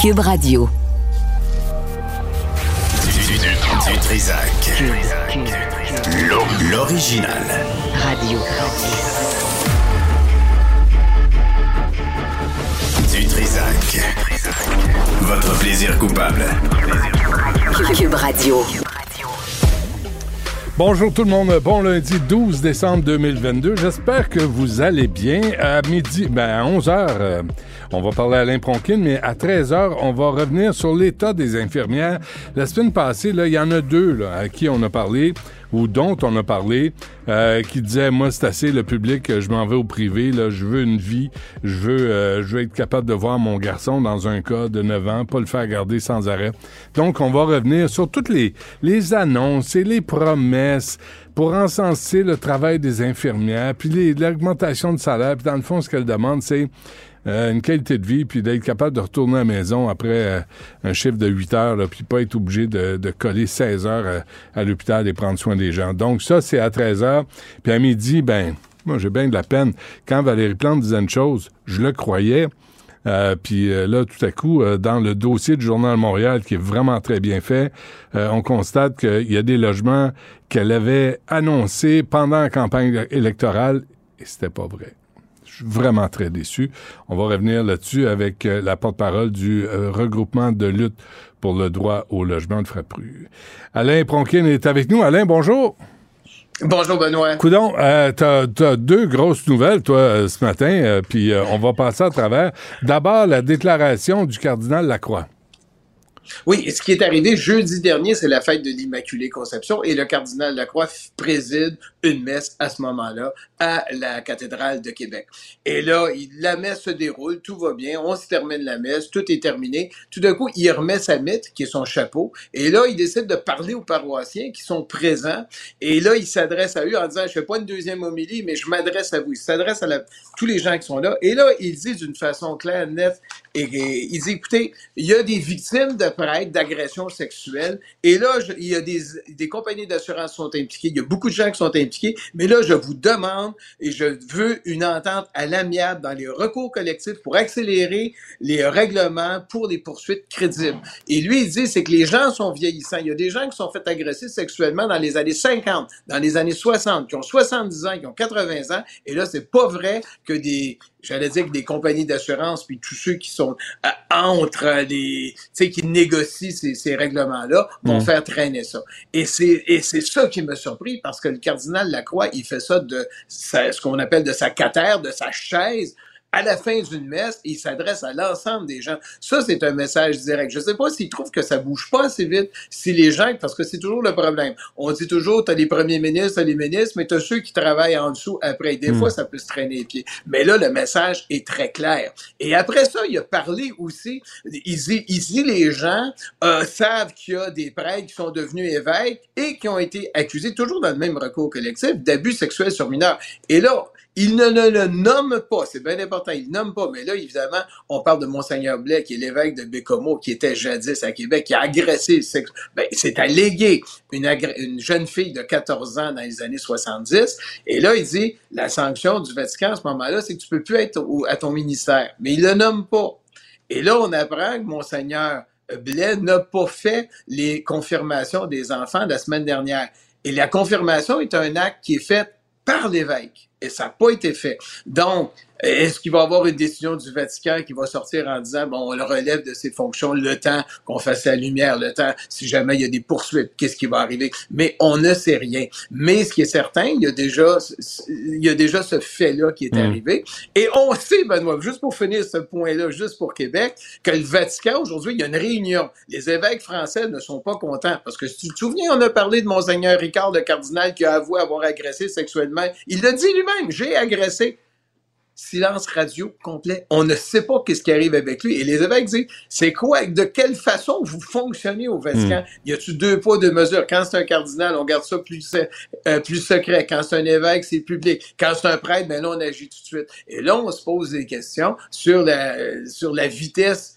Cube Radio. Du, Trisac. L'original. Radio. Du Trisac. Votre plaisir coupable. Cube Radio. Bonjour tout le monde, bon lundi 12 décembre 2022. J'espère que vous allez bien. À midi, ben à 11 h on va parler à Alain mais à 13 h on va revenir sur l'état des infirmières. La semaine passée, là, il y en a deux à qui on a parlé ou dont on a parlé, euh, qui disaient moi c'est assez le public, je m'en vais au privé, là, je veux une vie, je veux, euh, je veux être capable de voir mon garçon dans un cas de 9 ans, pas le faire garder sans arrêt. Donc on va revenir sur toutes les les annonces et les promesses pour encenser le travail des infirmières, puis l'augmentation de salaire, puis dans le fond ce qu'elles demandent c'est euh, une qualité de vie, puis d'être capable de retourner à la maison après euh, un chiffre de 8 heures, là, puis pas être obligé de, de coller 16 heures euh, à, l'hôpital et prendre soin des gens. Donc ça, c'est à 13 heures. Puis à midi, ben, moi j'ai bien de la peine. Quand Valérie Plante disait une chose, je le croyais. puis là, tout à coup, dans le dossier du Journal Montréal, qui est vraiment très bien fait, on constate qu'il y a des logements qu'elle avait annoncés pendant la campagne électorale, et c'était pas vrai vraiment très déçu. On va revenir là-dessus avec euh, la porte-parole du euh, regroupement de lutte pour le droit au logement de Frappru. Alain Pronkin est avec nous. Alain, bonjour. Bonjour Benoît. Coudon, euh, t'as as deux grosses nouvelles toi euh, ce matin, puis on va passer à travers. D'abord la déclaration du cardinal Lacroix. Oui, ce qui est arrivé jeudi dernier, c'est la fête de l'Immaculée Conception et le cardinal Lacroix préside une messe à ce moment-là à la cathédrale de Québec. Et là, la messe se déroule, tout va bien, on se termine la messe, tout est terminé. Tout d'un coup, il remet sa mythe, qui est son chapeau, et là, il décide de parler aux paroissiens qui sont présents. Et là, il s'adresse à eux en disant, je fais pas une deuxième homélie, mais je m'adresse à vous. Il s'adresse à tous les gens qui sont là. Et là, il dit d'une façon claire, nette, et, il dit, écoutez, il y a des victimes de prêtres, d'agressions sexuelles, et là, il y a des, des compagnies d'assurance qui sont impliquées, il y a beaucoup de gens qui sont impliqués, mais là, je vous demande, et je veux une entente à l'amiable dans les recours collectifs pour accélérer les règlements pour les poursuites crédibles. Et lui, il dit, c'est que les gens sont vieillissants. Il y a des gens qui sont fait agresser sexuellement dans les années 50, dans les années 60, qui ont 70 ans, qui ont 80 ans, et là, c'est pas vrai que des, j'allais dire que des compagnies d'assurance, puis tous ceux qui sont euh, entre les, tu sais, qui négocient ces, ces règlements-là, vont mm. faire traîner ça. Et c'est, et c'est ça qui me surpris, parce que le cardinal Lacroix, il fait ça de ce qu'on appelle de sa catère, de sa chaise, à la fin d'une messe, il s'adresse à l'ensemble des gens. Ça, c'est un message direct. Je ne sais pas s'il trouve que ça bouge pas assez vite, si les gens, parce que c'est toujours le problème. On dit toujours, tu as les premiers ministres, tu as les ministres, mais tu as ceux qui travaillent en dessous après. Des hmm. fois, ça peut se traîner les pieds. Mais là, le message est très clair. Et après ça, il a parlé aussi, ici, ici les gens euh, savent qu'il y a des prêtres qui sont devenus évêques et qui ont été accusés, toujours dans le même recours collectif, d'abus sexuels sur mineurs. Et là, il ne, le nomme pas, c'est bien important, il ne nomme pas, mais là, évidemment, on parle de Monseigneur Blais, qui est l'évêque de Bécomo, qui était jadis à Québec, qui a agressé, ben, c'est allégué une, une jeune fille de 14 ans dans les années 70, et là, il dit, la sanction du Vatican à ce moment-là, c'est que tu peux plus être à ton ministère, mais il le nomme pas. Et là, on apprend que Monseigneur Blais n'a pas fait les confirmations des enfants la semaine dernière. Et la confirmation est un acte qui est fait par l'évêque. Et ça n'a pas été fait. Donc, est-ce qu'il va y avoir une décision du Vatican qui va sortir en disant, bon, on le relève de ses fonctions le temps qu'on fasse la lumière, le temps, si jamais il y a des poursuites, qu'est-ce qui va arriver? Mais on ne sait rien. Mais ce qui est certain, il y a déjà, il y a déjà ce fait-là qui est mm. arrivé. Et on sait, Benoît, juste pour finir ce point-là, juste pour Québec, que le Vatican, aujourd'hui, il y a une réunion. Les évêques français ne sont pas contents. Parce que si tu te souviens, on a parlé de Monseigneur Ricard, le cardinal, qui a avoué avoir agressé sexuellement. Il l'a dit lui-même, j'ai agressé silence radio complet. On ne sait pas qu'est-ce qui arrive avec lui. Et les évêques disent, c'est quoi, de quelle façon vous fonctionnez au Vatican? Hmm. Y a-tu deux poids, deux mesures? Quand c'est un cardinal, on garde ça plus, euh, plus secret. Quand c'est un évêque, c'est public. Quand c'est un prêtre, ben là, on agit tout de suite. Et là, on se pose des questions sur la, sur la vitesse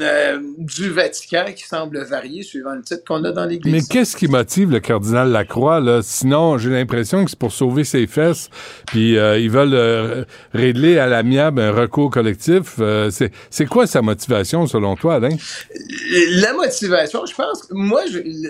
euh, du Vatican qui semble varier suivant le titre qu'on a dans l'Église. Mais qu'est-ce qui motive le cardinal Lacroix? Là? Sinon, j'ai l'impression que c'est pour sauver ses fesses, puis euh, ils veulent euh, régler à l'amiable un recours collectif. C'est, quoi sa motivation, selon toi, Alain? La motivation, je pense, moi,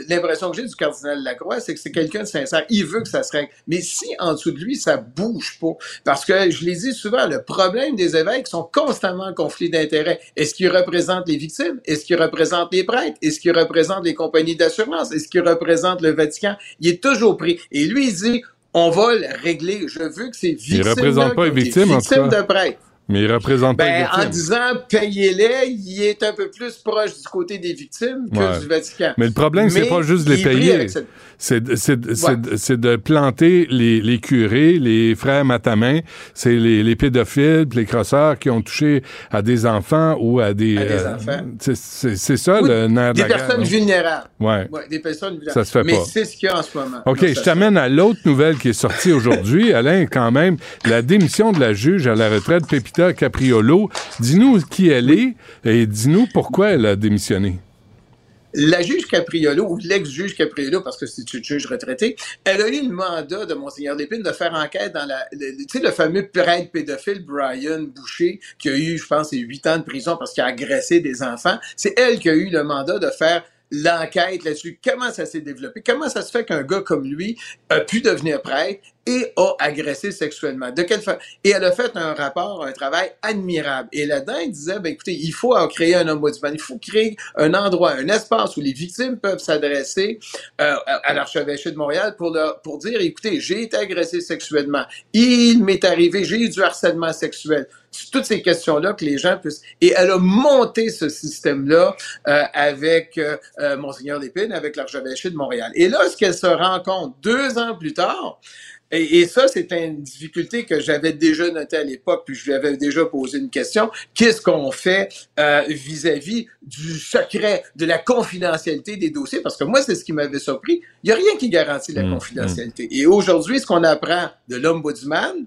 l'impression que j'ai du cardinal Lacroix, c'est que c'est quelqu'un de sincère. Il veut que ça se règle. Mais si en dessous de lui, ça bouge pas, parce que je l'ai dit souvent, le problème des évêques sont constamment en conflit d'intérêts. Est-ce qu'ils représentent les victimes? Est-ce qu'ils représentent les prêtres? Est-ce qu'ils représentent les compagnies d'assurance? Est-ce qu'ils représentent le Vatican? Il est toujours pris. Et lui, il dit, on va le régler. Je veux que ces victimes. Il représente pas les victimes, en de prêtres. Mais il représente pas Ben, les victimes. en disant payez-les, il est un peu plus proche du côté des victimes que Ouais. du Vatican. Mais le problème, c'est Mais pas juste de les payer. cette- C'est de- Ouais. planter les, les curés, les frères Matamin, c'est les, les pédophiles, les crosseurs qui ont touché à des enfants ou à des... À des enfants. c'est- ça le nerf de Des la guerre. personnes non? vulnérables. Ouais. Ouais, des personnes vulnérables. Ça se fait Mais pas. c'est ce qu'il y a en ce moment. OK, Non, je t'amène à l'autre nouvelle qui est sortie aujourd'hui, Alain, quand même, la démission de la juge à la retraite, Capriolo. Dis-nous qui elle est et dis-nous pourquoi elle a démissionné. La juge Capriolo, ou l'ex-juge Capriolo, parce que c'est une juge retraitée, elle a eu le mandat de Monseigneur Lépine de faire enquête dans la, tu sais, le fameux prêtre pédophile Brian Boucher, qui a eu, je pense, huit ans de prison parce qu'il a agressé des enfants. C'est elle qui a eu le mandat de faire l'enquête là-dessus. Comment ça s'est développé? Comment ça se fait qu'un gars comme lui a pu devenir prêtre et a agressé sexuellement? De quelle fa... Et elle a fait un rapport, un travail admirable. Et là-dedans, elle disait, ben, écoutez, il faut créer un ombudsman. Il faut créer un endroit, un espace où les victimes peuvent s'adresser euh, à l'archevêché de Montréal pour, leur, pour dire, écoutez, j'ai été agressé sexuellement. Il m'est arrivé, j'ai eu du harcèlement sexuel. Toutes ces questions-là que les gens puissent... Et elle a monté ce système-là euh, avec euh, euh, Monseigneur Lépine, avec l'archevêché de Montréal. Et là, ce qu'elle se rend compte deux ans plus tard, et, et ça, c'est une difficulté que j'avais déjà notée à l'époque, puis je lui avais déjà posé une question. Qu'est-ce qu'on fait euh, vis-à-vis du secret, de la confidentialité des dossiers? Parce que moi, c'est ce qui m'avait surpris. Il n'y a rien qui garantit la Mm, confidentialité. Et aujourd'hui, ce qu'on apprend de l'ombudsman,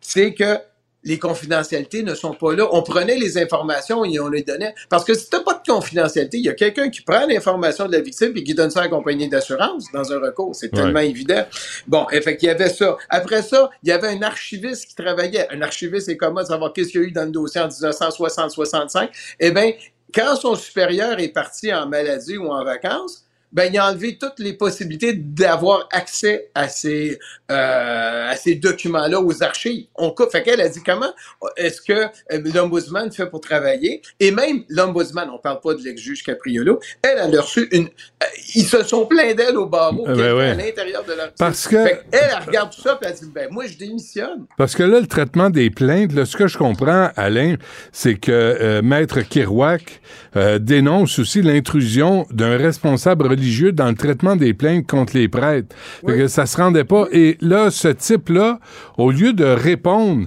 c'est que les confidentialités ne sont pas là. On prenait les informations et on les donnait. Parce que si t'as pas de confidentialité, il y a quelqu'un qui prend l'information de la victime et qui donne ça à la compagnie d'assurance dans un recours. C'est Ouais. tellement évident. Bon, et fait qu'il y avait ça. Après ça, il y avait un archiviste qui travaillait. Un archiviste est comment savoir qu'est-ce qu'il y a eu dans le dossier en 1960-65. Eh bien, quand son supérieur est parti en maladie ou en vacances, ben, il a enlevé toutes les possibilités d'avoir accès à ces, euh, à ces documents-là, aux archives. On coupe. Fait qu'elle a dit comment est-ce que euh, l'ombudsman fait pour travailler? Et même l'ombudsman, on parle pas de l'ex-juge Capriolo, elle, elle a reçu une, euh, ils se sont plaints d'elle au barreau, Euh, ben ouais. à l'intérieur de leur Parce que- Fait elle, elle regarde tout ça, puis elle dit, ben, moi, je démissionne. Parce que là, le traitement des plaintes, là, ce que je comprends, Alain, c'est que euh, Maître Kirouac euh, dénonce aussi l'intrusion d'un responsable religieux dans le traitement des plaintes contre les prêtres. Fait Oui. que ça se rendait pas. Et là, ce type-là, au lieu de répondre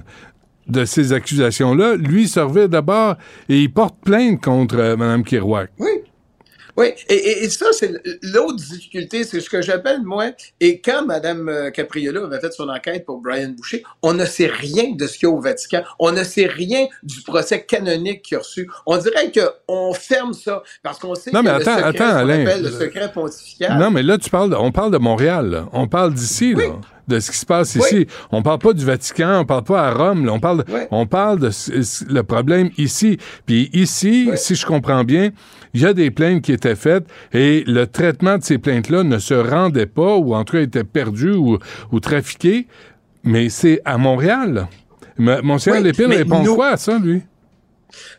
de ces accusations-là, lui servait d'abord et il porte plainte contre euh, Mme Kirouac. Oui. Oui, et, et- et ça, c'est l'autre difficulté, c'est ce que j'appelle, moi, et quand Mme Capriolo avait fait son enquête pour Brian Boucher, on ne sait rien de ce qu'il y a au Vatican. On ne sait rien du procès canonique qu'il a reçu. On dirait qu'on ferme ça, parce qu'on sait Non, que mais le attends, secret, attends, ce qu'on Alain. appelle le secret pontifical. Non, mais là, tu parles de- on parle de Montréal. là. On parle d'ici, Oui. là, de ce qui se passe Oui. ici. On parle pas du Vatican, on parle pas à Rome. là. On parle, de- Oui. on parle de ce- ce- le problème ici. Puis ici, Oui. si je comprends bien, il y a des plaintes qui étaient faites et le traitement de ces plaintes-là ne se rendait pas ou en tout cas était perdu ou, ou trafiqué. Mais c'est à Montréal. là. M- Monseigneur Oui, Lépine répond nous- quoi à ça, lui?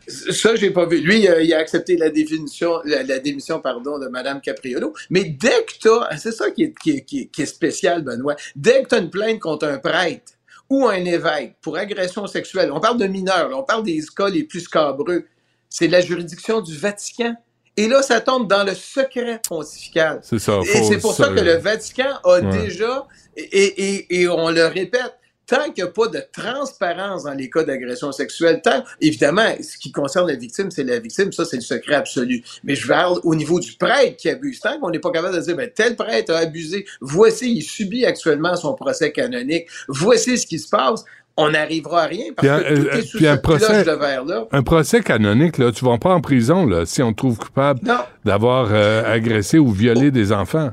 Ça, j'ai pas vu. Lui, il a, il a accepté la définition, la, la démission, pardon, de Mme Capriolo. Mais dès que t'as, c'est ça qui est, qui, est, qui est- qui est spécial, Benoît. Dès que t'as une plainte contre un prêtre ou un évêque pour agression sexuelle, on parle de mineurs, là, on parle des cas les plus scabreux. C'est la juridiction du Vatican. Et là, ça tombe dans le secret pontifical. C'est ça. Et c'est pour ça que le Vatican a Ouais. déjà, et, et, et on le répète, tant qu'il n'y a pas de transparence dans les cas d'agression sexuelle, tant, évidemment, ce qui concerne la victime, c'est la victime, ça c'est le secret absolu. Mais je parle au niveau du prêtre qui abuse. Tant qu'on n'est pas capable de dire, ben, tel prêtre a abusé, voici, il subit actuellement son procès canonique, voici ce qui se passe, on n'arrivera à rien parce Puis un- que tout euh, est sous puis un procès- cloche de verre-là. Un procès canonique, là, tu vas pas en prison là, si on te trouve coupable d'avoir euh, agressé ou violé des enfants.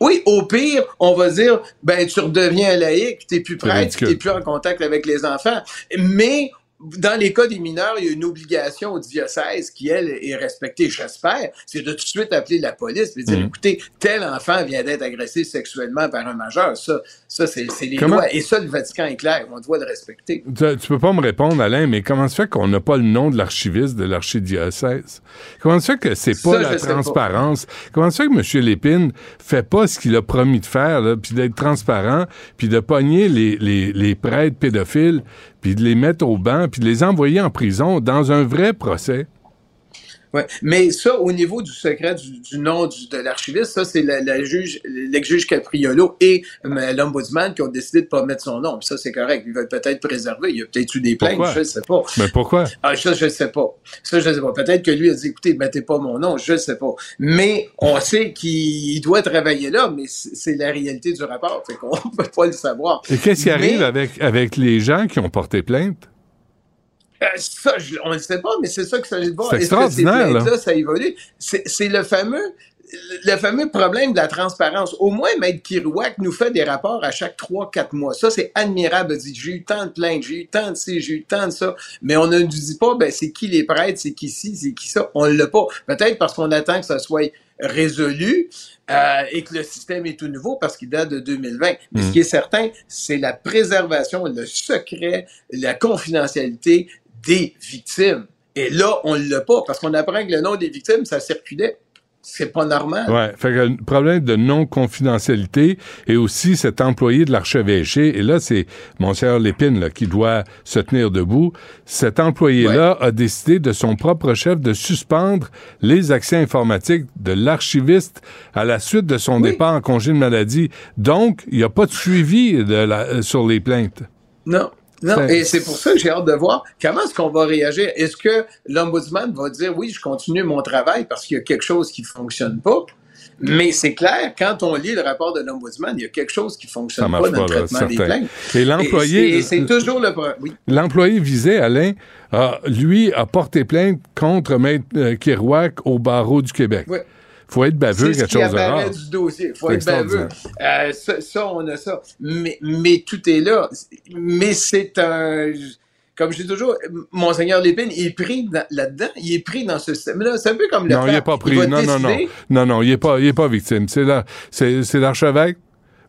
Oui, au pire, on va dire, ben, tu redeviens un laïc, t'es plus prêtre, t'es plus en contact avec les enfants. Mais, dans les cas des mineurs, il y a une obligation au diocèse qui, elle, est respectée, j'espère, c'est de tout de suite appeler la police et dire, Mhm. écoutez, tel enfant vient d'être agressé sexuellement par un majeur. Ça, ça c'est les Comment- lois. Et ça, le Vatican est clair, on doit le respecter. Tu, tu peux pas me répondre, Alain, mais comment se fait qu'on n'a pas le nom de l'archiviste de l'archidiocèse? Comment se fait que c'est pas Ça, la pas. transparence? Comment se fait que M. Lépine fait pas ce qu'il a promis de faire, puis d'être transparent, puis de pogner les, les, les prêtres pédophiles, puis de les mettre au banc, puis de les envoyer en prison dans un vrai procès? Ouais. Mais ça, au niveau du secret du, du nom du- de l'archiviste, ça, c'est la, la juge, l'ex-juge Capriolo et euh, l'ombudsman qui ont décidé de pas mettre son nom. Puis ça, c'est correct. Ils veulent peut-être préserver. Il y a peut-être eu des plaintes, Pourquoi? je ne sais pas. Mais pourquoi? Ah, ça, je ne sais pas. Ça, je ne sais pas. Peut-être que lui a dit, écoutez, mettez pas mon nom, je ne sais pas. Mais on sait qu'il doit travailler là, mais c'est la réalité du rapport. Fait qu'on peut pas le savoir. Et qu'est-ce qui Mais- arrive avec, avec les gens qui ont porté plainte? Euh, ça, je- on ne le sait pas, mais c'est ça qu'il s'agit de voir. C'est que ces extraordinaire, là. plaintes-là, ça évolue? C'est le fameux le fameux problème de la transparence. Au moins, Maître Kirouac nous fait des rapports à chaque 3-4 mois. Ça, c'est admirable. Dit, j'ai eu tant de plaintes, j'ai eu tant de ci, j'ai eu tant de ça. Mais on ne nous dit pas, ben, c'est qui les prêtres, c'est qui ci, c'est qui ça. On l'a pas. Peut-être parce qu'on attend que ça soit résolu euh, et que le système est tout nouveau parce qu'il date de 2020. Mais ce Mm. qui est certain, c'est la préservation, le secret, la confidentialité des victimes. Et là, on l'a pas parce qu'on apprend que le nom des victimes, ça circulait. C'est pas normal. Ouais, fait que un problème de non-confidentialité et aussi cet employé de l'archevêché, et là, c'est Monseigneur Lépine là, qui doit se tenir debout. Cet employé-là a décidé de son propre chef de suspendre les accès informatiques de l'archiviste à la suite de son Oui. départ en congé de maladie. Donc, il n'y a pas de suivi de la, euh, sur les plaintes. Non. Non, et c'est pour ça que j'ai hâte de voir comment est-ce qu'on va réagir. Est-ce que l'ombudsman va dire oui, je continue mon travail parce qu'il y a quelque chose qui fonctionne pas? Mais c'est clair, quand on lit le rapport de l'ombudsman, il y a quelque chose qui Ça fonctionne pas dans pas, le là, traitement des plaintes. Et l'employé... c'est- toujours le problème. Oui. L'employé visé, Alain, a, lui, a porté plainte contre Maître euh, Kirouac au barreau du Québec. Ouais. Faut être baveux, quelque chose de rare. du dossier. faut être baveux. Euh, ça, ça, on a ça. Mais, mais tout est là. Mais c'est un... Comme je dis toujours, Monseigneur Lépine il est pris dans- là-dedans. Il est pris dans ce système-là. C'est un peu comme le Non, il n'est pas pris. Non, non, non. Non, non, il n'est pas, il est pas victime. C'est la- c'est c'est l'archevêque,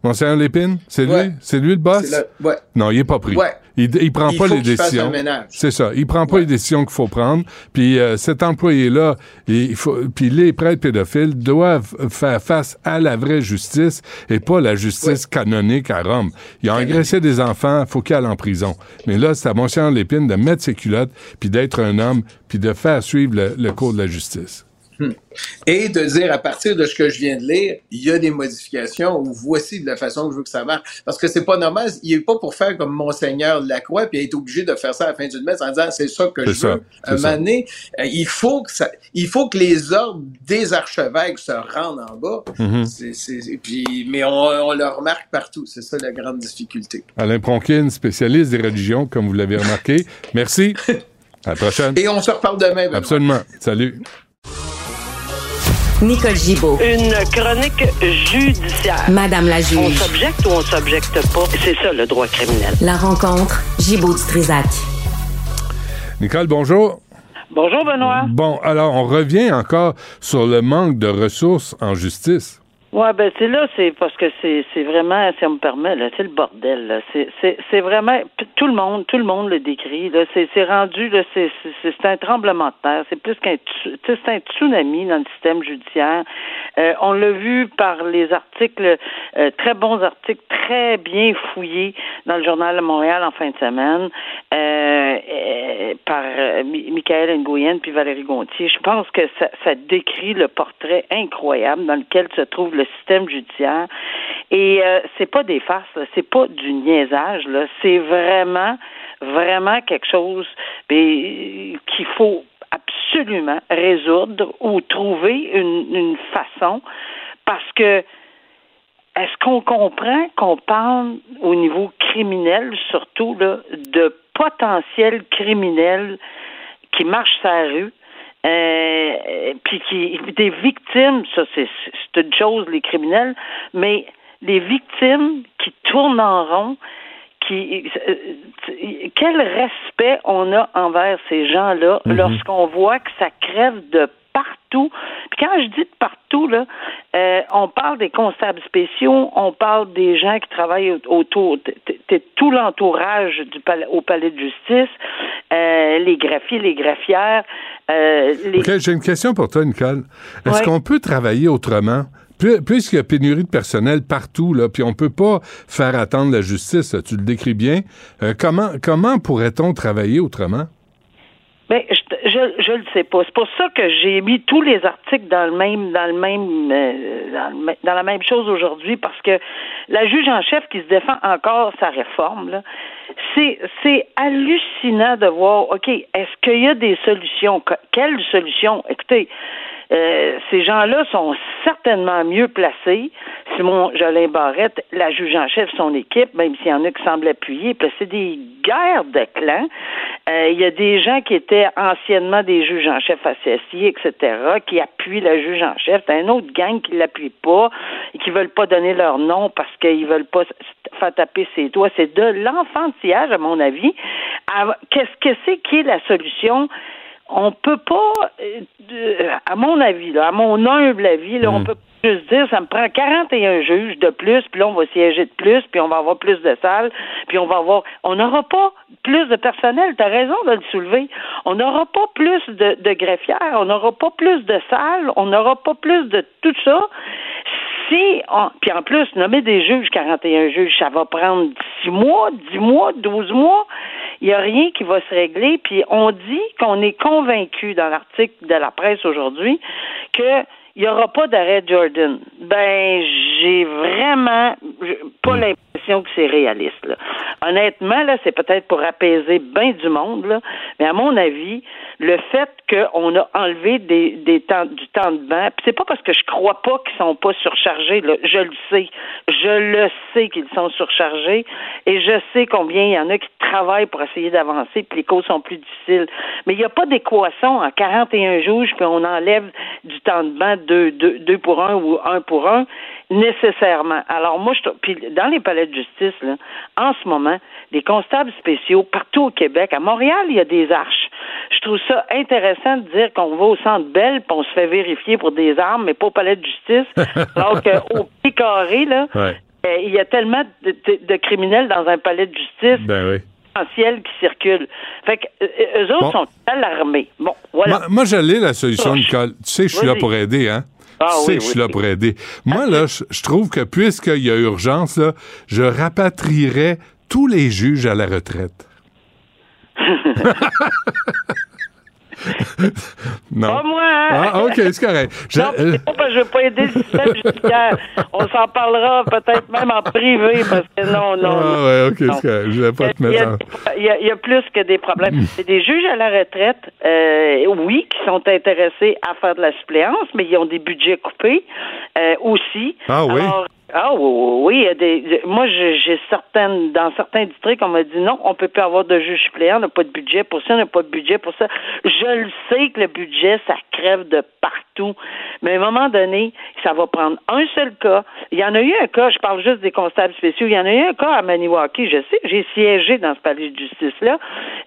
Monseigneur Lépine? C'est lui? C'est lui le boss? C'est le- ouais. Non, il est pas pris. Ouais. Il, il prend Il pas faut les décisions. C'est ça. Il prend pas Ouais. les décisions qu'il faut prendre. Puis euh, cet employé-là, il faut, puis les prêtres pédophiles doivent faire face à la vraie justice et pas la justice canonique à Rome. Ils ont agressé des enfants, faut qu'il aille en prison. Mais là, c'est à Monseigneur Lépine de mettre ses culottes, puis d'être un homme, puis de faire suivre le, le cours de la justice. Et de dire, à partir de ce que je viens de lire, il y a des modifications ou voici de la façon que je veux que ça marche. Parce que c'est pas normal. Il est pas pour faire comme Monseigneur Lacroix puis être obligé de faire ça à la fin d'une messe en disant c'est ça que je ça, veux. Un moment donné, euh, il faut que ça, il faut que les ordres des archevêques se rendent en bas. Mhm. Et puis, mais on, on le remarque partout. C'est ça la grande difficulté. Alain Pronkin, spécialiste des religions, comme vous l'avez remarqué. Merci. À la prochaine. Et on se reparle demain. Benoît. Absolument. Salut. Nicole Gibaud. Une chronique judiciaire. Madame la On juge. s'objecte ou on s'objecte pas? C'est ça le droit criminel. La rencontre. Gibaud du Trisac. Nicole, bonjour. Bonjour Benoît. Bon, alors, on revient encore sur le manque de ressources en justice. Ouais, ben c'est là, c'est parce que c'est c'est vraiment, si on me permet, là, c'est le bordel. Là. C'est c'est c'est vraiment tout le monde, tout le monde le décrit. Là, c'est c'est rendu là, c'est c'est un tremblement de terre. C'est plus qu'un, c'est un tsunami dans le système judiciaire. Euh, on l'a vu par les articles, euh, très bons articles, très bien fouillés dans le journal de Montréal en fin de semaine euh, euh, par Mi- Michael Nguyen puis Valérie Gontier. Je pense que ça, ça décrit le portrait incroyable dans lequel se trouve le système judiciaire. Et c'est pas des farces, c'est pas du niaisage, c'est vraiment, vraiment quelque chose qu'il faut absolument résoudre ou trouver une, une façon parce que est-ce qu'on comprend qu'on parle au niveau criminel, surtout là, de potentiels criminels qui marchent la rue, euh, puis qui des victimes, ça c'est une chose les criminels, mais les victimes qui tournent en rond, qui quel respect on a envers ces gens-là lorsqu'on voit que ça crève de partout. Puis quand je dis de partout, là, euh, on parle des constables spéciaux, on parle des gens qui travaillent au- autour, tout l'entourage du palais, au palais de justice, euh, les greffiers, les greffières, euh, les... J'ai une question pour toi, Nicole. Est-ce Ouais. qu'on peut travailler autrement? Pu- Puisqu'il y a pénurie de personnel partout, là, puis on peut pas faire attendre la justice, tu le décris bien, euh, comment, comment pourrait-on travailler autrement? Ben, je, je le sais pas. C'est pour ça que j'ai mis tous les articles dans le même, dans le même, euh, dans, la même chose aujourd'hui, parce que la juge en chef qui se défend encore sa réforme, c'est, c'est hallucinant de voir. Ok, est-ce qu'il y a des solutions? Que- Quelles solutions? Écoutez. Euh, ces gens-là sont certainement mieux placés. Simon Jolin Barrette, la juge en chef, son équipe, même s'il y en a qui semblent appuyer, puis c'est des guerres de clans. Euh, Il y a des gens qui étaient anciennement des juges en chef associés, etc., qui appuient la juge en chef. C'est un autre gang qui l'appuie pas et qui veulent pas donner leur nom parce qu'ils veulent pas faire taper ses doigts. C'est de l'enfantillage, à mon avis. À- Qu'est-ce que c'est qui est la solution? On peut pas, euh, à mon avis, là, à mon humble avis, là, on peut pas juste dire ça me prend 41 juges de plus, puis là on va siéger de plus, puis on va avoir plus de salles, puis on va avoir on n'aura pas plus de personnel, tu as raison de le soulever. On n'aura pas plus de, de greffières, on n'aura pas plus de salles, on n'aura pas plus de tout ça. Si on, puis en plus, nommer des juges, 41 juges, ça va prendre 6 mois, 10 mois, 12 mois. Il n'y a rien qui va se régler. Puis on dit qu'on est convaincu dans l'article de la presse aujourd'hui que il n'y aura pas d'arrêt Jordan. Ben, j'ai vraiment pas l'impression que c'est réaliste. Là. Honnêtement, là, c'est peut-être pour apaiser bien du monde, là, mais à mon avis, le fait qu'on a enlevé des, des temps, du temps de banc, c'est pas parce que je crois pas qu'ils sont pas surchargés, là, je le sais. Je le sais qu'ils sont surchargés et je sais combien il y en a qui travaillent pour essayer d'avancer, puis les causes sont plus difficiles. Mais il n'y a pas d'équation en 41 juges, puis on enlève du temps de banc deux, deux, deux pour un ou un pour un, nécessairement. Alors moi, je puis dans les palais de justice, là, en ce moment, les constables spéciaux partout au Québec, à Montréal, il y a des arches. Je trouve ça intéressant de dire qu'on va au centre Belle, puis on se fait vérifier pour des armes, mais pas au palais de justice. alors qu'au pied carré, là, Ouais. euh, il y a tellement de, de- de criminels dans un palais de justice Ben oui. qui circulent. Fait que euh, eux autres Bon. sont alarmés. Bon, voilà. Moi, moi j'allais la solution, Proche. Nicole. Tu sais, je suis là pour aider, hein? Ah sais oui, que je suis là pour aider. Moi, là, je, je trouve que puisqu'il y a urgence, là, je rapatrierais tous les juges à la retraite. non. Pas moi, hein? Ah, OK, c'est correct. Je- Non, c'est pas parce que je veux pas aider le système judiciaire. On s'en parlera peut-être même en privé parce que non, non. ah, ouais, OK, c'est correct. Je vais pas te Il y, mettre a, en... il, y a, il y a plus que des problèmes. C'est des juges à la retraite, euh, oui, qui sont intéressés à faire de la suppléance, mais ils ont des budgets coupés euh, aussi. Ah oui? Alors, ah oui, oui, il y a des, moi, j'ai certaines, dans certains districts, on m'a dit non, on peut plus avoir de juges suppléants, on n'a pas de budget pour ça, on n'a pas de budget pour ça. Je le sais que le budget, ça crève de partout. Mais à un moment donné, ça va prendre un seul cas. Il y en a eu un cas, je parle juste des constables spéciaux, il y en a eu un cas à Maniwaki, je sais, j'ai siégé dans ce palais de justice-là,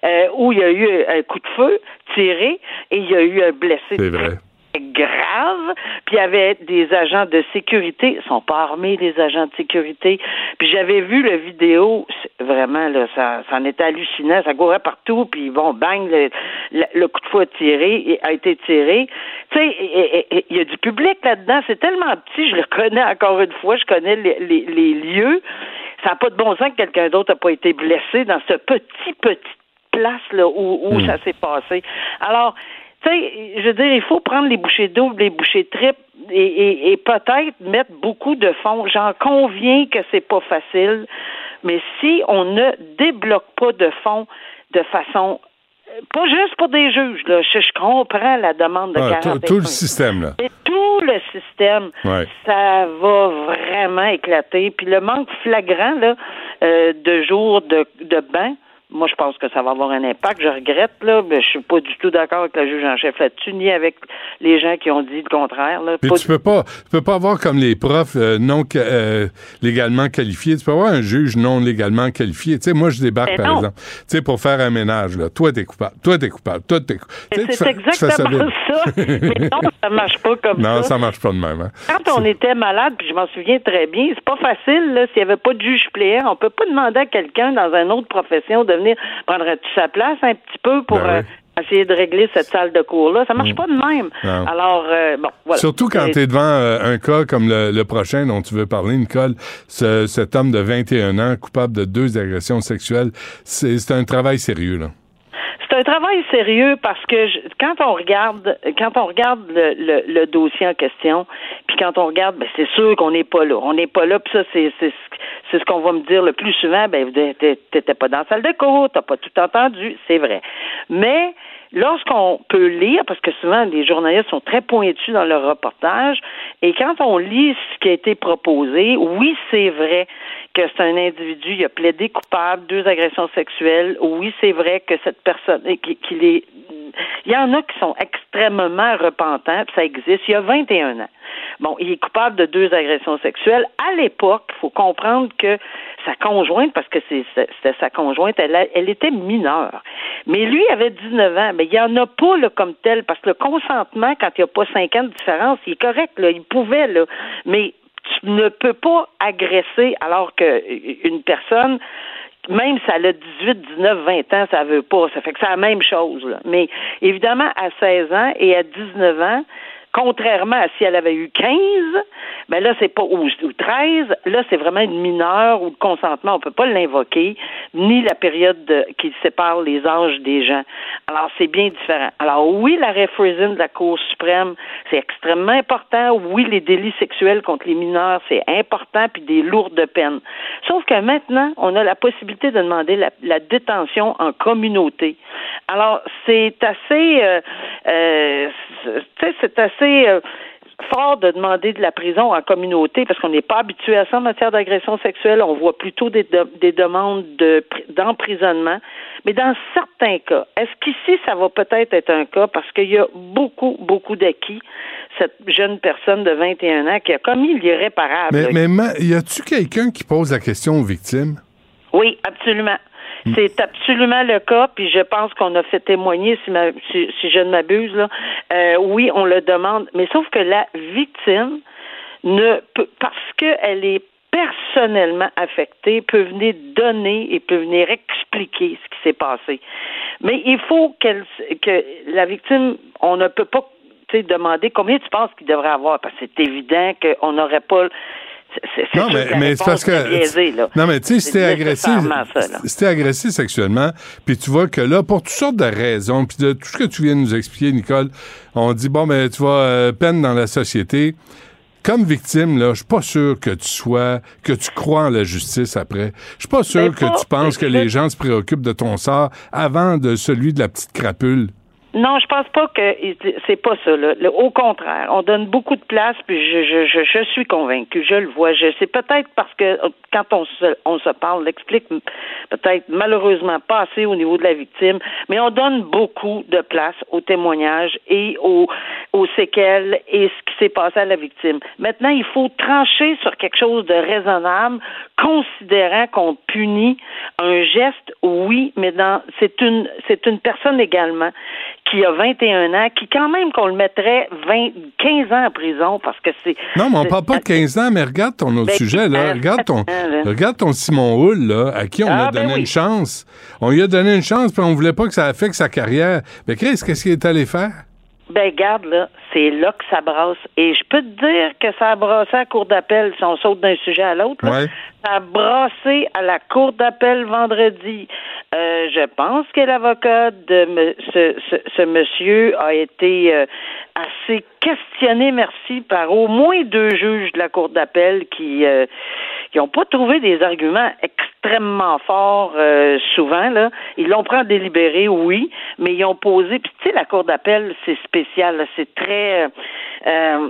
euh, où il y a eu un coup de feu tiré et il y a eu un blessé C'est vrai. Grave, puis il y avait des agents de sécurité, ils sont pas armés les agents de sécurité. Puis j'avais vu la vidéo, vraiment là, ça, ça en était hallucinant, ça courait partout, puis bon, bang, le, le- le coup de feu a tiré, a été tiré. Tu sais, il y a du public là-dedans, c'est tellement petit, je le connais encore une fois, je connais les, les- les lieux. Ça n'a pas de bon sens que quelqu'un d'autre n'a pas été blessé dans ce petit petit place là où, où ça s'est passé. Alors, tu sais, je veux dire, il faut prendre les bouchées doubles, les bouchées triples et, et, et peut-être mettre beaucoup de fonds. J'en conviens que c'est pas facile, mais si on ne débloque pas de fonds de façon pas juste pour des juges, là. Je, je comprends la demande de Ah, tout- 41. tout le système, là. Tout tout le système, Ouais. ça va vraiment éclater. Puis le manque flagrant là, euh, de jours de, de bain, moi, je pense que ça va avoir un impact. Je regrette, là, mais je suis pas du tout d'accord avec la juge en chef là-dessus, ni avec les gens qui ont dit le contraire. Là. Puis Pas tu peux pas, tu peux pas avoir comme les profs euh, non euh, légalement qualifiés. Tu peux avoir un juge non légalement qualifié. Tu sais, moi, je débarque, Mais par non. exemple. Tu sais, pour faire un ménage, là. Toi, t'es coupable. Toi, t'es coupable. Toi, t'es coupable. C'est ça exactement vite. ça. Mais non, ça marche pas comme Non, ça. ça marche pas de même. hein. Quand on était malade, puis je m'en souviens très bien, c'est pas facile, s'il n'y avait pas de juge pléant. On peut pas demander à quelqu'un dans une autre profession de venir prendre sa place un petit peu pour Ben oui. euh, essayer de régler cette salle de cours-là? Ça marche pas de même. Non. Alors, euh, bon, voilà. Surtout quand tu es devant euh, un cas comme le, le prochain dont tu veux parler, Nicole, ce- cet homme de 21 ans coupable de deux agressions sexuelles, c'est c'est un travail sérieux. Là. C'est un travail sérieux parce que quand on regarde quand on regarde le, le, dossier en question, puis quand on regarde, ben c'est sûr qu'on n'est pas là. On n'est pas là, puis ça c'est c'est ce- c'est ce qu'on va me dire le plus souvent. Ben t'é- t'étais pas dans la salle de cours, t'as pas tout entendu, c'est vrai. Mais lorsqu'on peut lire, parce que souvent les journalistes sont très pointus dans leur reportage, et quand on lit ce qui a été proposé, oui, c'est vrai que c'est un individu, il a plaidé coupable, deux agressions sexuelles. Oui, c'est vrai que cette personne, qu'il est, il y en a qui sont extrêmement repentants, puis ça existe. Il y a 21 ans. Bon, il est coupable de deux agressions sexuelles. À l'époque, il faut comprendre que sa conjointe, parce que c'était sa conjointe, elle, elle était mineure. Mais lui avait 19 ans. Mais il n'y en a pas là, comme tel, parce que le consentement, quand il n'y a pas 5 ans de différence, il est correct, là, il pouvait, là. Mais tu ne peux pas agresser alors que une personne même si elle a 18, 19, 20 ans, ça veut pas. Ça fait que c'est la même chose. Là. Mais évidemment, à 16 ans et à 19 ans, contrairement à si elle avait eu 15, ben là, c'est pas ou, ou 13, là, c'est vraiment une mineure où le consentement, on peut pas l'invoquer, ni la période de- qui sépare les âges des gens. Alors, c'est bien différent. Alors, oui, l'arrêt Friesen de la Cour suprême, c'est extrêmement important. Oui, les délits sexuels contre les mineurs, c'est important, puis des lourdes peines. Sauf que maintenant, on a la possibilité de demander la, la détention en communauté. Alors, c'est assez, euh, euh, c'est- c'est assez euh, fort de demander de la prison en communauté parce qu'on n'est pas habitué à ça en matière d'agression sexuelle. On voit plutôt des, de- des demandes de, pri- d'emprisonnement. Mais dans certains cas, est-ce qu'ici, ça va peut-être être un cas? Parce qu'il y a beaucoup, beaucoup d'acquis, cette jeune personne de 21 ans qui a commis l'irréparable. Mais, mais ma- y a-tu quelqu'un qui pose la question aux victimes? Oui, absolument. Hmm. C'est absolument le cas, puis je pense qu'on a fait témoigner, si, ma- si, si je ne m'abuse, là. Euh, oui, on le demande, mais sauf que la victime ne peut, parce qu'elle est personnellement affectée, peut venir donner et peut venir expliquer ce qui s'est passé. Mais il faut qu'elle, que la victime, on ne peut pas demander combien tu penses qu'il devrait avoir, parce que c'est évident qu'on n'aurait pas. Non, mais, mais c'est parce biaisée, que. Non, mais tu sais, si t'es agressé, là. si agressé sexuellement, puis tu vois que là, pour toutes sortes de raisons, puis de tout ce que tu viens de nous expliquer, Nicole, on dit, bon, ben, tu vas euh, peine dans la société. Comme victime, là, je suis pas sûr que tu sois, que tu crois en la justice après. Je suis pas sûr Ben, que pas- tu penses que les gens se préoccupent de ton sort avant de celui de la petite crapule. Non, je pense pas que c'est pas ça. Là. Au contraire, on donne beaucoup de place, puis je, je, je, suis convaincue, je le vois. Je c'est peut-être parce que euh, quand on se, on se parle, l'explique peut-être malheureusement pas assez au niveau de la victime, mais on donne beaucoup de place aux témoignages et aux, aux séquelles et ce qui s'est passé à la victime. Maintenant, il faut trancher sur quelque chose de raisonnable, considérant qu'on punit un geste, oui, mais dans c'est une c'est une personne également qui a 21 ans, qui quand même qu'on le mettrait 20, 15 ans en prison parce que c'est. Non, mais on parle pas de 15 ans, mais regarde ton autre Ben, sujet, là. Regarde ton, regarde ton Simon Hull, là, à qui on Ah, a ben donné oui. une chance. On lui a donné une chance, puis on voulait pas que ça affecte sa carrière. Mais Chris, qu'est-ce qu'il est allé faire? Ben, garde, là, c'est là que ça brasse. Et je peux te dire que ça a brassé à la cour d'appel si on saute d'un sujet à l'autre. Ouais. Ça a brassé à la cour d'appel vendredi. Euh, je pense que l'avocat de me- ce, ce, ce monsieur a été euh, assez questionné, merci, par au moins deux juges de la cour d'appel qui euh, qui n'ont pas trouvé des arguments extrêmement forts euh, souvent. Là. Ils l'ont pris en délibéré, oui, mais ils ont posé. Puis tu sais, la cour d'appel, c'est spécial. C'est très. euh, euh,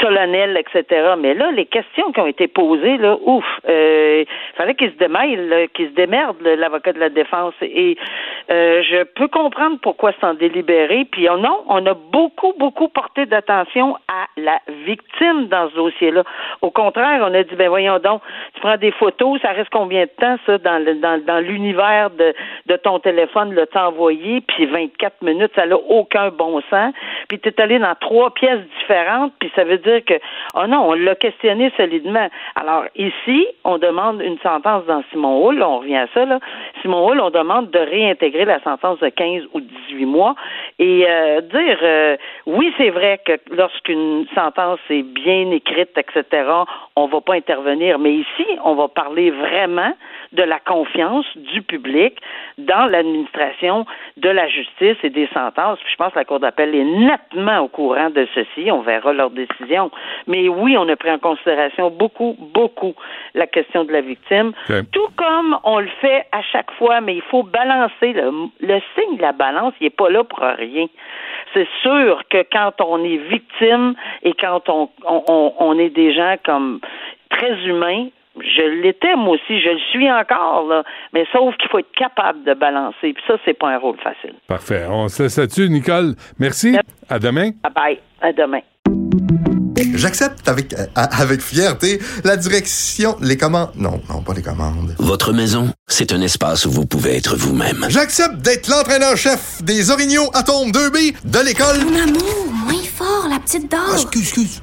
solennelle, etc. Mais là, les questions qui ont été posées, là, ouf, euh, fallait qu'il se démêle, qu'il se démerde, l'avocat de la défense. Et euh, je peux comprendre pourquoi c'est en délibéré. Puis oh non, on a beaucoup, beaucoup porté d'attention à la victime dans ce dossier-là. Au contraire, on a dit, ben voyons donc, tu prends des photos, ça reste combien de temps, ça, dans, l'univers de, ton téléphone, le temps envoyé, puis 24 minutes, ça n'a aucun bon sens. Puis tu es allé dans trois pièces différentes, puis ça veut dire que, oh non, on l'a questionné solidement. Alors ici, on demande une sentence dans Simon Hull, on revient à ça, là. Simon Hull, on demande de réintégrer la sentence de 15 ou 18 mois et euh, dire, euh, oui, c'est vrai que lorsqu'une sentence est bien écrite, etc., on va pas intervenir, mais ici, on va parler vraiment de la confiance du public dans l'administration de la justice et des sentences. Puis je pense que la Cour d'appel est nettement au courant de ceci. On verra leur décision. Mais oui, on a pris en considération beaucoup, beaucoup la question de la victime. Tout comme on le fait à chaque fois, mais il faut balancer. Le, le signe de la balance, il n'est pas là pour rien. C'est sûr que quand on est victime et quand on, on, on est des gens comme très humains, je l'étais moi aussi, je le suis encore, là. mais sauf qu'il faut être capable de balancer. Puis ça, c'est pas un rôle facile. Parfait. On se laisse là-dessus, Nicole. Merci. À demain. Bye bye. À demain. J'accepte avec, euh, avec fierté la direction, les commandes. Non, non, pas les commandes. Votre maison, c'est un espace où vous pouvez être vous-même. J'accepte d'être l'entraîneur-chef des Orignaux Atomes 2B de l'école. Mon amour, moins fort, la petite dame. Ah, excuse, excuse.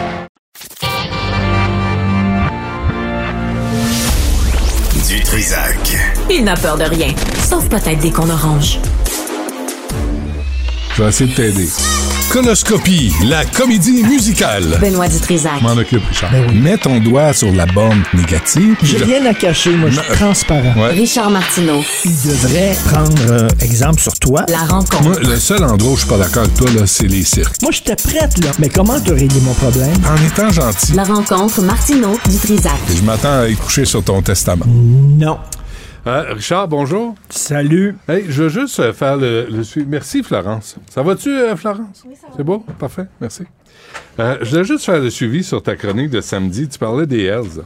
Trisac. Il n'a peur de rien, sauf peut-être des qu'on orange. Je vais essayer de t'aider. Conoscopie, la comédie musicale. Benoît Dutrisac. M'en occupe, Richard. Mets ton doigt sur la bande négative. J'ai Je- rien à cacher, moi, je suis transparent. Ouais. Richard Martineau. Il devrait prendre euh, exemple sur toi. La rencontre. Moi, le seul endroit où je suis pas d'accord avec toi, là, c'est les cirques. Moi, j'étais prête, là. Mais comment te régler mon problème? En étant gentil, La rencontre Martineau Dutrisac. je m'attends à y coucher sur ton testament. Non. Euh, Richard, bonjour. Salut. Hey, je veux juste euh, faire le, le suivi. Merci, Florence. Ça va-tu, euh, Florence? Oui, ça va. C'est beau? Parfait. Merci. Euh, je voulais juste faire le suivi sur ta chronique de samedi. Tu parlais des Hells.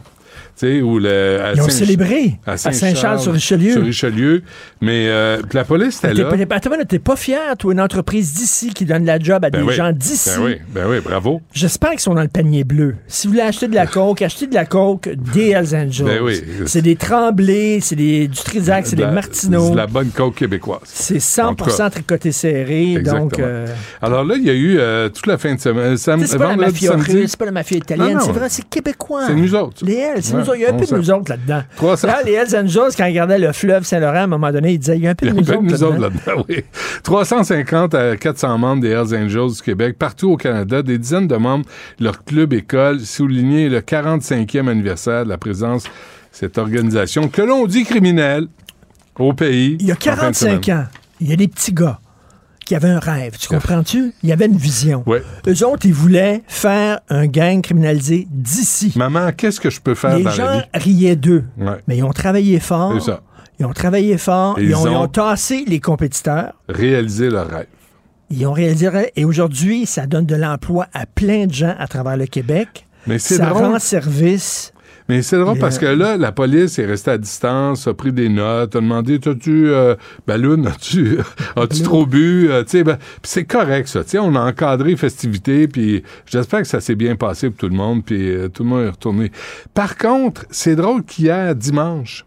Sais, le. à Ils ont célébré à Saint-Charles-sur-Richelieu. Sur Richelieu. Mais euh, la police était là. attends, t'es pas fier, toi, une entreprise d'ici qui donne la job à Ben des oui. gens d'ici? Ben oui, ben oui, bravo. J'espère qu'ils sont dans le panier bleu. Si vous voulez acheter de la coke, achetez de la coke des Hells Angels. Ben oui. C'est des Tremblés, c'est des du Trisac, c'est De des Martineaux. C'est de la bonne coke québécoise. C'est En tout 100% cas. tricoté serré. Exactement. Donc, euh, Alors là, il y a eu euh, toute la fin de semaine. Sam, c'est pas la mafia samedi. pas la mafia italienne, c'est vrai, c'est québécois. C'est nous autres. Les Hells, c'est Ouais, nous autres. Il y a un peu de nous autres là-dedans. 300. Là, les Hells Angels, quand ils regardaient le fleuve Saint-Laurent, à un moment donné, ils disaient, il y a un peu de nous nous autres là-dedans. oui. 350 à 400 membres des Hells Angels du Québec, partout au Canada, des dizaines de membres leur club école, souligner le 45e anniversaire de la présence de cette organisation que l'on dit criminelle au pays. Il y a en fin de 45 semaine. ans, il y a des petits gars qui avaient un rêve. Tu comprends-tu? Il y avait une vision. Ouais. Eux autres, ils voulaient faire un gang criminalisé d'ici. Maman, qu'est-ce que je peux faire Les dans la gens vie? riaient d'eux. Ouais. Mais ils ont travaillé fort. C'est ça. Ils ont travaillé fort. Ils, ils ont, ils ont- ont tassé les compétiteurs. Réaliser leur rêve. Ils ont réalisé. Et aujourd'hui, ça donne de l'emploi à plein de gens à travers le Québec. Mais c'est ça drôle. rend service. Mais c'est drôle parce que là, la police est restée à distance, a pris des notes, a demandé T'as-tu, euh, Balloon, as-tu, as-tu trop bu Euh, tu sais, ben, c'est correct, ça. Tu sais, on a encadré les festivités, puis j'espère que ça s'est bien passé pour tout le monde, puis euh, tout le monde est retourné. Par contre, c'est drôle qu'hier, dimanche,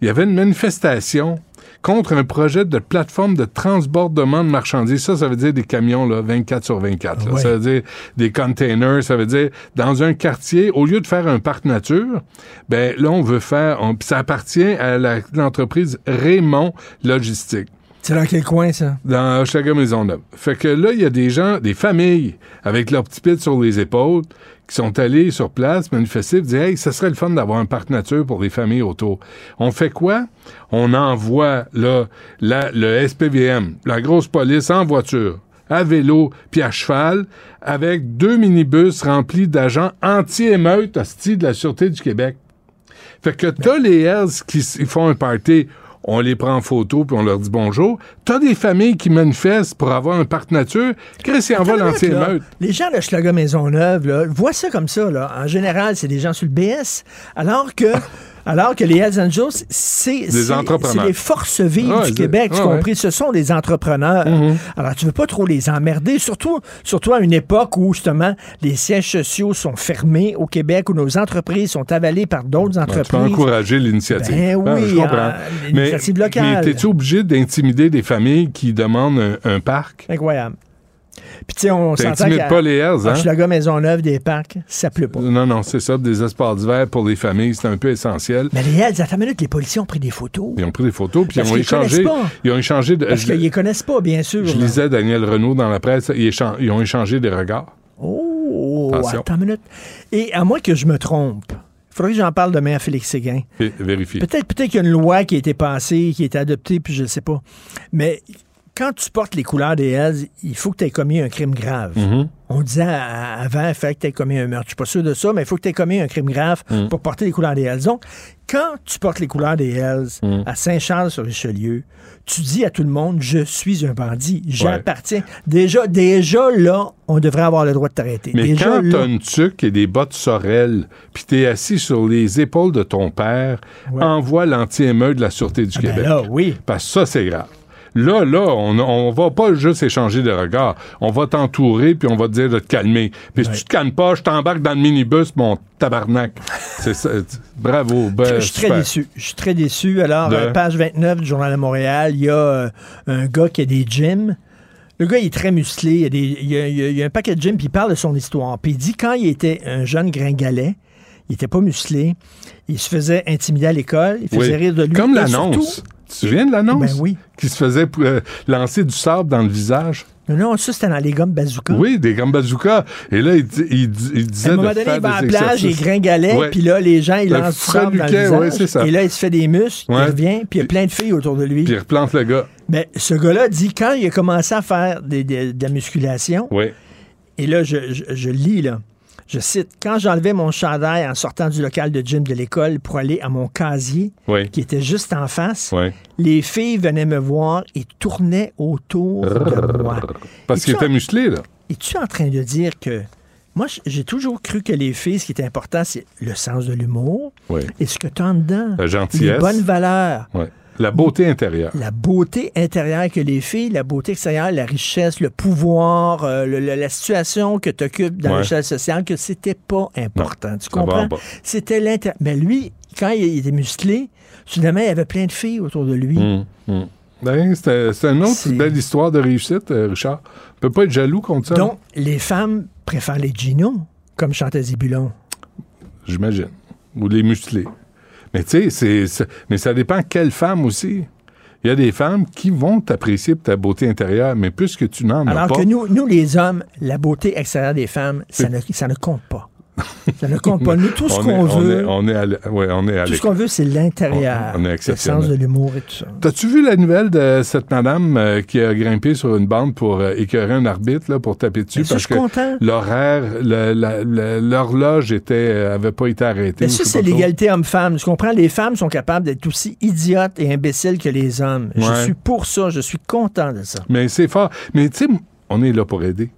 il y avait une manifestation contre un projet de plateforme de transbordement de marchandises. Ça, ça veut dire des camions, là, 24 sur 24. là. Ouais. Ça veut dire des containers. Ça veut dire, dans un quartier, au lieu de faire un parc nature, ben là, on veut faire... on- ça appartient à l'entreprise Raymond Logistique. C'est dans quel coin, ça? dans Hochelaga Maisonneuve. Fait que là, il y a des gens, des familles, avec leurs petits pits sur les épaules, qui sont allés sur place manifester, dire Hey, ça serait le fun d'avoir un parc nature pour les familles autour. On fait quoi? On envoie là, la- le SPVM, la grosse police en voiture, à vélo puis à cheval, avec deux minibus remplis d'agents anti-émeute hostie de la Sûreté du Québec. Fait que t'as les Hells qui font un party, on les prend en photo puis on leur dit bonjour. T'as des familles qui manifestent pour avoir un parc nature. Chris, ils envoient l'anti-émeute. Les gens de Schlager Maisonneuve, là, voient ça comme ça. Là. En général, c'est des gens sur le BS. Alors que, alors que les Hells Angels, c'est les forces vives du Québec, tu compris? Ce sont des entrepreneurs. Alors, tu veux pas trop les emmerder, surtout, surtout à une époque où, justement, les sièges sociaux sont fermés au Québec, où nos entreprises sont avalées par d'autres Ouais, tu peux entreprises. encourager l'initiative. Ben Ah, oui, je comprends. l'initiative mais, locale. Mais t'es-tu obligé d'intimider des familles qui demandent un, un parc? Incroyable. Puis, tu sais, on s'entend qu'à pas les Hells, hein? Hochelaga Maisonneuve, des parcs, ça pleut pas. Non, non, c'est ça. Des espaces d'hiver pour les familles, c'est un peu essentiel. Mais les Hells, attends une minute, les policiers ont pris des photos. Ils ont pris des photos, puis ils ont échangé. connaissent pas. Ils ont échangé de. Parce qu'ils les connaissent pas, bien sûr. Je là. lisais Daniel Renault dans la presse, ils, échan- ils ont échangé des regards. Oh, Attention. attends une minute. Et à moins que je me trompe, il faudrait que j'en parle demain à Félix Séguin. Vé- Vérifie. Peut-être peut qu'il y a une loi qui a été passée, qui a été adoptée, puis je ne sais pas. Mais quand tu portes les couleurs des Hells, il faut que tu aies commis un crime grave. Mhm. On disait avant, il fallait que tu aies commis un meurtre. Je suis pas sûr de ça, mais il faut que tu aies commis un crime grave Mm. pour porter les couleurs des Hells. Donc, quand tu portes les couleurs des Hells Mm. à Saint-Charles-sur-Richelieu, tu dis à tout le monde, je suis un bandit, j'appartiens. Déjà, déjà, là, on devrait avoir le droit de t'arrêter. Mais Déjà, quand t'as une tuque et des bottes sorel, puis t'es assis sur les épaules de ton père, Ouais. envoie l'anti-émeute de la Sûreté du ben Québec. là, oui. Parce que ça, c'est grave. Là, là, on, on va pas juste échanger des regards. On va t'entourer, puis on va te dire de te calmer. Puis si tu te calmes pas, je t'embarque dans le minibus, mon tabarnak. c'est ça. Bravo. ben, Je suis très déçu. Je suis très déçu. Alors, De- euh, page 29 du Journal de Montréal, il y a euh, un gars qui a des gyms. Le gars, il est très musclé. Il y a, des, il y a- il y a- il y a un paquet de gyms, puis il parle de son histoire. Puis il dit quand il était un jeune gringalet, il était pas musclé, il se faisait intimider à l'école, il faisait Oui. rire de lui. Comme l'annonce. Tu te souviens de l'annonce? Ben oui. Qui se faisait euh, lancer du sable dans le visage? Non, non, ça, c'était dans les gommes bazooka. Oui, des gommes bazooka. Et là, il, il il disait À un moment donné, il va à la plage, il gringalait, puis là, les gens, ils Le lancent du sable dans le visage. ouais, ça. Et là, il se fait des muscles, Ouais. il revient, puis il y a plein de filles autour de lui. Puis il replante le gars. Mais ce gars-là dit, quand il a commencé à faire des- des- de la musculation, Oui. et là, je, je- je lis, là, je cite, quand j'enlevais mon chandail en sortant du local de gym de l'école pour aller à mon casier, Oui. qui était juste en face, Oui. les filles venaient me voir et tournaient autour de moi. Parce Et qu'il tu était musclé, là. Es-tu en train de dire que... Moi, j'ai toujours cru que les filles, ce qui était important, c'est le sens de l'humour Oui. et ce que tu as en dedans. La gentillesse. Les bonnes valeurs. Ouais. La beauté intérieure. la beauté intérieure que les filles, la beauté extérieure, la richesse, le pouvoir, euh, le- le- la situation que tu occupes dans Ouais. l'échelle sociale, que c'était pas important. tu comprends? C'était l'intérêt. Mais lui, quand il était musclé, soudainement, il y avait plein de filles autour de lui. Hum, hum. Ben, c'était une autre C'est- belle histoire de réussite, euh, Richard. On peut pas être jaloux contre ça. Donc, les femmes préfèrent les Gino, comme chantait Zébulon. J'imagine. Ou les musclés. Mais tu sais, mais ça dépend quelle femme aussi. Il y a des femmes qui vont t'apprécier pour ta beauté intérieure, mais plus que tu n'en as Alors pas. que nous, nous, les hommes, la beauté extérieure des femmes, ça ne, ça ne compte pas. Ça ne compte pas. Nous, tout ce on qu'on on veut, est- on est à l- ouais, on est à tout ce qu'on veut, c'est l'intérieur. On- on est le sens de l'humour et tout ça. T'as-tu vu la nouvelle de cette madame euh, qui a grimpé sur une bande pour euh, écœurer un arbitre, là, pour taper dessus? Mais ça, parce je suis que content. l'horaire, l'horloge était, euh, avait pas été arrêtée. Mais ça, c'est l'égalité homme-femme. Tu comprends? Les femmes sont capables d'être aussi idiotes et imbéciles que les hommes. Je suis pour ça. Je suis content de ça. Mais c'est fort. Mais tu sais, on est là pour aider.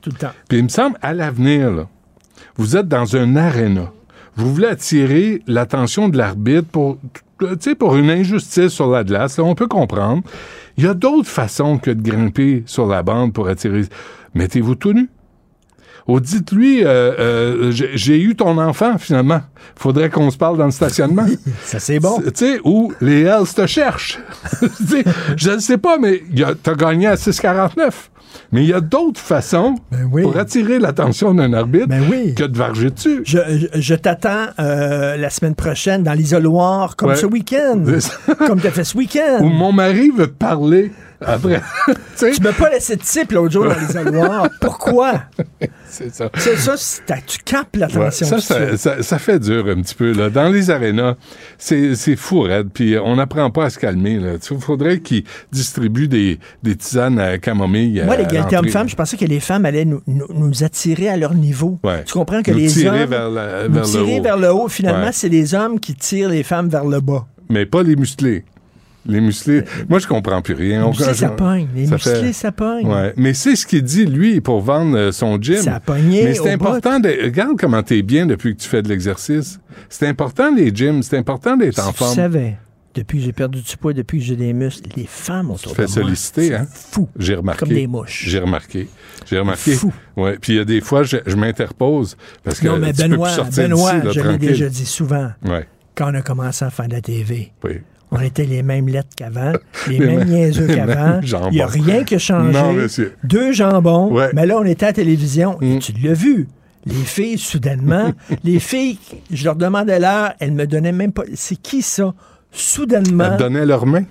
Tout le temps. Puis il me semble, à l'avenir, là, vous êtes dans un aréna. Vous voulez attirer l'attention de l'arbitre pour, tu sais, pour une injustice sur la glace. Là, on peut comprendre. Il y a d'autres façons que de grimper sur la bande pour attirer. Mettez-vous tout nu. Ou dites-lui, euh, euh, j'ai eu ton enfant, finalement. Faudrait qu'on se parle dans le stationnement. Ça, c'est bon. Tu sais, où les Hells te cherchent. Je ne sais pas, mais t'as gagné à 6,49. Mais il y a d'autres façons Ben oui. pour attirer l'attention d'un arbitre Ben oui. que de varger dessus. Je, je- je t'attends euh, la semaine prochaine dans l'isoloir, comme Ouais. ce week-end. Comme tu as fait ce week-end. Où mon mari veut parler Après, tu sais, Tu m'as pas laissé de type l'autre jour dans les alloirs. Pourquoi? c'est ça. C'est ça, t'as- tu capes Ouais, l'attention. ça, de ça, ça- ça fait dur un petit peu. Là. Dans les arénas, c'est fou, raide, puis on n'apprend pas à se calmer. Il faudrait qu'ils distribuent des, des tisanes à camomille. Moi, l'égalité homme-femme, je pensais que les femmes allaient nous, nous- nous attirer à leur niveau. Ouais. Tu comprends que Nous les tirer hommes vers, la- vers le tirer haut. vers le haut. Finalement, Ouais. c'est les hommes qui tirent les femmes vers le bas. Mais pas les musclés. Les musclés. Moi, je comprends plus rien. Les musclés, ça pogne. Les ça musclés, fait- ça pogne. Ouais. Mais c'est ce qu'il dit, lui, pour vendre euh, son gym. Ça a pogné Mais c'est important de. Regarde comment t'es bien depuis que tu fais de l'exercice. C'est important, les gyms. C'est important d'être en Si tu forme. savais, depuis que j'ai perdu du poids, depuis que j'ai des muscles, les femmes autour fais de moi, solliciter, hein? fou. J'ai remarqué. Comme des mouches. J'ai remarqué. J'ai remarqué. Fou. Ouais. Puis il y a des fois, je, je m'interpose parce que Non, mais tu peux Benoît, plus sortir Benoît, là, je l'ai déjà dit souvent, Ouais. quand on a commencé à faire de la TV, Oui. On était les mêmes lettres qu'avant, les, Les mêmes niaiseux qu'avant. Il n'y a rien qui a changé. Non. Deux jambons. Ouais. Mais là, on était à la télévision et Mm. tu l'as vu. Les filles, soudainement, les filles, je leur demandais l'heure, elles me donnaient même pas. C'est qui ça? Soudainement, Elle donnait leurs mains.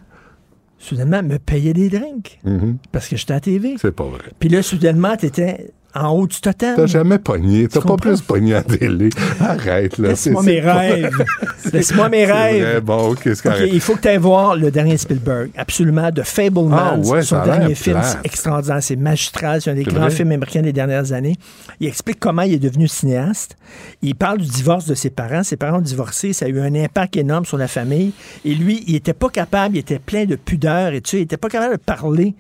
soudainement, elles me payaient des drinks Mhm. parce que j'étais à la TV. C'est pas vrai. Puis là, soudainement, tu étais en haut du totem. T'as jamais pogné. T'as pas plus pogné à la télé. Arrête, là. Laisse-moi mes rêves. Laisse-moi mes rêves. Bon, il faut que tu ailles voir le dernier Spielberg, absolument, de Fableman. Ah ouais, son dernier film, c'est extraordinaire, c'est magistral, c'est un des grands vrai? films américains des dernières années. Il explique comment il est devenu cinéaste. Il parle du divorce de ses parents. Ses parents ont divorcé, ça a eu un impact énorme sur la famille. Et lui, il était pas capable, il était plein de pudeur et tu sais, il était pas capable de parler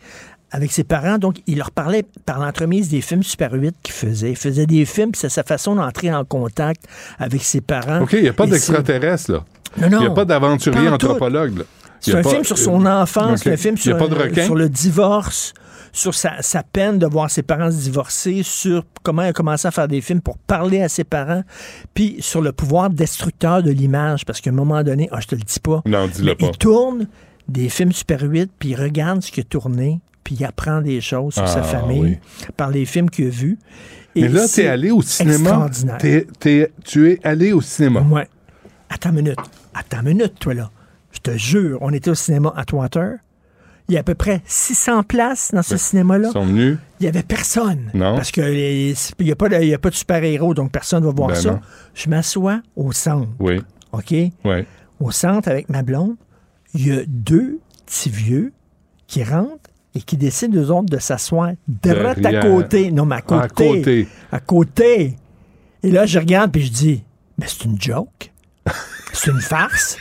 avec ses parents, donc il leur parlait par l'entremise des films Super 8 qu'il faisait. Il faisait des films, puis c'est sa façon d'entrer en contact avec ses parents. OK, il n'y a pas d'extraterrestre, là. Non, non. Il n'y a pas d'aventurier anthropologue, là. C'est un pas- film sur son enfance, OK. c'est un film sur, le divorce, sur sa, sa peine de voir ses parents se divorcer, sur comment il a commencé à faire des films pour parler à ses parents, puis sur le pouvoir destructeur de l'image, parce qu'à un moment donné, ah, je te le dis pas, Non, dis-le mais pas. il tourne des films Super 8, puis il regarde ce qu'il a tourné, puis il apprend des choses sur Ah, sa famille oui. par les films qu'il a vus. Et Mais là, c'est t'es allé au cinéma. extraordinaire. T'es- t'es- tu es allé au cinéma. Ouais. Attends une minute. Attends une minute, toi, là. Je te jure, on était au cinéma Atwater. Il y a à peu près 600 places dans ce cinéma-là. Ils sont venus. Il n'y avait personne. Non. Parce qu'il n'y a, pas de- de super-héros, donc personne ne va voir Ben ça. non. Je m'assois au centre. Oui. OK? Oui. Au centre avec ma blonde. Il y a deux petits vieux qui rentrent et qui décident, eux autres, de s'asseoir direct à côté. Non, mais à côté. À côté. À côté. Et là, je regarde puis je dis, mais c'est une joke. C'est une farce.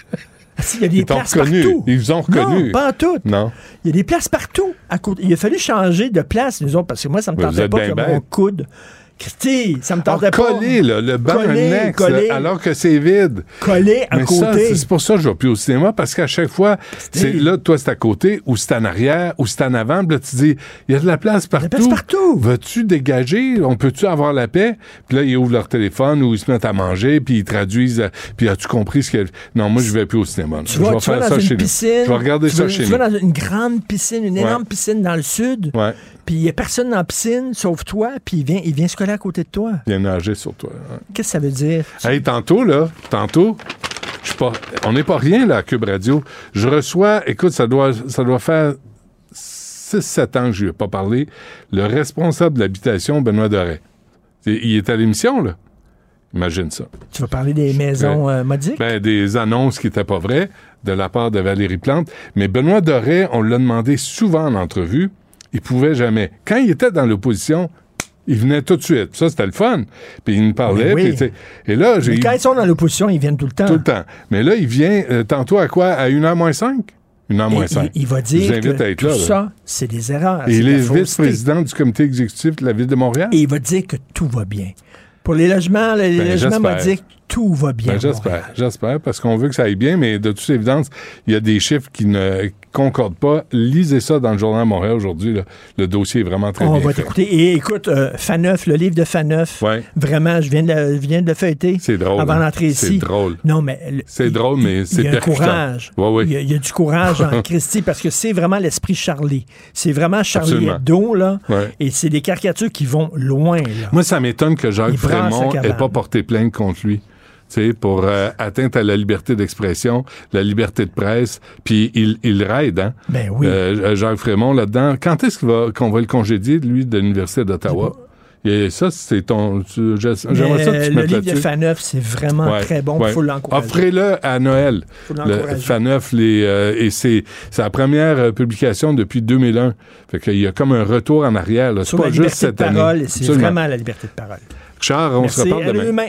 Il y a des Ils places reconnu. partout. Ils vous ont reconnu. Non, pas en tout. Non. Il y a des places partout. À côté. Il a fallu changer de place, nous autres, parce que moi, ça me Mais vous tentait pas bien que mon coude. Christy, ça me tentait pas. collé, là, le banc annexe, alors que c'est vide. Collé à Mais côté. c'est pour ça que je vais plus au cinéma, parce qu'à chaque fois, c'est là, toi, c'est à côté, ou c'est en arrière, ou c'est en avant, puis là, tu dis, il y a de la place partout. place partout. Vas-tu dégager? On peut-tu avoir la paix? Puis là, ils ouvrent leur téléphone, ou ils se mettent à manger, puis ils traduisent, euh, puis as-tu compris ce que... Non, moi, je vais plus au cinéma. Tu je vas, vais tu vas dans ça une chez piscine. nous. Je vais regarder tu ça vas- chez Tu nous. vas dans une grande piscine, une Ouais. énorme piscine dans le sud. Ouais, Puis il n'y a personne dans la piscine, sauf toi, puis il vient, il vient se coller à côté de toi. viens nager sur toi. Qu'est-ce que ça veut dire? Hey, tantôt, là, tantôt, je pas, on n'est pas rien, là, à Cube Radio. Je reçois, écoute, ça doit, ça doit faire 6-7 ans que je lui ai pas parlé, le responsable de l'habitation, Benoît Doré. Il il est à l'émission, là. Imagine ça. Tu vas parler des maisons euh, modiques? Ben, des annonces qui n'étaient pas vraies de la part de Valérie Plante. Mais Benoît Doré, on l'a demandé souvent en entrevue, il pouvait jamais. Quand il était dans l'opposition, il venait tout de suite. Ça, c'était le fun. Puis il nous parlait. Oui. puis, et là, j'ai Mais quand ils sont dans l'opposition, ils viennent tout le temps. tout le temps. Mais là, il vient euh, tantôt à quoi? À 1h moins 5? 1h Et moins 5. il, il va dire que à être tout là, ça, c'est des erreurs. Et il est vice-président du comité exécutif de la Ville de Montréal? Et il va dire que tout va bien. Pour les logements, les Ben, logements j'espère. modiques, tout va bien. Ben, j'espère, j'espère, parce qu'on veut que ça aille bien, mais de toute évidence, il y a des chiffres qui ne concordent pas. Lisez ça dans le Journal de Montréal aujourd'hui. Le dossier est vraiment très On bien va t'écouter. Et écoute, euh, Faneuf, le livre de Faneuf, Ouais. vraiment, je viens de, le- je viens de le feuilleter C'est drôle. avant hein. d'entrer ici. C'est drôle. Non, mais... C'est drôle, mais c'est Il y a un percutant. courage. Ouais, ouais. Il, y a, il y a du courage en Christie parce que c'est vraiment l'esprit Charlie. C'est vraiment Charlie. Hebdo, là. Ouais. Et c'est des caricatures qui vont loin, là. Moi, ça m'étonne que Jacques Frémont n'ait pas porté plainte contre lui. Pour euh, atteinte à la liberté d'expression, la liberté de presse, puis il, il raide, hein? Ben oui. Euh, Jacques Frémont là-dedans. Quand est-ce qu'on va, qu'on va le congédier, lui, de l'Université d'Ottawa? Et ça, c'est ton. J'aimerais ça que tu le livre de. Faneuf, c'est vraiment Ouais, très bon. Il ouais. faut l'encourager. Offrez-le à Noël. Faut Le l'encourager. Faneuf, les, euh, et c'est sa première euh, publication depuis 2001. Fait qu'il y a comme un retour en arrière. C'est pas la juste cette de parole, c'est vraiment la liberté de parole. Richard, on Merci. se reparle demain.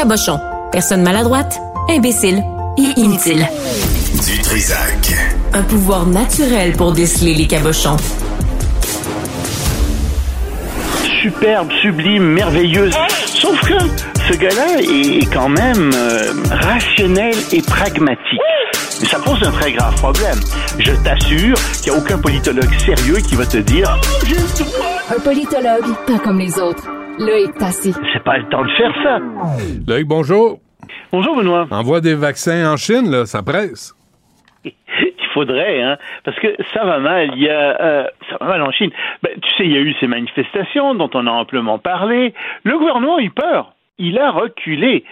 Cabochon. Personne maladroite, imbécile et inutile. Du Trisac. Un pouvoir naturel pour déceler les cabochons. superbe, sublime, merveilleuse. Sauf que ce gars-là est quand même euh, rationnel et pragmatique. Mais ça pose un très grave problème. Je t'assure qu'il n'y a aucun politologue sérieux qui va te dire Un politologue, pas comme les autres. Loïc Tassi. c'est pas le temps de faire ça. Loïc, bonjour. Bonjour, Benoît. Envoie des vaccins en Chine, là, ça presse. Il faudrait, hein, parce que ça va mal. Il y a, euh, ça va mal en Chine. Ben, tu sais, il y a eu ces manifestations dont on a amplement parlé. Le gouvernement a eu peur. Il a reculé.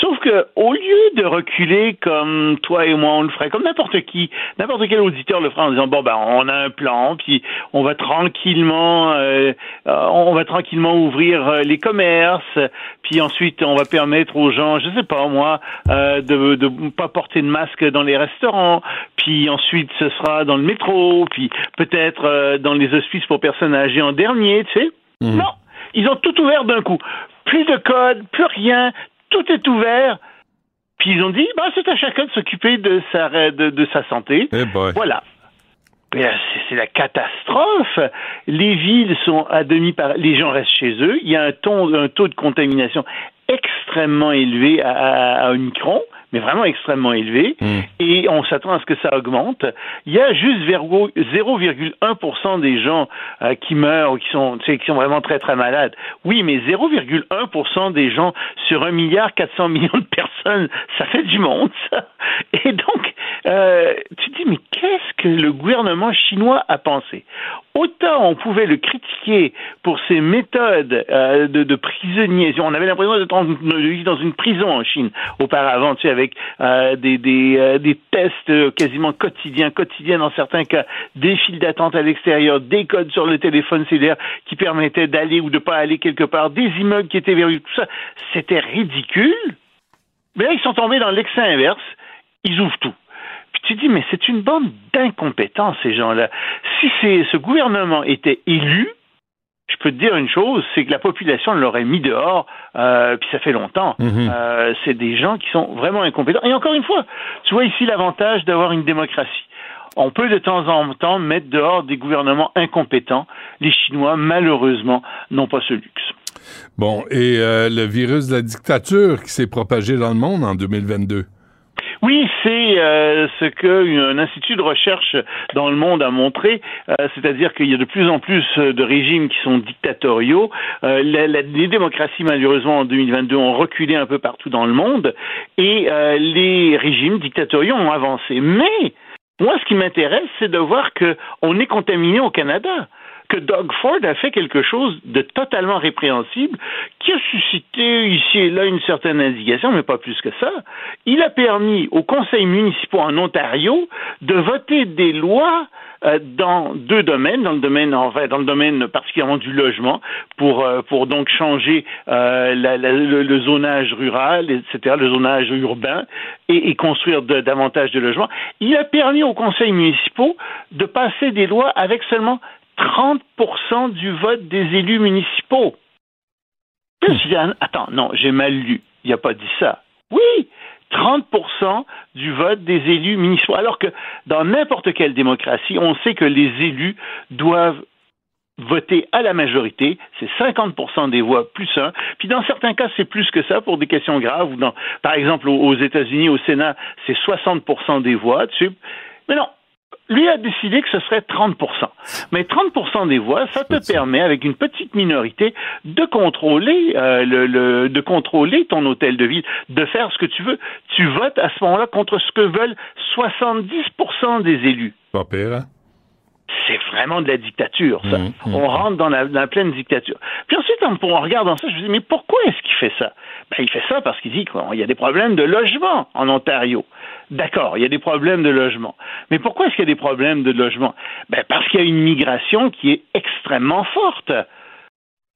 Sauf que, au lieu de reculer comme toi et moi on le ferait, comme n'importe qui, n'importe quel auditeur le ferait en disant bon ben on a un plan, puis on va tranquillement, euh, euh, on va tranquillement ouvrir euh, les commerces, puis ensuite on va permettre aux gens, je sais pas moi, euh, de de pas porter de masque dans les restaurants, puis ensuite ce sera dans le métro, puis peut-être euh, dans les hospices pour personnes âgées en dernier, tu sais. Non, ils ont tout ouvert d'un coup. Plus de code, plus rien, tout est ouvert. Puis ils ont dit, bah, c'est à chacun de s'occuper de sa, de, de sa santé. Eh boy. Voilà. Mais là, c'est- la catastrophe. Les villes sont à demi par... Les gens restent chez eux. Il y a un, ton- un taux de contamination extrêmement élevé à, à, à Omicron, mais vraiment extrêmement élevé. Et on s'attend à ce que ça augmente. Il y a juste vergo- 0,1% des gens euh, qui meurent ou qui sont, tu sais, qui sont vraiment très très malades. Oui, mais 0,1% des gens sur 1 milliard 400 millions de personnes, ça fait du monde, ça. Et donc, euh, tu te dis, mais qu'est-ce que le gouvernement chinois a pensé? Autant on pouvait le critiquer pour ses méthodes euh, de, de prisonniers. On avait l'impression d'être dans une prison en Chine auparavant, tu sais, avec euh, euh, des tests quasiment quotidiens, quotidiens dans certains cas, des files d'attente à l'extérieur, des codes sur le téléphone cellulaire qui permettaient d'aller ou de pas aller quelque part, des immeubles qui étaient verrouillés, tout ça. C'était ridicule. Mais là, ils sont tombés dans l'excès inverse. Ils ouvrent tout. Tu dis, mais c'est une bande d'incompétents, ces gens-là. Si ce gouvernement était élu, je peux te dire une chose, c'est que la population l'aurait mis dehors, euh, puis ça fait longtemps. Mhm. Euh, c'est des gens qui sont vraiment incompétents. Et encore une fois, tu vois ici l'avantage d'avoir une démocratie. On peut de temps en temps mettre dehors des gouvernements incompétents. Les Chinois, malheureusement, n'ont pas ce luxe. Bon, et euh, le virus de la dictature qui s'est propagé dans le monde en 2022. Oui, c'est euh, ce qu'un institut de recherche dans le monde a montré, euh, c'est-à-dire qu'il y a de plus en plus de régimes qui sont dictatoriaux. Euh, les démocraties, malheureusement, en 2022, ont reculé un peu partout dans le monde, et les régimes dictatoriaux ont avancé. Mais moi, ce qui m'intéresse, c'est de voir que on est contaminé au Canada que Doug Ford a fait quelque chose de totalement répréhensible qui a suscité ici et là une certaine indignation, mais pas plus que ça. Il a permis aux conseils municipaux en Ontario de voter des lois euh, dans deux domaines, dans le domaine enfin dans le domaine particulièrement du logement, pour euh, pour donc changer euh, la- la- le, le zonage rural, etc., le zonage urbain, et, et construire de- davantage de logements. Il a permis aux conseils municipaux de passer des lois avec seulement 30% du vote des élus municipaux. Je ah, attends, non, j'ai mal lu. Il n'a pas dit ça. Oui, 30% du vote des élus municipaux. Alors que dans n'importe quelle démocratie, on sait que les élus doivent voter à la majorité, c'est 50% des voix plus un. Puis dans certains cas, c'est plus que ça pour des questions graves. Ou dans, par exemple, aux États-Unis, au Sénat, c'est 60% des voix. Dessus. Mais non, lui a décidé que ce serait 30% Mais 30% des voix, ça te permet, avec une petite minorité, de contrôler euh, le, de contrôler ton hôtel de ville, de faire ce que tu veux. Tu votes à ce moment-là contre ce que veulent 70% des élus. Pas pire, hein? C'est vraiment de la dictature, ça. Mmh, mmh. On rentre dans la, pleine dictature. Puis ensuite, en, en regardant ça, je me dis, mais pourquoi est-ce qu'il fait ça? Ben, il fait ça parce qu'il dit qu'il y a des problèmes de logement en Ontario. D'accord, il y a des problèmes de logement. Mais pourquoi est-ce qu'il y a des problèmes de logement? Ben, parce qu'il y a une migration qui est extrêmement forte.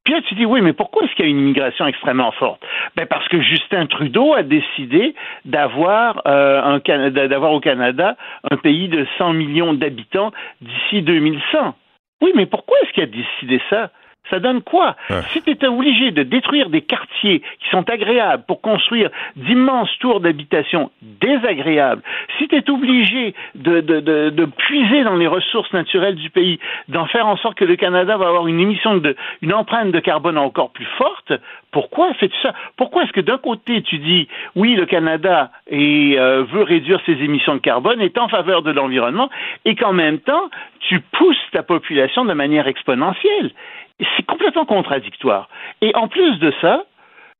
Puis là, tu dis, oui, mais pourquoi est-ce qu'il y a une immigration extrêmement forte? Ben parce que Justin Trudeau a décidé d'avoir euh, au Canada un pays de 100 millions d'habitants d'ici 2100. Oui, mais pourquoi est-ce qu'il a décidé ça? Ça donne quoi Si tu étais obligé de détruire des quartiers qui sont agréables pour construire d'immenses tours d'habitation désagréables, si tu es obligé de, de, de, de, puiser dans les ressources naturelles du pays, d'en faire en sorte que le Canada va avoir une émission de, une empreinte de carbone encore plus forte, pourquoi fais-tu ça? Pourquoi est-ce que d'un côté tu dis oui le Canada euh, veut réduire ses émissions de carbone, est en faveur de l'environnement, et qu'en même temps tu pousses ta population de manière exponentielle? C'est complètement contradictoire. Et en plus de ça,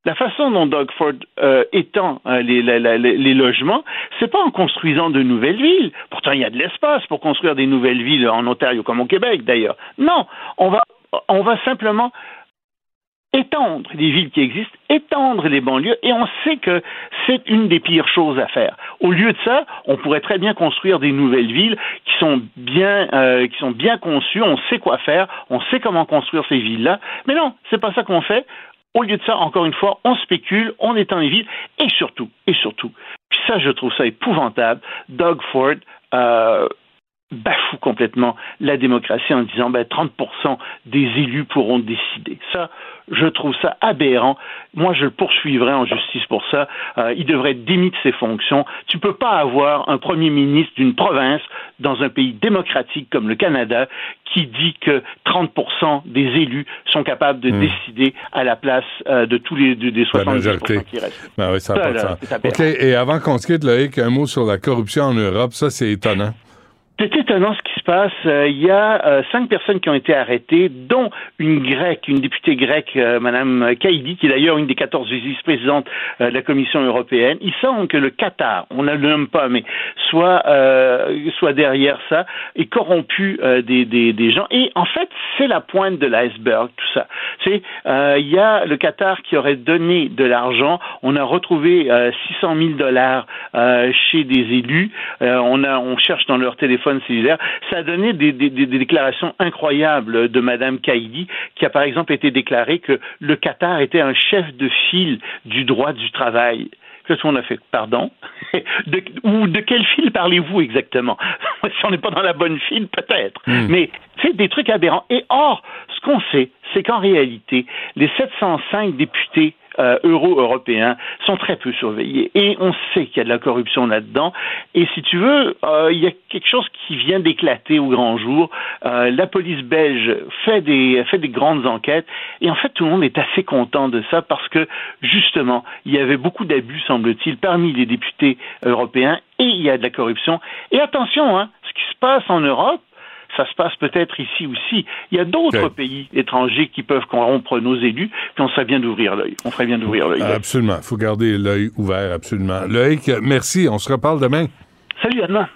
la façon dont Doug Ford euh, étend euh, les, les, logements, c'est pas en construisant de nouvelles villes. Pourtant, il y a de l'espace pour construire des nouvelles villes en Ontario, comme au Québec d'ailleurs. Non, on va simplement étendre les villes qui existent, étendre les banlieues, et on sait que c'est une des pires choses à faire. Au lieu de ça, on pourrait très bien construire des nouvelles villes qui sont bien, euh, qui sont bien conçues, on sait quoi faire, on sait comment construire ces villes-là, mais non, c'est pas ça qu'on fait. Au lieu de ça, encore une fois, on spécule, on étend les villes, et surtout, et surtout, puis ça, je trouve ça épouvantable, Doug Ford, euh, bafoue complètement la démocratie en disant ben, 30% des élus pourront décider. Ça, je trouve ça aberrant. Moi, je le poursuivrai en justice pour ça. Euh, il devrait être démis de ses fonctions. Tu peux pas avoir un premier ministre d'une province dans un pays démocratique comme le Canada qui dit que 30% des élus sont capables de hmm. décider à la place euh, de tous les des 70% qui restent. Ben oui, ça, ça, là, et avant qu'on se quitte, Loïc, un mot sur la corruption en Europe. Ça, c'est étonnant. C'est étonnant ce qui se passe. Euh, il y a euh, cinq personnes qui ont été arrêtées, dont une grecque, une députée grecque, euh, Madame Kaidi, qui est d'ailleurs une des 14 vice-présidentes de la Commission européenne. Il semble que le Qatar, on ne le nomme pas, mais soit soit derrière ça et corrompu des, des, des, gens. Et en fait, c'est la pointe de l'iceberg, tout ça. C'est il y a le Qatar qui aurait donné de l'argent. On a retrouvé 600 000 dollars chez des élus. on a on cherche dans leur téléphone Ça a donné des, déclarations incroyables de Madame Kaidi, qui a par exemple été déclaré que le Qatar était un chef de file du droit du travail. Qu'est-ce qu'on a fait Pardon? De, Ou de quel fil parlez-vous exactement? Si on n'est pas dans la bonne file, peut-être. Hmm. Mais c'est des trucs aberrants. Et or, ce qu'on sait, c'est qu'en réalité, les 705 députés euh, euro-européens sont très peu surveillés. Et on sait qu'il y a de la corruption là-dedans. Et si tu veux, euh, il y a quelque chose qui vient d'éclater au grand jour. Euh, la police belge fait des, fait des grandes enquêtes. Et en fait, tout le monde est assez content de ça parce que, justement, il y avait beaucoup d'abus, semble-t-il, parmi les députés européens. Et il y a de la corruption. Et attention, hein, ce qui se passe en Europe, ça se passe peut-être ici aussi. Il y a d'autres pays étrangers qui peuvent corrompre nos élus, puis on serait bien d'ouvrir l'œil. On ferait bien d'ouvrir l'œil. Absolument. Il faut garder l'œil ouvert, absolument. Loïc, merci. On se reparle demain. Salut, Anna.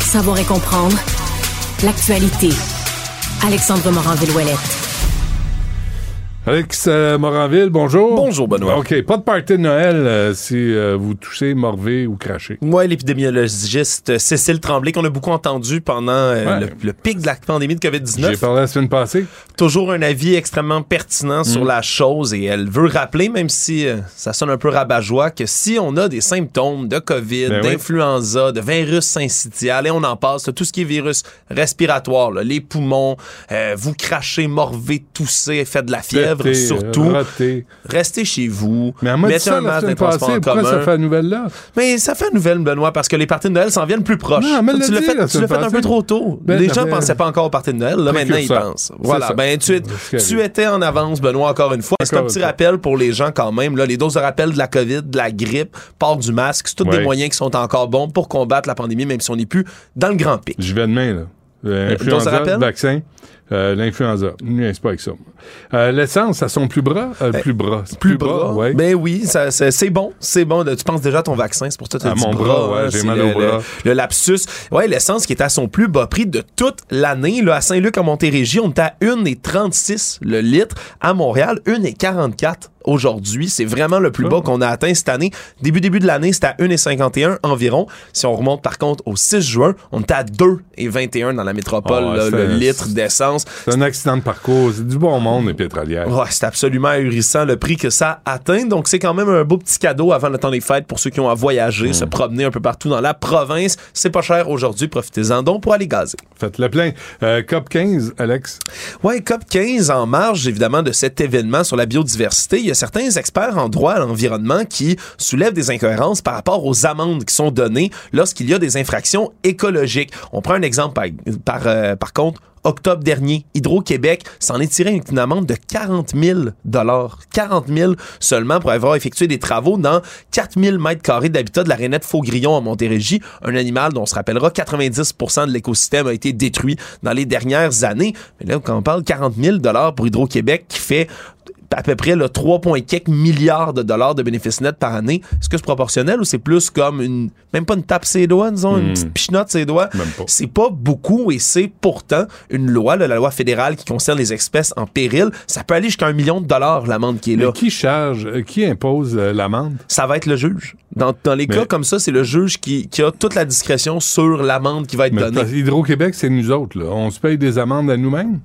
Savoir et comprendre l'actualité. Alexandre Morin-Villouellette. Alex euh, Moranville, bonjour. Bonjour, Benoît. OK, pas de party de Noël euh, si euh, vous toussez, morvez ou crachez. Moi, l'épidémiologiste Cécile Tremblay, qu'on a beaucoup entendu pendant le, pic de la pandémie de COVID-19. J'ai parlé la semaine passée. Toujours un avis extrêmement pertinent sur mm. la chose et elle veut rappeler, même si ça sonne un peu rabat-joie, que si on a des symptômes de COVID, ben d'influenza, de virus syncytial, et on en passe, tout ce qui est virus respiratoire, les poumons, vous crachez, morvez, toussez, faites de la fièvre, surtout, restez chez vous. Mais mettez ça un masque Pourquoi commun. ça fait la nouvelle là? Mais ça fait une nouvelle, Benoît, parce que les parties de Noël s'en viennent plus proches. Non, tu l'as fait, tu fait un peu trop tôt. Ben, les gens belle- pensaient pas encore aux parties de Noël. Là, maintenant, ils pensent. Voilà. Ben, tu, tu étais en avance, Benoît, encore une fois. C'est un petit rappel pour les gens quand même. Là, les doses de rappel de la COVID, de la grippe, port du masque, c'est tous des moyens qui sont encore bons pour combattre la pandémie, même si on n'est plus dans le grand pic. J'y vais demain, là. Euh, rappel? vaccin, euh, l'influenza. Ne pas avec ça. Euh, L'essence, à son plus bras? Euh, plus bras. C'est Plus bras? ouais. Ben oui, ça- ça- c'est bon, c'est bon. Tu penses déjà à ton vaccin, c'est pour ça que tu as À dit mon bras, bras, ouais, hein, j'ai c'est mal le, au bras. Le, le lapsus. Ouais, l'essence qui est à son plus bas prix de toute l'année. Là, à Saint-Luc, à Montérégie, on est à 1,36 le litre. À Montréal, 1,44 aujourd'hui. C'est vraiment le plus bas qu'on a atteint cette année. Début, début de l'année, c'était à 1,51 environ. Si on remonte par contre au 6 juin, on était à 2,21 dans la métropole, Ah, là, c'est le litre d'essence. C'est un accident de parcours. C'est du bon monde, les pétrolières. Ouais, c'est absolument ahurissant le prix que ça atteint. Donc, c'est quand même un beau petit cadeau avant le temps des fêtes pour ceux qui ont à voyager, Hmm. se promener un peu partout dans la province. C'est pas cher aujourd'hui. Profitez-en donc pour aller gazer. Faites le plein. Euh, COP 15, Alex? Ouais, COP 15 en marge évidemment de cet événement sur la biodiversité. Il y a certains experts en droit à l'environnement qui soulèvent des incohérences par rapport aux amendes qui sont données lorsqu'il y a des infractions écologiques. On prend un exemple par, par, euh, par contre. Octobre dernier, Hydro-Québec s'en est tiré une amende de 40 000 dollars. 40 000 seulement pour avoir effectué des travaux dans 4 000 mètres carrés d'habitat de la rainette Faugrillon à Montérégie, un animal dont on se rappellera 90% de l'écosystème a été détruit dans les dernières années. Mais là, quand on parle 40 000 dollars pour Hydro-Québec qui fait à peu près le 3,4 milliards de dollars de bénéfices nets par année. Est-ce que c'est proportionnel ou c'est plus comme une, même pas une tape ses doigts, disons, une Hmm. petite pichenote ses doigts? Même pas. C'est pas beaucoup et c'est pourtant une loi, là, la loi fédérale qui concerne les espèces en péril. Ça peut aller jusqu'à un million de dollars, l'amende qui est là. Mais qui charge, euh, qui impose euh, l'amende? Ça va être le juge. Dans, dans les Mais- cas comme ça, c'est le juge qui, qui a toute la discrétion sur l'amende qui va être Mais donnée. Hydro-Québec, c'est nous autres. Là. On se paye des amendes à nous-mêmes?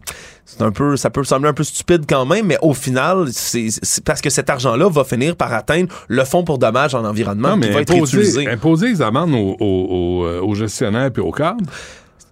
C'est un peu, ça peut sembler un peu stupide quand même, mais au final, c'est parce que cet argent-là va finir par atteindre le fonds pour dommages en environnement Non, qui mais va être imposer, utilisé. imposer les amendes aux, aux- aux, euh, aux gestionnaires et aux cadres.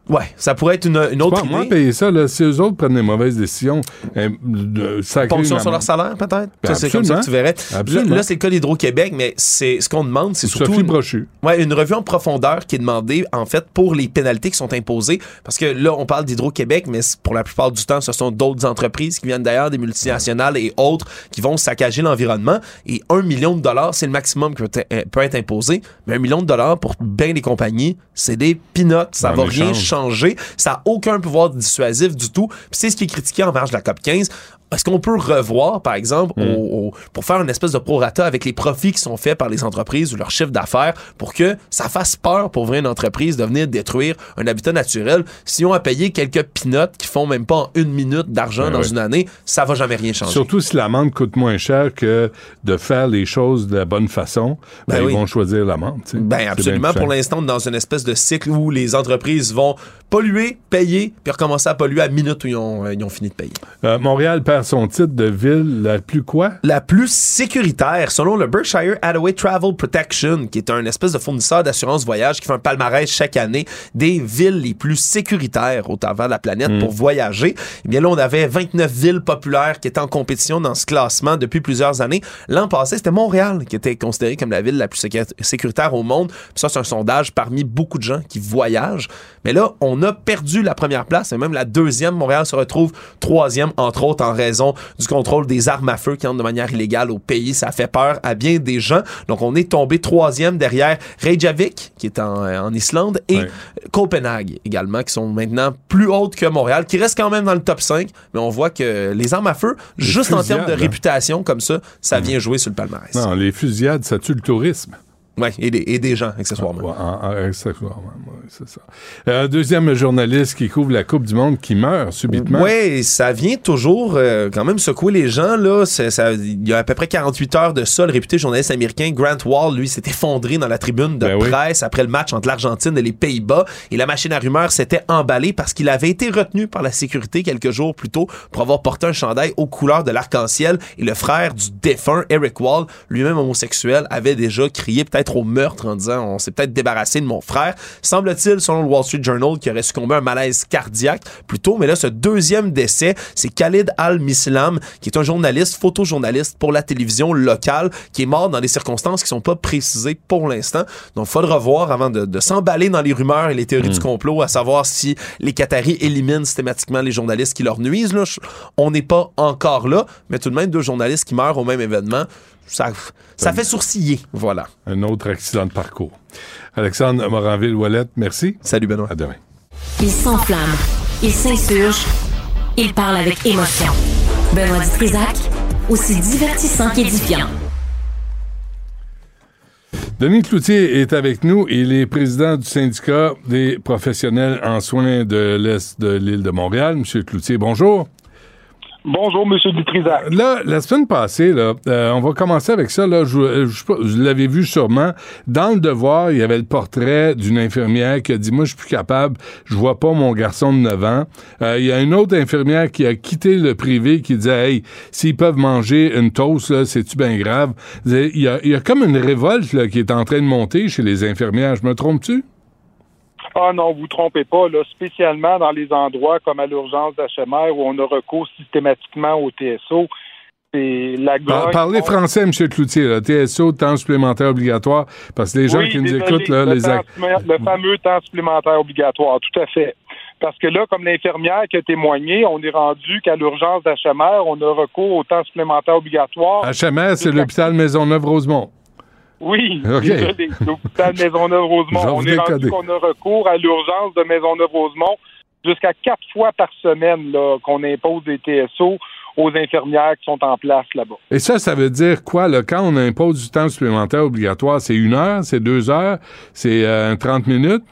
Ouais, ça pourrait être une, une autre pas à moi idée. payer ça. Là, si eux autres prennent des mauvaises décisions, euh, de sacrer Ponction une sur leur salaire, peut-être? Ben, Ça, c'est comme ça que tu verrais. Là, Absolument. là, c'est le cas d'Hydro-Québec, mais c'est ce qu'on demande, c'est surtout Sophie une, Brochu. ouais, une revue en profondeur qui est demandée, en fait, pour les pénalités qui sont imposées. Parce que là, on parle d'Hydro-Québec, mais pour la plupart du temps, ce sont d'autres entreprises qui viennent d'ailleurs, des multinationales et autres, qui vont saccager l'environnement. Et un million de dollars, c'est le maximum qui peut être, euh, peut être imposé. Mais un million de dollars pour bien des compagnies, c'est des peanuts. Ça En va rien échange. Ça n'a aucun pouvoir dissuasif du tout. C'est ce qui est critiqué en marge de la COP 15. Est-ce qu'on peut revoir, par exemple, au- au- pour faire une espèce de prorata avec les profits qui sont faits par les entreprises ou leur chiffre d'affaires pour que ça fasse peur pour ouvrir une entreprise de venir détruire un habitat naturel? Si on a payé quelques pinottes qui font même pas en une minute d'argent Ouais, dans ouais. une année, ça va jamais rien changer. Surtout si l'amende coûte moins cher que de faire les choses de la bonne façon, ben, Ben oui. ils vont choisir l'amende. tu sais. Ben absolument. Pour l'instant, dans une espèce de cycle où les entreprises vont polluer, payer, puis recommencer à polluer à minute où ils ont, euh, ils ont fini de payer. Euh, Montréal perd son titre de ville la plus quoi? la plus sécuritaire selon le Berkshire Hathaway Travel Protection, qui est un espèce de fournisseur d'assurance voyage qui fait un palmarès chaque année des villes les plus sécuritaires au travers de la planète Mm. pour voyager. Eh bien là, on avait 29 villes populaires qui étaient en compétition dans ce classement depuis plusieurs années. L'an passé, c'était Montréal qui était considérée comme la ville la plus sécu- sécuritaire au monde. Puis ça, c'est un sondage parmi beaucoup de gens qui voyagent. Mais là, on a perdu la première place et même la deuxième. Montréal se retrouve troisième, entre autres en raison du contrôle des armes à feu qui entrent de manière illégale au pays. Ça fait peur à bien des gens. Donc, on est tombé troisième derrière Reykjavik, qui est en, en Islande, et Ouais. Copenhague également, qui sont maintenant plus hautes que Montréal, qui reste quand même dans le top 5. Mais on voit que les armes à feu, juste en termes de hein. réputation comme ça, ça vient jouer sur le palmarès. Non, les fusillades, ça tue le tourisme. Ouais, et, des, et des gens, accessoirement. Ouais, en- en- accessoirement, ouais, c'est ça. Euh, deuxième journaliste qui couvre la Coupe du Monde qui meurt subitement. Oui, ça vient toujours euh, quand même secouer les gens. Là. Il y a à peu près 48 heures de ça, le réputé journaliste américain Grant Wall, lui, s'est effondré dans la tribune de Ben oui. presse après le match entre l'Argentine et les Pays-Bas. Et la machine à rumeurs s'était emballée parce qu'il avait été retenu par la sécurité quelques jours plus tôt pour avoir porté un chandail aux couleurs de l'arc-en-ciel. Et le frère du défunt, Eric Wall, lui-même homosexuel, avait déjà crié peut-être peut-être au meurtre en disant on s'est peut-être débarrassé de mon frère. Semble-t-il, selon le Wall Street Journal, qui aurait succombé à un malaise cardiaque plus tôt. Mais là, ce deuxième décès, c'est Khalid Al-Mislam, qui est un journaliste, photojournaliste pour la télévision locale, qui est mort dans des circonstances qui sont pas précisées pour l'instant. Donc, faudra voir avant de, de s'emballer dans les rumeurs et les théories du complot, à savoir si les Qataris éliminent systématiquement les journalistes qui leur nuisent. Là. On n'est pas encore là, mais tout de même, deux journalistes qui meurent au même événement, ça, ça fait sourciller. Voilà. Un autre accident de parcours. Alexandre Moranville-Ouellette, merci. Salut Benoît. À demain. Il s'enflamme, il s'insurge, il parle avec émotion. Benoît Dutrisac, aussi divertissant qu'édifiant. Denis Cloutier est avec nous. Il est président du syndicat des professionnels en soins de l'Est de l'île de Montréal. Monsieur Cloutier, bonjour. Bonjour, Monsieur Dutrisac. Là, la semaine passée, là, euh, on va commencer avec ça. Là, je, l'avais vu sûrement. Dans le devoir, il y avait le portrait d'une infirmière qui a dit Moi, je suis plus capable, je vois pas mon garçon de 9 ans. Euh, il y a une autre infirmière qui a quitté le privé qui disait Hey, s'ils peuvent manger une toast, c'est-tu bien grave? Il y, a, il y a comme une révolte là, qui est en train de monter chez les infirmières. Je me trompe-tu? Ah non, vous trompez pas, là, spécialement dans les endroits comme à l'urgence d'HMR où on a recours systématiquement au TSO. C'est la Par, Parlez français, M. Cloutier, là. TSO, temps supplémentaire obligatoire, parce que les gens Oui, qui nous écoutent, là, le, les temps le fameux temps supplémentaire obligatoire, tout à fait. Parce que là, comme l'infirmière qui a témoigné, on est rendu qu'à l'urgence d'HMR, on a recours au temps supplémentaire obligatoire. HMS, c'est l'hôpital Maisonneuve-Rosemont. Oui, OK. désolé, l'hôpital Maisonneuve-Rosemont. On est rendu qu'on a recours à l'urgence de Maisonneuve-Rosemont jusqu'à quatre fois par semaine qu'on impose des TSO aux infirmières qui sont en place là-bas. Et ça, ça veut dire quoi, là? Quand on impose du temps supplémentaire obligatoire, c'est une heure, c'est deux heures, c'est euh, 30 minutes?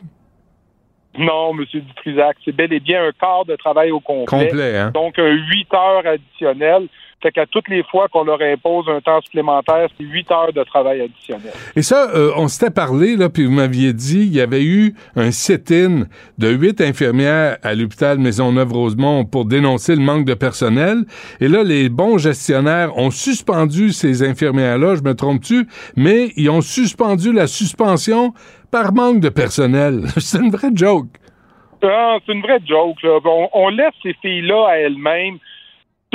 Non, M. Dutrisac, c'est bel et bien un quart de travail au complet. Complet, hein? Donc, huit heures additionnelles. Fait qu'à toutes les fois qu'on leur impose un temps supplémentaire, c'est huit heures de travail additionnel. Et ça, euh, on s'était parlé, là, puis vous m'aviez dit, il y avait eu un sit-in de huit infirmières à l'hôpital Maisonneuve-Rosemont pour dénoncer le manque de personnel. Et là, les bons gestionnaires ont suspendu ces infirmières-là, je me trompe-tu, mais ils ont suspendu la suspension par manque de personnel. C'est une vraie joke. Ah, c'est une vraie joke. Là. On, on laisse ces filles-là à elles-mêmes.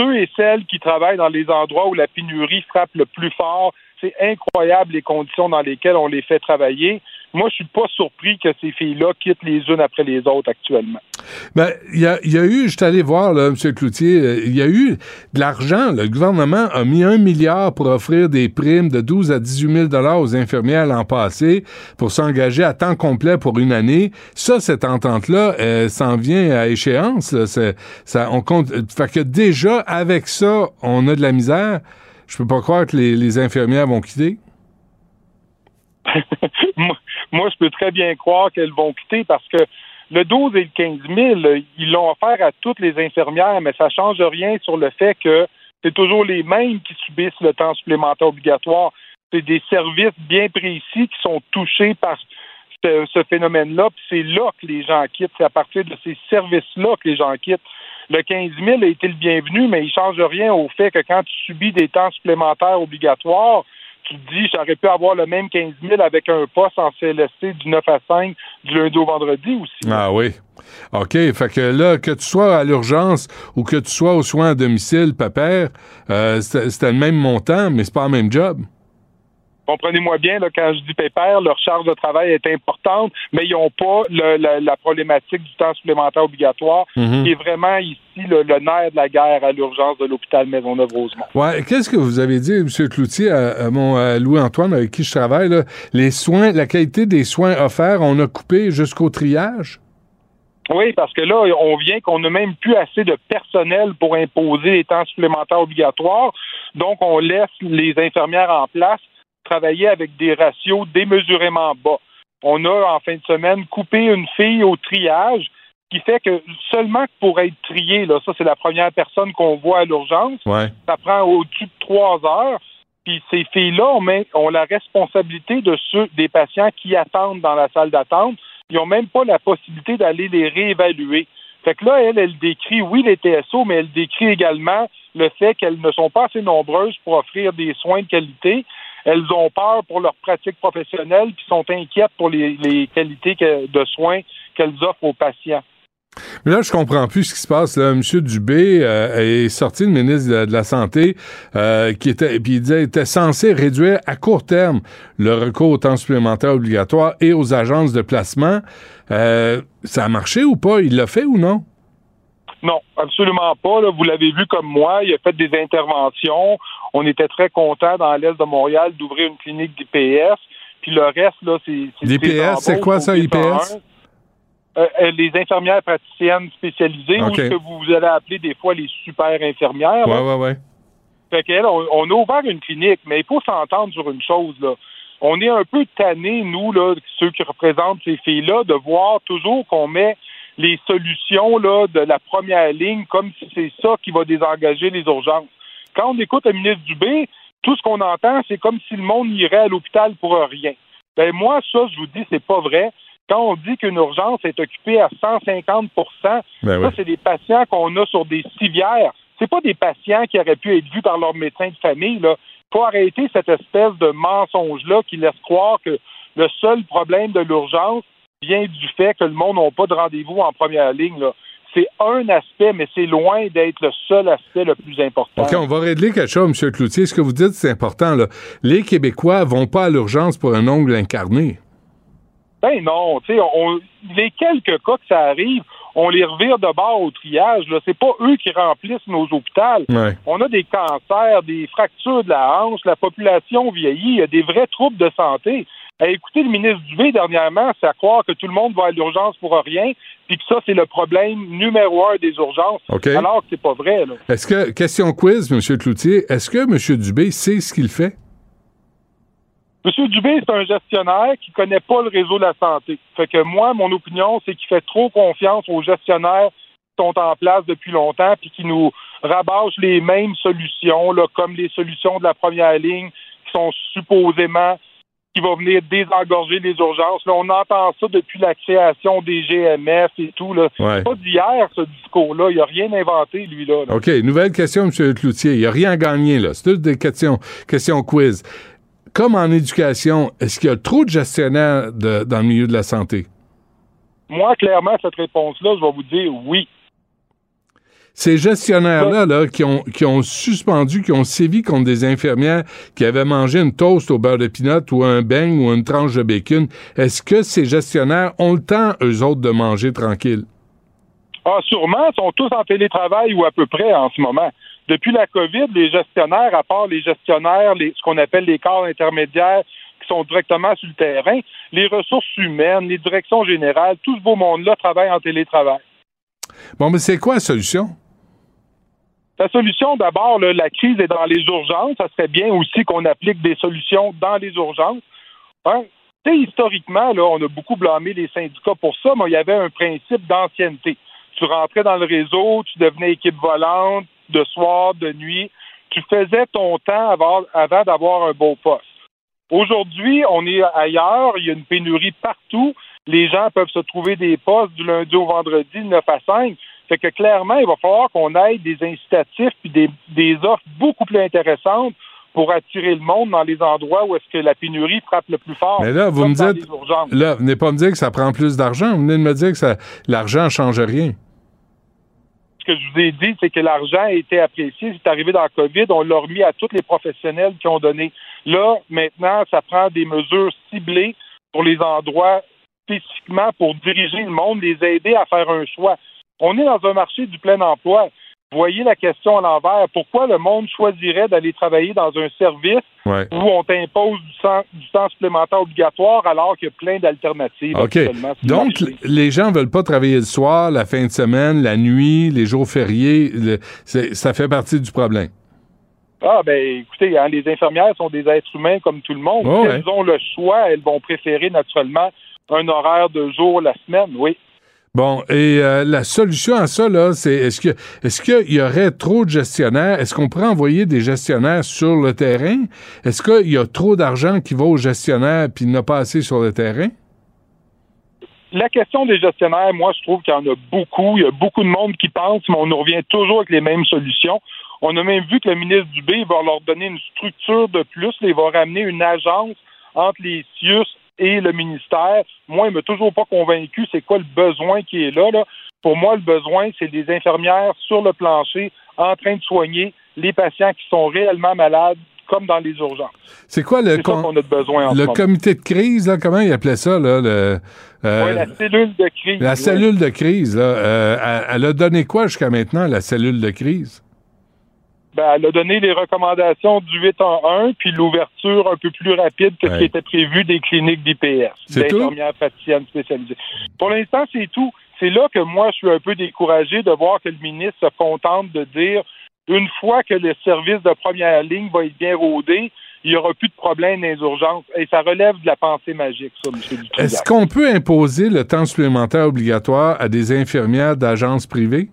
Ceux et celles qui travaillent dans les endroits où la pénurie frappe le plus fort, c'est incroyable les conditions dans lesquelles on les fait travailler. Moi, je suis pas surpris que ces filles-là quittent les unes après les autres actuellement. Ben, il y a, y a eu, je suis allé voir, là, M. Cloutier, euh, il y a eu de l'argent. Le gouvernement a mis un milliard pour offrir des primes de 12 à 18 000 aux infirmières l'an passé pour s'engager à temps complet pour une année. Ça, cette entente-là, euh, s'en vient à échéance. Là. Ça, on compte, fait que déjà, avec ça, on a de la misère. Je peux pas croire que les infirmières vont quitter. moi, moi, je peux très bien croire qu'elles vont quitter parce que le 12 et le 15 000, euh, ils l'ont offert à toutes les infirmières, mais ça ne change rien sur le fait que c'est toujours les mêmes qui subissent le temps supplémentaire obligatoire. C'est des services bien précis qui sont touchés par ce, ce phénomène-là, puis c'est là que les gens quittent. C'est à partir de ces services-là que les gens quittent. Le 15 000 a été le bienvenu, mais il ne change rien au fait que quand tu subis des temps supplémentaires obligatoires, tu te dis, j'aurais pu avoir le même 15 000 avec un poste en CLSC du 9 à 5, du lundi au vendredi aussi. Ah oui. OK. Fait que là, que tu sois à l'urgence ou que tu sois aux soins à domicile, papa, euh, c'était le même montant, mais c'est pas le même job. Comprenez-moi bien, là, quand je dis pépère, leur charge de travail est importante, mais ils n'ont pas le- la, la problématique du temps supplémentaire obligatoire, Mhm. qui est vraiment ici le, le nerf de la guerre à l'urgence de l'hôpital Maisonneuve-Rosemont. Ouais. Qu'est-ce que vous avez dit, M. Cloutier, à, à mon à Louis-Antoine avec qui je travaille, là? Les soins, la qualité des soins offerts, on a coupé jusqu'au triage? Oui, parce que là, on vient qu'on n'a même plus assez de personnel pour imposer les temps supplémentaires obligatoires. Donc, on laisse les infirmières en place travailler avec des ratios démesurément bas. On a, en fin de semaine, coupé une fille au triage, qui fait que seulement pour être triée, là, ça, c'est la première personne qu'on voit à l'urgence, Ouais. ça prend au-dessus de trois heures. Puis ces filles-là ont, la responsabilité de ceux des patients qui attendent dans la salle d'attente. Ils n'ont même pas la possibilité d'aller les réévaluer. Fait que là, elle, elle décrit, oui, les TSO, mais elle décrit également le fait qu'elles ne sont pas assez nombreuses pour offrir des soins de qualité. elles ont peur pour leur pratique professionnelle, puis sont inquiètes pour les, les qualités que- de soins qu'elles offrent aux patients. Mais là, je comprends plus ce qui se passe. Là. M. Dubé euh, est sorti, le ministre de, de la Santé, euh, qui était, puis il disait, était censé réduire à court terme le recours au temps supplémentaire obligatoire et aux agences de placement. Euh, ça a marché ou pas? Il l'a fait ou non? Non, absolument pas. là. Vous l'avez vu comme moi, il a fait des interventions. On était très contents dans l'Est de Montréal d'ouvrir une clinique d'IPS. Puis le reste, là, c'est... L'IPS, c'est quoi ça, 801. IPS? Euh, euh, les infirmières praticiennes spécialisées, ou ce que vous allez appeler des fois les super infirmières. Ouais, ouais, ouais. Fait qu'elle, on, on a ouvert une clinique, mais il faut s'entendre sur une chose, là. On est un peu tannés, nous, là, ceux qui représentent ces filles-là, de voir toujours qu'on met les solutions là, de la première ligne comme si c'est ça qui va désengager les urgences. Quand on écoute le ministre Dubé, tout ce qu'on entend, c'est comme si le monde irait à l'hôpital pour rien. Ben moi, ça, je vous dis, c'est pas vrai. Quand on dit qu'une urgence est occupée à 150 ça, Ben oui. c'est des patients qu'on a sur des civières. C'est pas des patients qui auraient pu être vus par leur médecin de famille. Là. faut arrêter cette espèce de mensonge-là qui laisse croire que le seul problème de l'urgence vient du fait que le monde n'a pas de rendez-vous en première ligne. là. C'est un aspect, mais c'est loin d'être le seul aspect le plus important. OK, on va régler quelque chose, M. Cloutier. Ce que vous dites, c'est important. Là. Les Québécois vont pas à l'urgence pour un ongle incarné. Ben non, tu sais, on, les quelques cas que ça arrive, on les revire de bord au triage. Là, c'est pas eux qui remplissent nos hôpitaux. Ouais. On a des cancers, des fractures de la hanche, la population vieillit, il y a des vrais troubles de santé. Eh, écoutez, le ministre Dubé, dernièrement, c'est à croire que tout le monde va à l'urgence pour rien, puis que ça, c'est le problème numéro un des urgences, alors que c'est pas vrai. Est-ce que, question quiz, M. Cloutier, est-ce que M. Dubé sait ce qu'il fait? M. Dubé, c'est un gestionnaire qui connaît pas le réseau de la santé. Fait que moi, mon opinion, c'est qu'il fait trop confiance aux gestionnaires qui sont en place depuis longtemps puis qui nous rabâchent les mêmes solutions, là, comme les solutions de la première ligne qui sont supposément qui va venir désengorger les urgences. Là, on entend ça depuis la création des GMF et tout. Là. Ouais. C'est pas d'hier, ce discours-là. Il n'a rien inventé, lui-là. là. OK, nouvelle question, M. Cloutier. Il n'y a rien à gagner, là. C'est toutes des questions, questions quiz. Comme en éducation, est-ce qu'il y a trop de gestionnaires de- dans le milieu de la santé? Moi, clairement, cette réponse-là, je vais vous dire oui. Ces gestionnaires-là, là, qui ont, qui ont suspendu, qui ont sévi contre des infirmières qui avaient mangé une toast au beurre de pinot ou un beigne ou une tranche de bacon, est-ce que ces gestionnaires ont le temps, eux autres, de manger tranquille? Ah, sûrement, ils sont tous en télétravail ou à peu près en ce moment. Depuis la COVID, les gestionnaires, à part les gestionnaires, les, ce qu'on appelle les corps intermédiaires qui sont directement sur le terrain, les ressources humaines, les directions générales, tout ce beau monde-là travaille en télétravail. Bon, mais c'est quoi la solution? La solution, d'abord, la crise est dans les urgences. Ça serait bien aussi qu'on applique des solutions dans les urgences. Hein? Tu sais, historiquement, là, on a beaucoup blâmé les syndicats pour ça, mais il y avait un principe d'ancienneté. Tu rentrais dans le réseau, tu devenais équipe volante, de soir, de nuit. Tu faisais ton temps avant, avant d'avoir un beau poste. Aujourd'hui, on est ailleurs, il y a une pénurie partout. Les gens peuvent se trouver des postes du lundi au vendredi, de 9 à 5. Fait que clairement, il va falloir qu'on ait des incitatifs puis des, des offres beaucoup plus intéressantes pour attirer le monde dans les endroits où est-ce que la pénurie frappe le plus fort. Mais là, vous me dites, là, venez pas me dire que ça prend plus d'argent. Vous venez de me dire que l'argent change rien. Ce que je vous ai dit, c'est que l'argent a été apprécié. C'est arrivé dans la COVID, on l'a remis à tous les professionnels qui ont donné. Là, maintenant, ça prend des mesures ciblées pour les endroits spécifiquement pour diriger le monde, les aider à faire un choix. On est dans un marché du plein emploi. Voyez la question à l'envers. Pourquoi le monde choisirait d'aller travailler dans un service Ouais. où on t'impose du temps, du temps supplémentaire obligatoire alors qu'il y a plein d'alternatives? OK. Donc, les gens veulent pas travailler le soir, la fin de semaine, la nuit, les jours fériés. Le- ça fait partie du problème. Ah, ben, écoutez, hein, les infirmières sont des êtres humains comme tout le monde. Oh, ouais. elles ont le choix, elles vont préférer naturellement un horaire de jour la semaine, oui. Bon, et euh, la solution à ça, là, c'est est-ce que est-ce qu'il y aurait trop de gestionnaires? Est-ce qu'on pourrait envoyer des gestionnaires sur le terrain? Est-ce qu'il y a trop d'argent qui va aux gestionnaires puis il n'y en a pas assez sur le terrain? La question des gestionnaires, moi, je trouve qu'il y en a beaucoup. Il y a beaucoup de monde qui pense, mais on nous revient toujours avec les mêmes solutions. On a même vu que le ministre Dubé va leur donner une structure de plus, il va ramener une agence entre les CIUS et le ministère. Moi, il m'a toujours pas convaincu c'est quoi le besoin qui est là, là. Pour moi, le besoin, c'est des infirmières sur le plancher en train de soigner les patients qui sont réellement malades, comme dans les urgences. C'est quoi le, besoin le comité de crise, là, comment il appelait ça? Là, le, euh, Ouais, la cellule de crise. la cellule de crise, là, euh, elle a donné quoi jusqu'à maintenant, la cellule de crise? Ben, elle a donné les recommandations du 8 en 1, puis l'ouverture un peu plus rapide que ce qui était prévu des cliniques d'IPS, C'est tout? d'infirmières praticiennes spécialisées. Pour l'instant, c'est tout. C'est là que moi, je suis un peu découragé de voir que le ministre se contente de dire une fois que le service de première ligne va être bien rodé, il n'y aura plus de problème dans les urgences. Et ça relève de la pensée magique, ça, M. Est-ce qu'on peut imposer le temps supplémentaire obligatoire à des infirmières d'agences privées?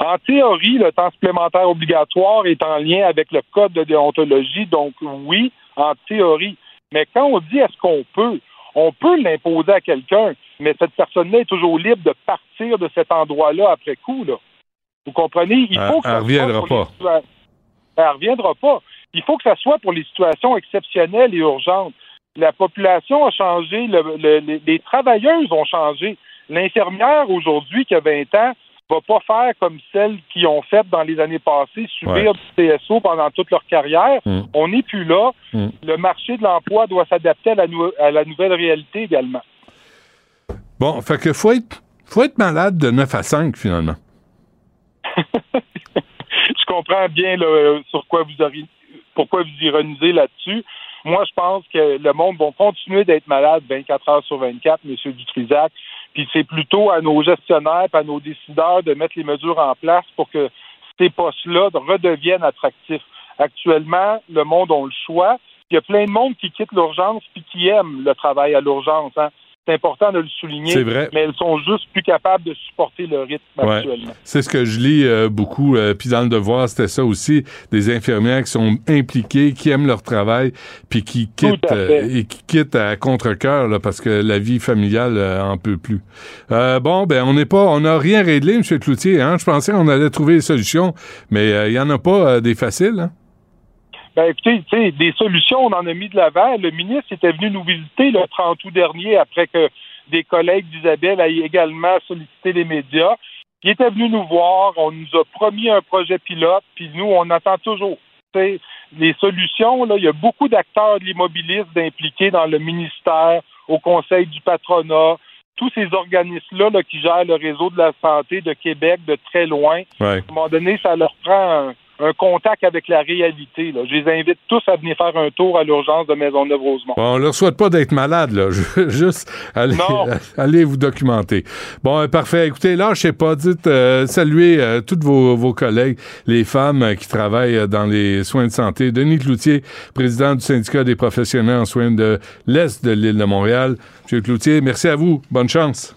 En théorie, le temps supplémentaire obligatoire est en lien avec le code de déontologie, donc oui, en théorie. Mais quand on dit est-ce qu'on peut, on peut l'imposer à quelqu'un, mais cette personne-là est toujours libre de partir de cet endroit-là après coup. Là. Vous comprenez? Il faut que elle reviendra soit pour les pas. situa- Elle reviendra pas. Il faut que ça soit pour les situations exceptionnelles et urgentes. La population a changé, le- le- les, les travailleuses ont changé. L'infirmière aujourd'hui qui a 20 ans va pas faire comme celles qui ont fait dans les années passées, subir Ouais. du TSO pendant toute leur carrière. Mm. On n'est plus là. Mm. Le marché de l'emploi doit s'adapter à, la nou- à la nouvelle réalité également. Bon, fait que faut être, faut être malade de 9 à 5, finalement. je comprends bien là, sur quoi vous auriez, pourquoi vous ironisez là-dessus. Moi, je pense que le monde va continuer d'être malade 24 heures sur 24, M. Dutrisac. Puis c'est plutôt à nos gestionnaires, à nos décideurs de mettre les mesures en place pour que ces postes-là redeviennent attractifs. Actuellement, le monde a le choix. Il y a plein de monde qui quitte l'urgence puis qui aime le travail à l'urgence. hein. C'est important de le souligner. C'est vrai. Mais elles sont juste plus capables de supporter le rythme Ouais. actuellement. C'est ce que je lis euh, beaucoup. euh, puis dans le devoir, c'était ça aussi. Des infirmières qui sont impliquées, qui aiment leur travail, puis qui quittent euh, et qui quittent à contre-cœur là, parce que la vie familiale euh, en peut plus. Euh, bon, ben on n'est pas, on n'a rien réglé, M. Cloutier. Hein? Je pensais qu'on allait trouver des solutions, mais euh, il y en a pas euh, des faciles. Hein? Ben, écoutez, tu sais, des solutions, on en a mis de l'avant. Le ministre était venu nous visiter le 30 août dernier après que des collègues d'Isabelle aient également sollicité les médias. Il était venu nous voir, on nous a promis un projet pilote, puis nous, on attend toujours. Les solutions, là, il y a beaucoup d'acteurs de l'immobilisme impliqués dans le ministère, au Conseil du patronat, tous ces organismes-là là, qui gèrent le réseau de la santé de Québec de très loin. Ouais. À un moment donné, ça leur prend un, un contact avec la réalité. là. Je les invite tous à venir faire un tour à l'urgence de Maisonneuve-Rosemont. Bon, on leur souhaite pas d'être malade, là. Juste allez, Non. allez vous documenter. Bon, euh, parfait. Écoutez, là, je sais pas, dites, euh, saluez euh, toutes vos, vos collègues, les femmes euh, qui travaillent euh, dans les soins de santé. Denis Cloutier, président du syndicat des professionnels en soins de l'Est de l'île de Montréal. Monsieur Cloutier, merci à vous. Bonne chance.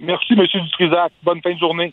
Merci, M. Dutrisac. Bonne fin de journée.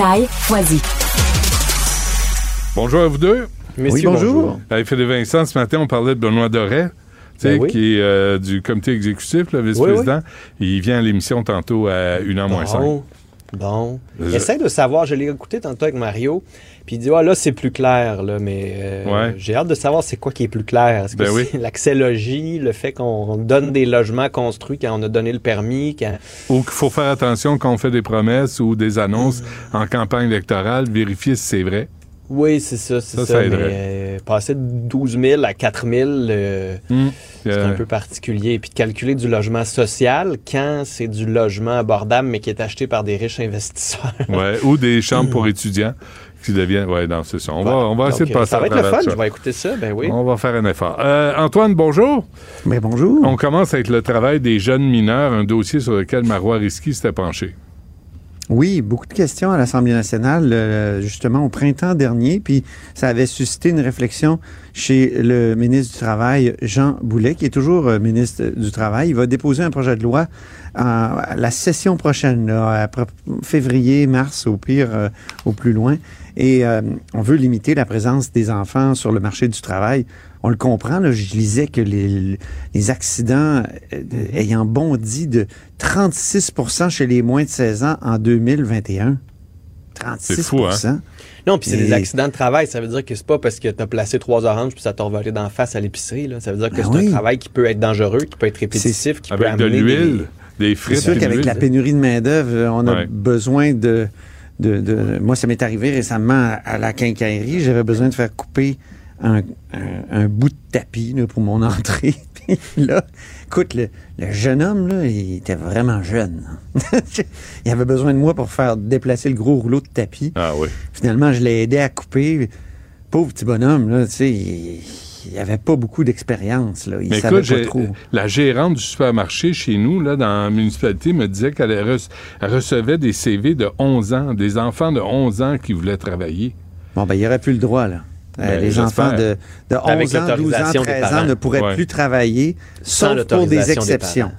Foisy. Bonjour à vous deux. Oui, bonjour. Avec Philippe Vincent, ce matin, on parlait de Benoît Doré. tu sais, Ben oui. qui est euh, du comité exécutif, le vice-président. Il vient à l'émission tantôt à 1h moins 5. Bon. Je- Essaye de savoir, je l'ai écouté tantôt avec Mario, puis il dit, ah là, c'est plus clair, là, mais euh, Ouais. j'ai hâte de savoir c'est quoi qui est plus clair. Est-ce que Ben oui. c'est l'accélogie, le fait qu'on donne des logements construits quand on a donné le permis, quand... Ou qu'il faut faire attention quand on fait des promesses ou des annonces en campagne électorale, vérifier si c'est vrai. Oui, c'est ça, c'est Ça, ça. ça mais aiderait. euh, passer de 12 000 à 4 000, euh, Hum. c'est Euh, un peu particulier. Puis de calculer du logement social quand c'est du logement abordable, mais qui est acheté par des riches investisseurs. ouais, ou des chambres pour étudiants qui deviennent. Ouais, non, c'est ça. On va, on va Donc, essayer de passer Ça va être le fun, ça. je vais écouter ça, ben oui. On va faire un effort. Euh, Antoine, bonjour. Mais bonjour. On commence avec le travail des jeunes mineurs, un dossier sur lequel Marois Risky s'était penché. Oui, beaucoup de questions à l'Assemblée nationale, euh, justement au printemps dernier, puis ça avait suscité une réflexion chez le ministre du Travail, Jean Boulet, qui est toujours euh, ministre du Travail. Il va déposer un projet de loi à la session prochaine, là, février, mars, au pire, euh, au plus loin. Et on veut limiter la présence des enfants sur le marché du travail. On le comprend, là, je lisais que les, les accidents euh, ayant bondi de 36% chez les moins de 16 ans en 2021. 36 C'est fou, hein? Non, puis c'est Et- des accidents de travail. Ça veut dire que c'est pas parce que tu as placé trois oranges puis ça t'a revolé d'en face à l'épicerie. là. Ça veut dire que Ben c'est oui. un travail qui peut être dangereux, qui peut être répétitif, qui peut Avec de amener l'huile, des C'est frites. sûr puis de qu'avec la pénurie de main-d'œuvre, on a Ouais. besoin de, de, de- Moi, ça m'est arrivé récemment à, à la quincaillerie. J'avais besoin de faire couper un, un- un bout de tapis là, pour mon entrée. Puis là, écoute, le, le jeune homme, là, il était vraiment jeune. il avait besoin de moi pour faire déplacer le gros rouleau de tapis. Ah oui. Finalement, je l'ai aidé à couper. Pauvre petit bonhomme, là, tu sais, il, il avait pas beaucoup d'expérience. là. Il Mais savait écoute, pas trop. la gérante du supermarché chez nous, là, dans la municipalité, me disait qu'elle re- elle recevait des CV de 11 ans, des enfants de 11 ans qui voulaient travailler. Bon, ben, il aurait plus le droit, là. Euh, Ben, les enfants de, de 11 Avec ans, 12 ans, l'autorisation des 13 ans ne pourraient Ouais. plus travailler, Sans sauf pour des exceptions.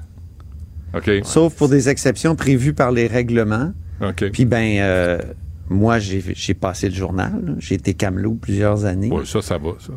OK. Sauf pour des exceptions prévues par les règlements. OK. Puis, ben, euh, moi, j'ai passé le journal. J'ai été camelot plusieurs années. Ouais, ça, ça va, ça.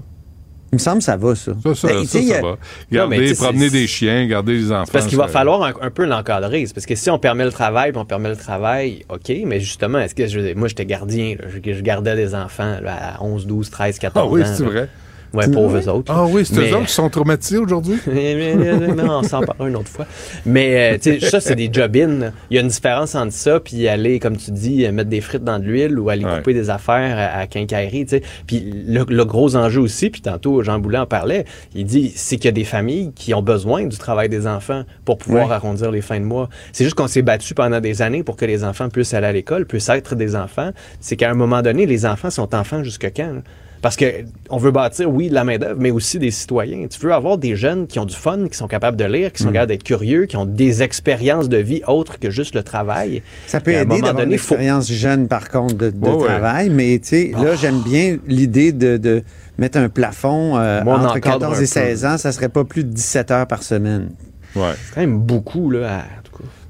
Il me semble que ça va, ça. Ça, ça, Ben, ça, ça euh, va. Garder, promener des chiens, garder les enfants. Parce qu'il va falloir un, un peu l'encadrer. C'est parce que si on permet le travail, puis on permet le travail, OK, mais justement, est-ce que je, moi, j'étais gardien, là, je, je gardais des enfants là, à 11, 12, 13, 14 Ah oui, ans. c'est vrai. Ouais, pauvres eux autres. Ah oui, c'est Mais- eux autres qui sont traumatisés aujourd'hui? Mais- mais- mais- non, on s'en parle une autre fois. Mais, euh, tu sais, ça, c'est des job-in. Il y a une différence entre ça, puis aller, comme tu dis, mettre des frites dans de l'huile ou aller Ouais. couper des affaires à, à quincaillerie, tu sais. Puis le, le gros enjeu aussi, puis tantôt, Jean Boulet en parlait, il dit, c'est qu'il y a des familles qui ont besoin du travail des enfants pour pouvoir Ouais. arrondir les fins de mois. C'est juste qu'on s'est battu pendant des années pour que les enfants puissent aller à l'école, puissent être des enfants. C'est qu'à un moment donné, les enfants sont enfants jusque quand? là? Parce que on veut bâtir, oui, de la main-d'œuvre, mais aussi des citoyens. Tu veux avoir des jeunes qui ont du fun, qui sont capables de lire, qui sont capables d'être curieux, qui ont des expériences de vie autres que juste le travail. Ça peut Et aider d'avoir une donné, faut- expérience jeune, par contre, de, de Ouais, ouais. travail. Mais, tu sais, là, j'aime bien l'idée de, de mettre un plafond euh, Moi, entre encadre 14 un et peu. 16 ans. Ça serait pas plus de 17 heures par semaine. Ouais. C'est quand même beaucoup, là, à-.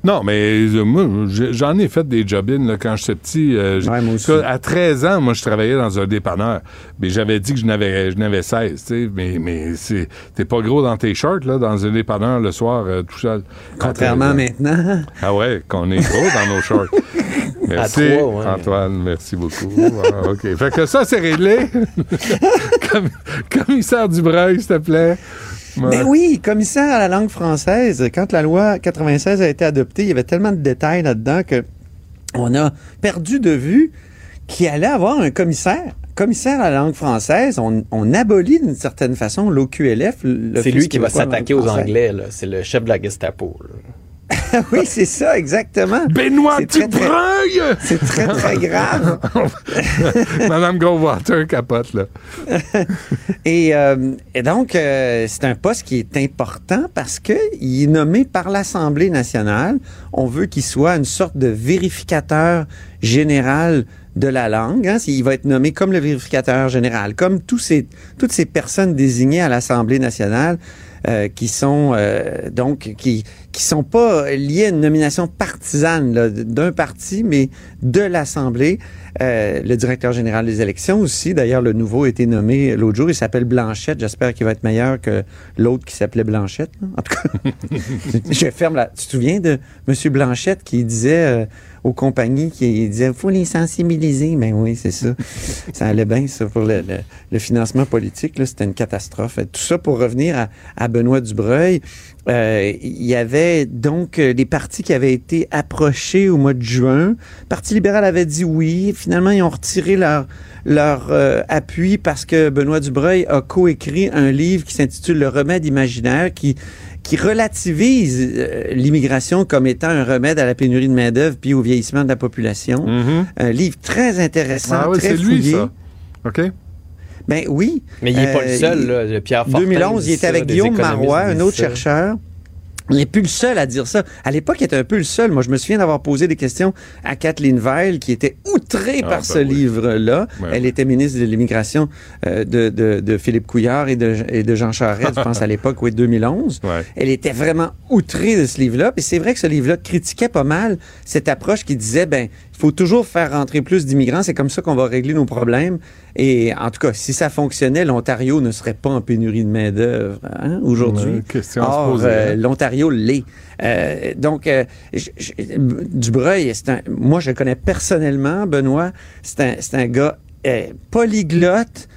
Non, mais euh, moi, j'en ai fait des job-ins là, quand j'étais petit. euh, Ouais, moi aussi. à 13 ans, moi, je travaillais dans un dépanneur. Mais j'avais dit que je n'avais, je n'avais 16, tu sais. Mais, mais c'est, t'es pas gros dans tes shorts, là, dans un dépanneur le soir, euh, tout seul. Contrairement à 13 ans. maintenant. Ah ouais, qu'on est gros dans nos shorts. Merci, trois, ouais. Antoine. Merci beaucoup. Ah, OK. Fait que ça, c'est réglé. Comme, commissaire Dubreuil, s'il te plaît. Ouais. Mais oui, commissaire à la langue française, quand la loi 96 a été adoptée, il y avait tellement de détails là-dedans que on a perdu de vue qu'il allait avoir un commissaire. Commissaire à la langue française, on, on abolit d'une certaine façon l'OQLF. C'est lui qui va s'attaquer aux Anglais. C'est le chef de la Gestapo. là. oui, c'est ça, exactement. Benoît Dubreuil! C'est très, très grave. Madame Goldwater capote, là. Et, euh, et donc, euh, c'est un poste qui est important parce qu'il est nommé par l'Assemblée nationale. On veut qu'il soit une sorte de vérificateur général de la langue. hein. Il va être nommé comme le vérificateur général, comme tous ces, toutes ces personnes désignées à l'Assemblée nationale euh, qui sont euh, donc qui qui sont pas liées à une nomination partisane là, d'un parti, mais de l'Assemblée. Euh, le directeur général des élections aussi. D'ailleurs, le nouveau a été nommé l'autre jour. Il s'appelle Blanchette. J'espère qu'il va être meilleur que l'autre qui s'appelait Blanchette. là. En tout cas, je ferme la. Tu te souviens de M. Blanchette qui disait euh, aux compagnies, qui disait faut les sensibiliser. Ben oui, c'est ça. ça allait bien, ça, pour le, financement politique. C'était une catastrophe. Tout ça pour revenir à, à Benoît Dubreuil. Euh, il y avait donc euh, des partis qui avaient été approchés au mois de juin. Le Parti libéral avait dit oui. Finalement, ils ont retiré leur, leur euh, appui parce que Benoît Dubreuil a coécrit un livre qui s'intitule Le remède imaginaire qui qui relativise euh, l'immigration comme étant un remède à la pénurie de main-d'œuvre puis au vieillissement de la population. Un livre très intéressant, Mm-hmm. Ah oui, très c'est lui, fouillé. ça. OK? Ben oui. Mais il n'est pas le Euh, seul, il- là. Pierre Fortin 2011, dit il était avec Guillaume Marois, un autre ça. chercheur. Il n'est plus le seul à dire ça. À l'époque, il était un peu le seul. Moi, je me souviens d'avoir posé des questions à Kathleen Veil, qui était outrée Ah, par ben ce oui. livre-là. Ouais, Elle ouais. était ministre de l'immigration euh, de, de, de Philippe Couillard et de, et de Jean Charest, je pense, à l'époque, oui, 2011. Elle était vraiment outrée de ce livre-là. Puis c'est vrai que ce livre-là critiquait pas mal cette approche qui disait, ben, il faut toujours faire rentrer plus d'immigrants. C'est comme ça qu'on va régler nos problèmes. Et en tout cas, si ça fonctionnait, l'Ontario ne serait pas en pénurie de main-d'œuvre hein, aujourd'hui. Ouais, euh, donc, euh, Dubreuil, un, moi, je le connais personnellement, Benoît. C'est un, gars euh, polyglotte,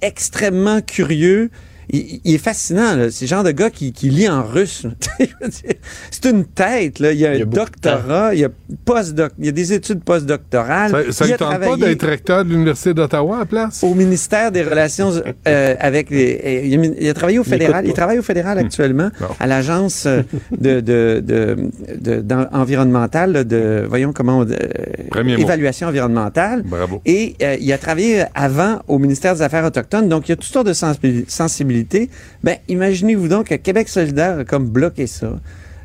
extrêmement curieux. Il, il est fascinant, là. C'est le genre de gars qui, qui lit en russe. C'est une tête, là. Il y a un doctorat, il y a, postdoc, il y a des études postdoctorales. Ça, ne tente pas d'être recteur de l'Université d'Ottawa à la place? au ministère des Relations euh, avec les. il, a, il a travaillé au fédéral. Il travaille au fédéral actuellement à l'agence euh, de, de, de, de- d'en- environnementale là, de voyons comment on euh, mot. évaluation environnementale. Bravo. Et euh, il a travaillé avant au ministère des Affaires autochtones. Donc il y a toutes sortes de sensibil- Ben imaginez-vous donc que Québec solidaire a comme bloqué ça.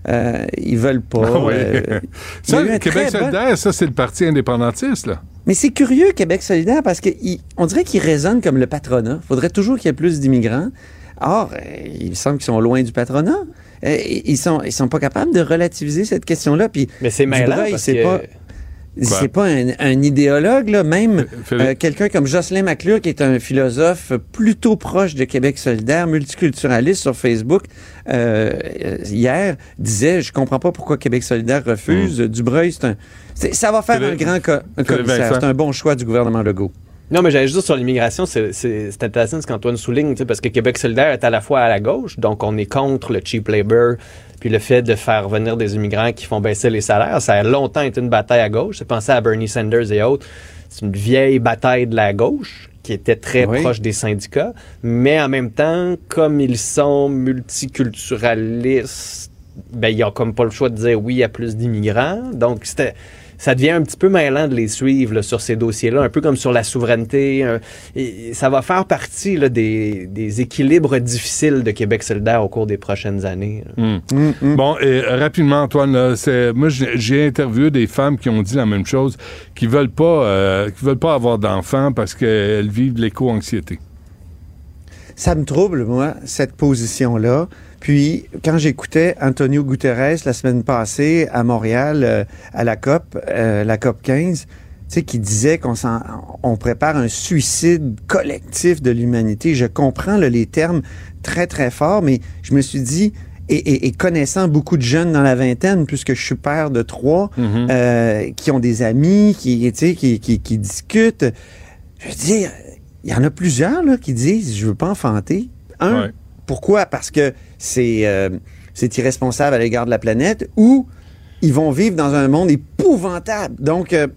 Euh, ils veulent pas. Ah euh, ça, Québec bon- solidaire, ça, c'est le parti indépendantiste, là. mais c'est curieux, Québec solidaire, parce qu'on dirait qu'il résonne comme le patronat. Il faudrait toujours qu'il y ait plus d'immigrants. Or, euh, il me semble qu'ils sont loin du patronat. Euh, ils sont, ils sont pas capables de relativiser cette question-là. Puis, Mais c'est mêlant parce que- pas. C'est pas un, un idéologue, là. Même euh, quelqu'un comme Jocelyn McClure, qui est un philosophe plutôt proche de Québec solidaire, multiculturaliste sur Facebook, euh, euh, hier, disait Je comprends pas pourquoi Québec solidaire refuse. Dubreuil, c'est un. c'est- Ça va faire un grand co- un commissaire. C'est un bon choix du gouvernement Legault. Non, mais j'allais juste dire sur l'immigration, c'est c'est- c'est intéressant ce qu'Antoine souligne, parce que Québec solidaire est à la fois à la gauche, donc on est contre le cheap labor, puis le fait de faire venir des immigrants qui font baisser les salaires. Ça a longtemps été une bataille à gauche. J'ai pensé à Bernie Sanders et autres. C'est une vieille bataille de la gauche qui était très Oui. proche des syndicats, mais en même temps, comme ils sont multiculturalistes, ben, ils ont comme pas le choix de dire oui à plus d'immigrants. Donc, c'était ça devient un petit peu mêlant de les suivre là, sur ces dossiers-là, un peu comme sur la souveraineté. euh, et ça va faire partie là, des, des équilibres difficiles de Québec solidaire au cours des prochaines années. là. Hmm. Bon, et euh, rapidement, Antoine, là, c'est, moi, j'ai, j'ai interviewé des femmes qui ont dit la même chose, qui veulent pas, euh, qui veulent pas avoir d'enfants parce qu'elles vivent de l'éco-anxiété. Ça me trouble, moi, cette position-là. Puis, quand j'écoutais Antonio Guterres la semaine passée à Montréal, euh, à la COP, euh, la COP 15, tu sais, qui disait qu'on s'en- on prépare un suicide collectif de l'humanité. Je comprends là, les termes très, très forts, mais je me suis dit, et, et- et connaissant beaucoup de jeunes dans la vingtaine, puisque je suis père de trois, euh, qui ont des amis, qui, tu sais, qui, qui, qui discutent, je veux dire, il y en a plusieurs là, qui disent je veux pas enfanter. Un, Ouais. Pourquoi? Parce que c'est euh, c'est irresponsable à l'égard de la planète ou ils vont vivre dans un monde épouvantable. Donc euh,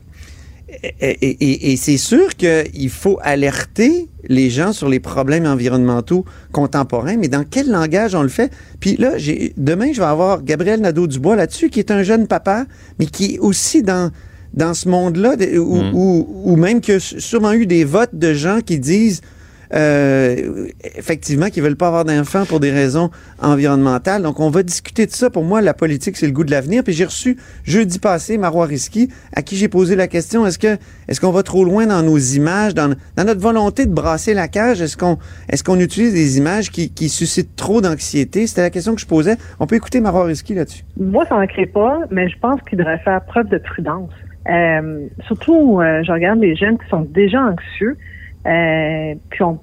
et, et- et- et c'est sûr qu'il faut alerter les gens sur les problèmes environnementaux contemporains, mais dans quel langage on le fait? Puis là, j'ai, demain, je vais avoir Gabriel Nadeau-Dubois là-dessus, qui est un jeune papa, mais qui est aussi dans, dans ce monde-là, de- où, Mm. où- où même a sûrement eu des votes de gens qui disent euh, effectivement qu'ils veulent pas avoir d'enfants pour des raisons environnementales. Donc, on va discuter de ça. Pour moi, la politique, c'est le goût de l'avenir. Puis j'ai reçu jeudi passé Marois Risky, à qui j'ai posé la question est-ce que est-ce qu'on va trop loin dans nos images, dans, dans notre volonté de brasser la cage? Est-ce qu'on est-ce qu'on utilise des images qui, qui suscitent trop d'anxiété? C'était la question que je posais. On peut écouter Marois Risky là-dessus. Moi, ça n'en crée pas, mais je pense qu'il devrait faire preuve de prudence. Euh, surtout, euh, je regarde les jeunes qui sont déjà anxieux. Euh, puis on,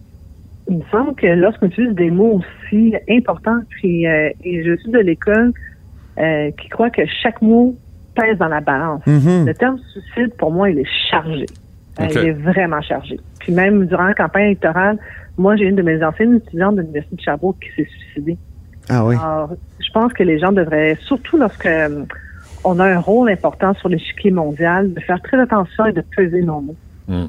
il me semble que lorsqu'on utilise des mots aussi importants, puis euh, et je suis de l'école euh, qui croit que chaque mot pèse dans la balance. Mhm. Le terme suicide, pour moi, il est chargé. Euh, il est vraiment chargé. Puis même durant la campagne électorale, moi, j'ai une de mes anciennes étudiantes de l'Université de Sherbrooke qui s'est suicidée. Ah oui. Alors, je pense que les gens devraient, surtout lorsque euh, on a un rôle important sur l'échiquier mondial, de faire très attention et de peser nos mots. Hmm.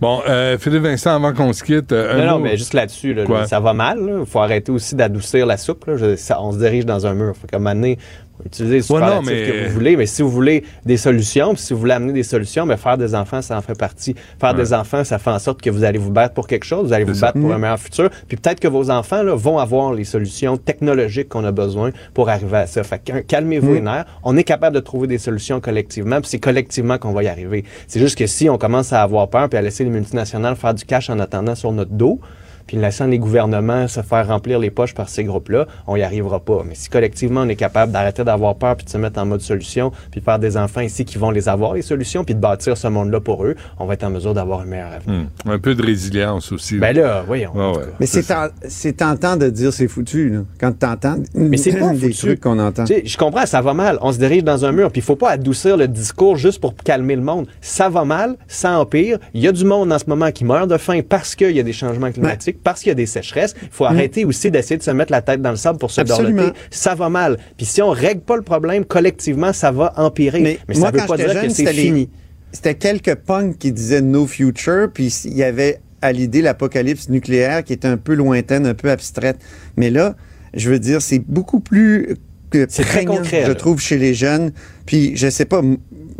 Bon, euh, Philippe Vincent, avant qu'on se quitte, euh, Non, non, mot- mais juste là-dessus, là, ça va mal. Il faut arrêter aussi d'adoucir la soupe. là. Je- ça- on se dirige dans un mur. Fait qu'à un moment donné, Utilisez les Ouais, mais- que vous voulez, mais si vous voulez des solutions, puis si vous voulez amener des solutions, mais faire des enfants, ça en fait partie. Faire des enfants, ça fait en sorte que vous allez vous battre pour quelque chose, vous allez vous battre pour un meilleur futur, puis peut-être que vos enfants là, vont avoir les solutions technologiques qu'on a besoin pour arriver à ça. Fait que, calmez-vous Mm. les nerfs. On est capable de trouver des solutions collectivement, puis c'est collectivement qu'on va y arriver. C'est juste que si on commence à avoir peur puis à laisser les multinationales faire du cash en attendant sur notre dos, puis laissant les gouvernements se faire remplir les poches par ces groupes-là, on n'y arrivera pas. Mais si collectivement on est capable d'arrêter d'avoir peur puis de se mettre en mode solution, puis de faire des enfants ici qui vont les avoir, les solutions, puis de bâtir ce monde-là pour eux, on va être en mesure d'avoir un meilleur avenir. Hmm. Un peu de résilience aussi. Ben là, voyons. Ouais. Mais c'est c'est tentant de dire c'est foutu, là, quand tu entends Mais c'est pas des foutu. trucs qu'on entend. Tu sais, je comprends, ça va mal. On se dirige dans un mur. Puis il faut pas adoucir le discours juste pour calmer le monde. Ça va mal, ça empire. Il y a du monde en ce moment qui meurt de faim parce qu'il y a des changements climatiques, parce qu'il y a des sécheresses. Il faut arrêter aussi d'essayer de se mettre la tête dans le sable pour se Absolument. dorloter. Ça va mal. Puis si on règle pas le problème collectivement, ça va empirer. Mais, ça Moi, veut quand pas j'étais dire que jeune, c'est c'était les- fini. C'était quelques punks qui disaient no future, puis il y avait à l'idée l'apocalypse nucléaire qui était un peu lointaine, un peu abstraite. Mais là, je veux dire, c'est beaucoup plus que C'est très concret, je là. trouve, chez les jeunes. Puis, je sais pas,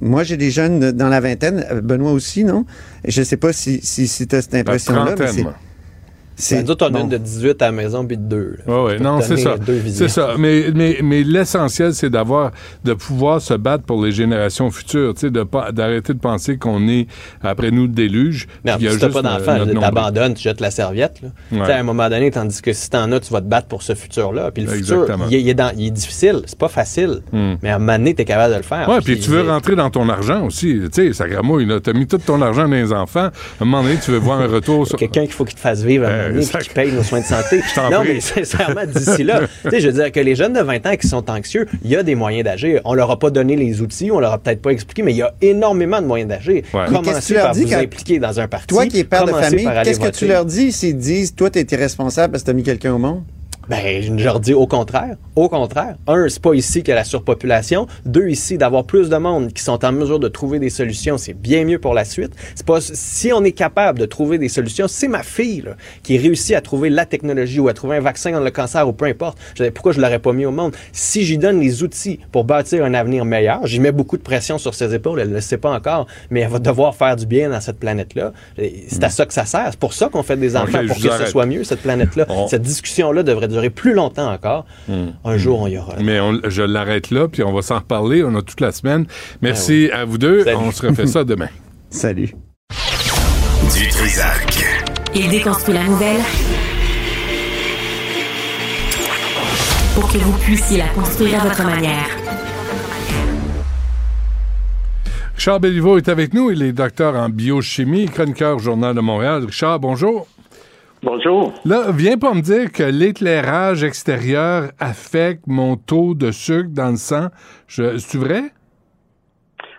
moi, j'ai des jeunes dans la vingtaine, euh, Benoît aussi, non? Je sais pas si, si, si tu as cette impression-là. Mais c'est-. Ben, nous autres, on a une de 18 à la maison, puis de deux. là. Ouais, ouais, Pour non, c'est ça. C'est ça. Mais, mais, mais l'essentiel, c'est d'avoir, de pouvoir se battre pour les générations futures, tu sais, de pas, d'arrêter de penser qu'on est après nous le déluge. Puis il y a si t'as pas d'enfant, tu nombril. t'abandonnes, tu jettes la serviette. Là. Ouais. Tu sais, À un moment donné, tandis que si t'en as, tu vas te battre pour ce futur-là. Puis le Exactement. futur, il est, il est dans- il est difficile, c'est pas facile. Hmm. Mais à un moment donné, t'es capable de le faire. Ouais, puis tu veux rentrer dans ton argent aussi. Tu sais, ça gramouille, là. T'as mis tout ton argent dans les enfants. À un moment donné, tu veux voir un retour sur. Quelqu'un qu'il faut qu'il te fasse vivre Euh, ça- qui paye nos soins de santé. t'en non, prie. mais sincèrement, d'ici là, tu sais, je veux dire que les jeunes de 20 ans qui sont anxieux, il y a des moyens d'agir. On leur a pas donné les outils, on leur a peut-être pas expliqué, mais il y a énormément de moyens d'agir. Que Commencez tu leur par dis vous quand- impliquer dans un parti. Toi qui es père de famille, qu'est-ce que tu leur dis s'ils disent, toi, tu été responsable parce que tu as mis quelqu'un au monde? Ben, je leur dis au contraire. Au contraire. Un, c'est pas ici qu'il y a la surpopulation. Deux, ici, d'avoir plus de monde qui sont en mesure de trouver des solutions, c'est bien mieux pour la suite. C'est pas, si on est capable de trouver des solutions, c'est ma fille, là, qui réussit à trouver la technologie ou à trouver un vaccin contre le cancer ou peu importe. Je dis, pourquoi je l'aurais pas mis au monde? Si j'y donne les outils pour bâtir un avenir meilleur, j'y mets beaucoup de pression sur ses épaules, elle ne le sait pas encore, mais elle va devoir faire du bien dans cette planète-là. C'est à ça que ça sert. C'est pour ça qu'on fait des enfants, pour que vous ce arrête. soit mieux, cette planète-là. Cette discussion-là devrait durer plus longtemps encore. Hmm. Un jour, on y aura. Mais on- je l'arrête là, puis on va s'en reparler. On a toute la semaine. Merci à vous deux. Salut. On se refait ça demain. Salut. Du Trisac. Il déconstruit la nouvelle pour que vous puissiez la construire à votre manière. Richard Béliveau est avec nous. Il est docteur en biochimie, chroniqueur au Journal de Montréal. Richard, bonjour. Bonjour. Là, viens pas me dire que l'éclairage extérieur affecte mon taux de sucre dans le sang. C'est vrai?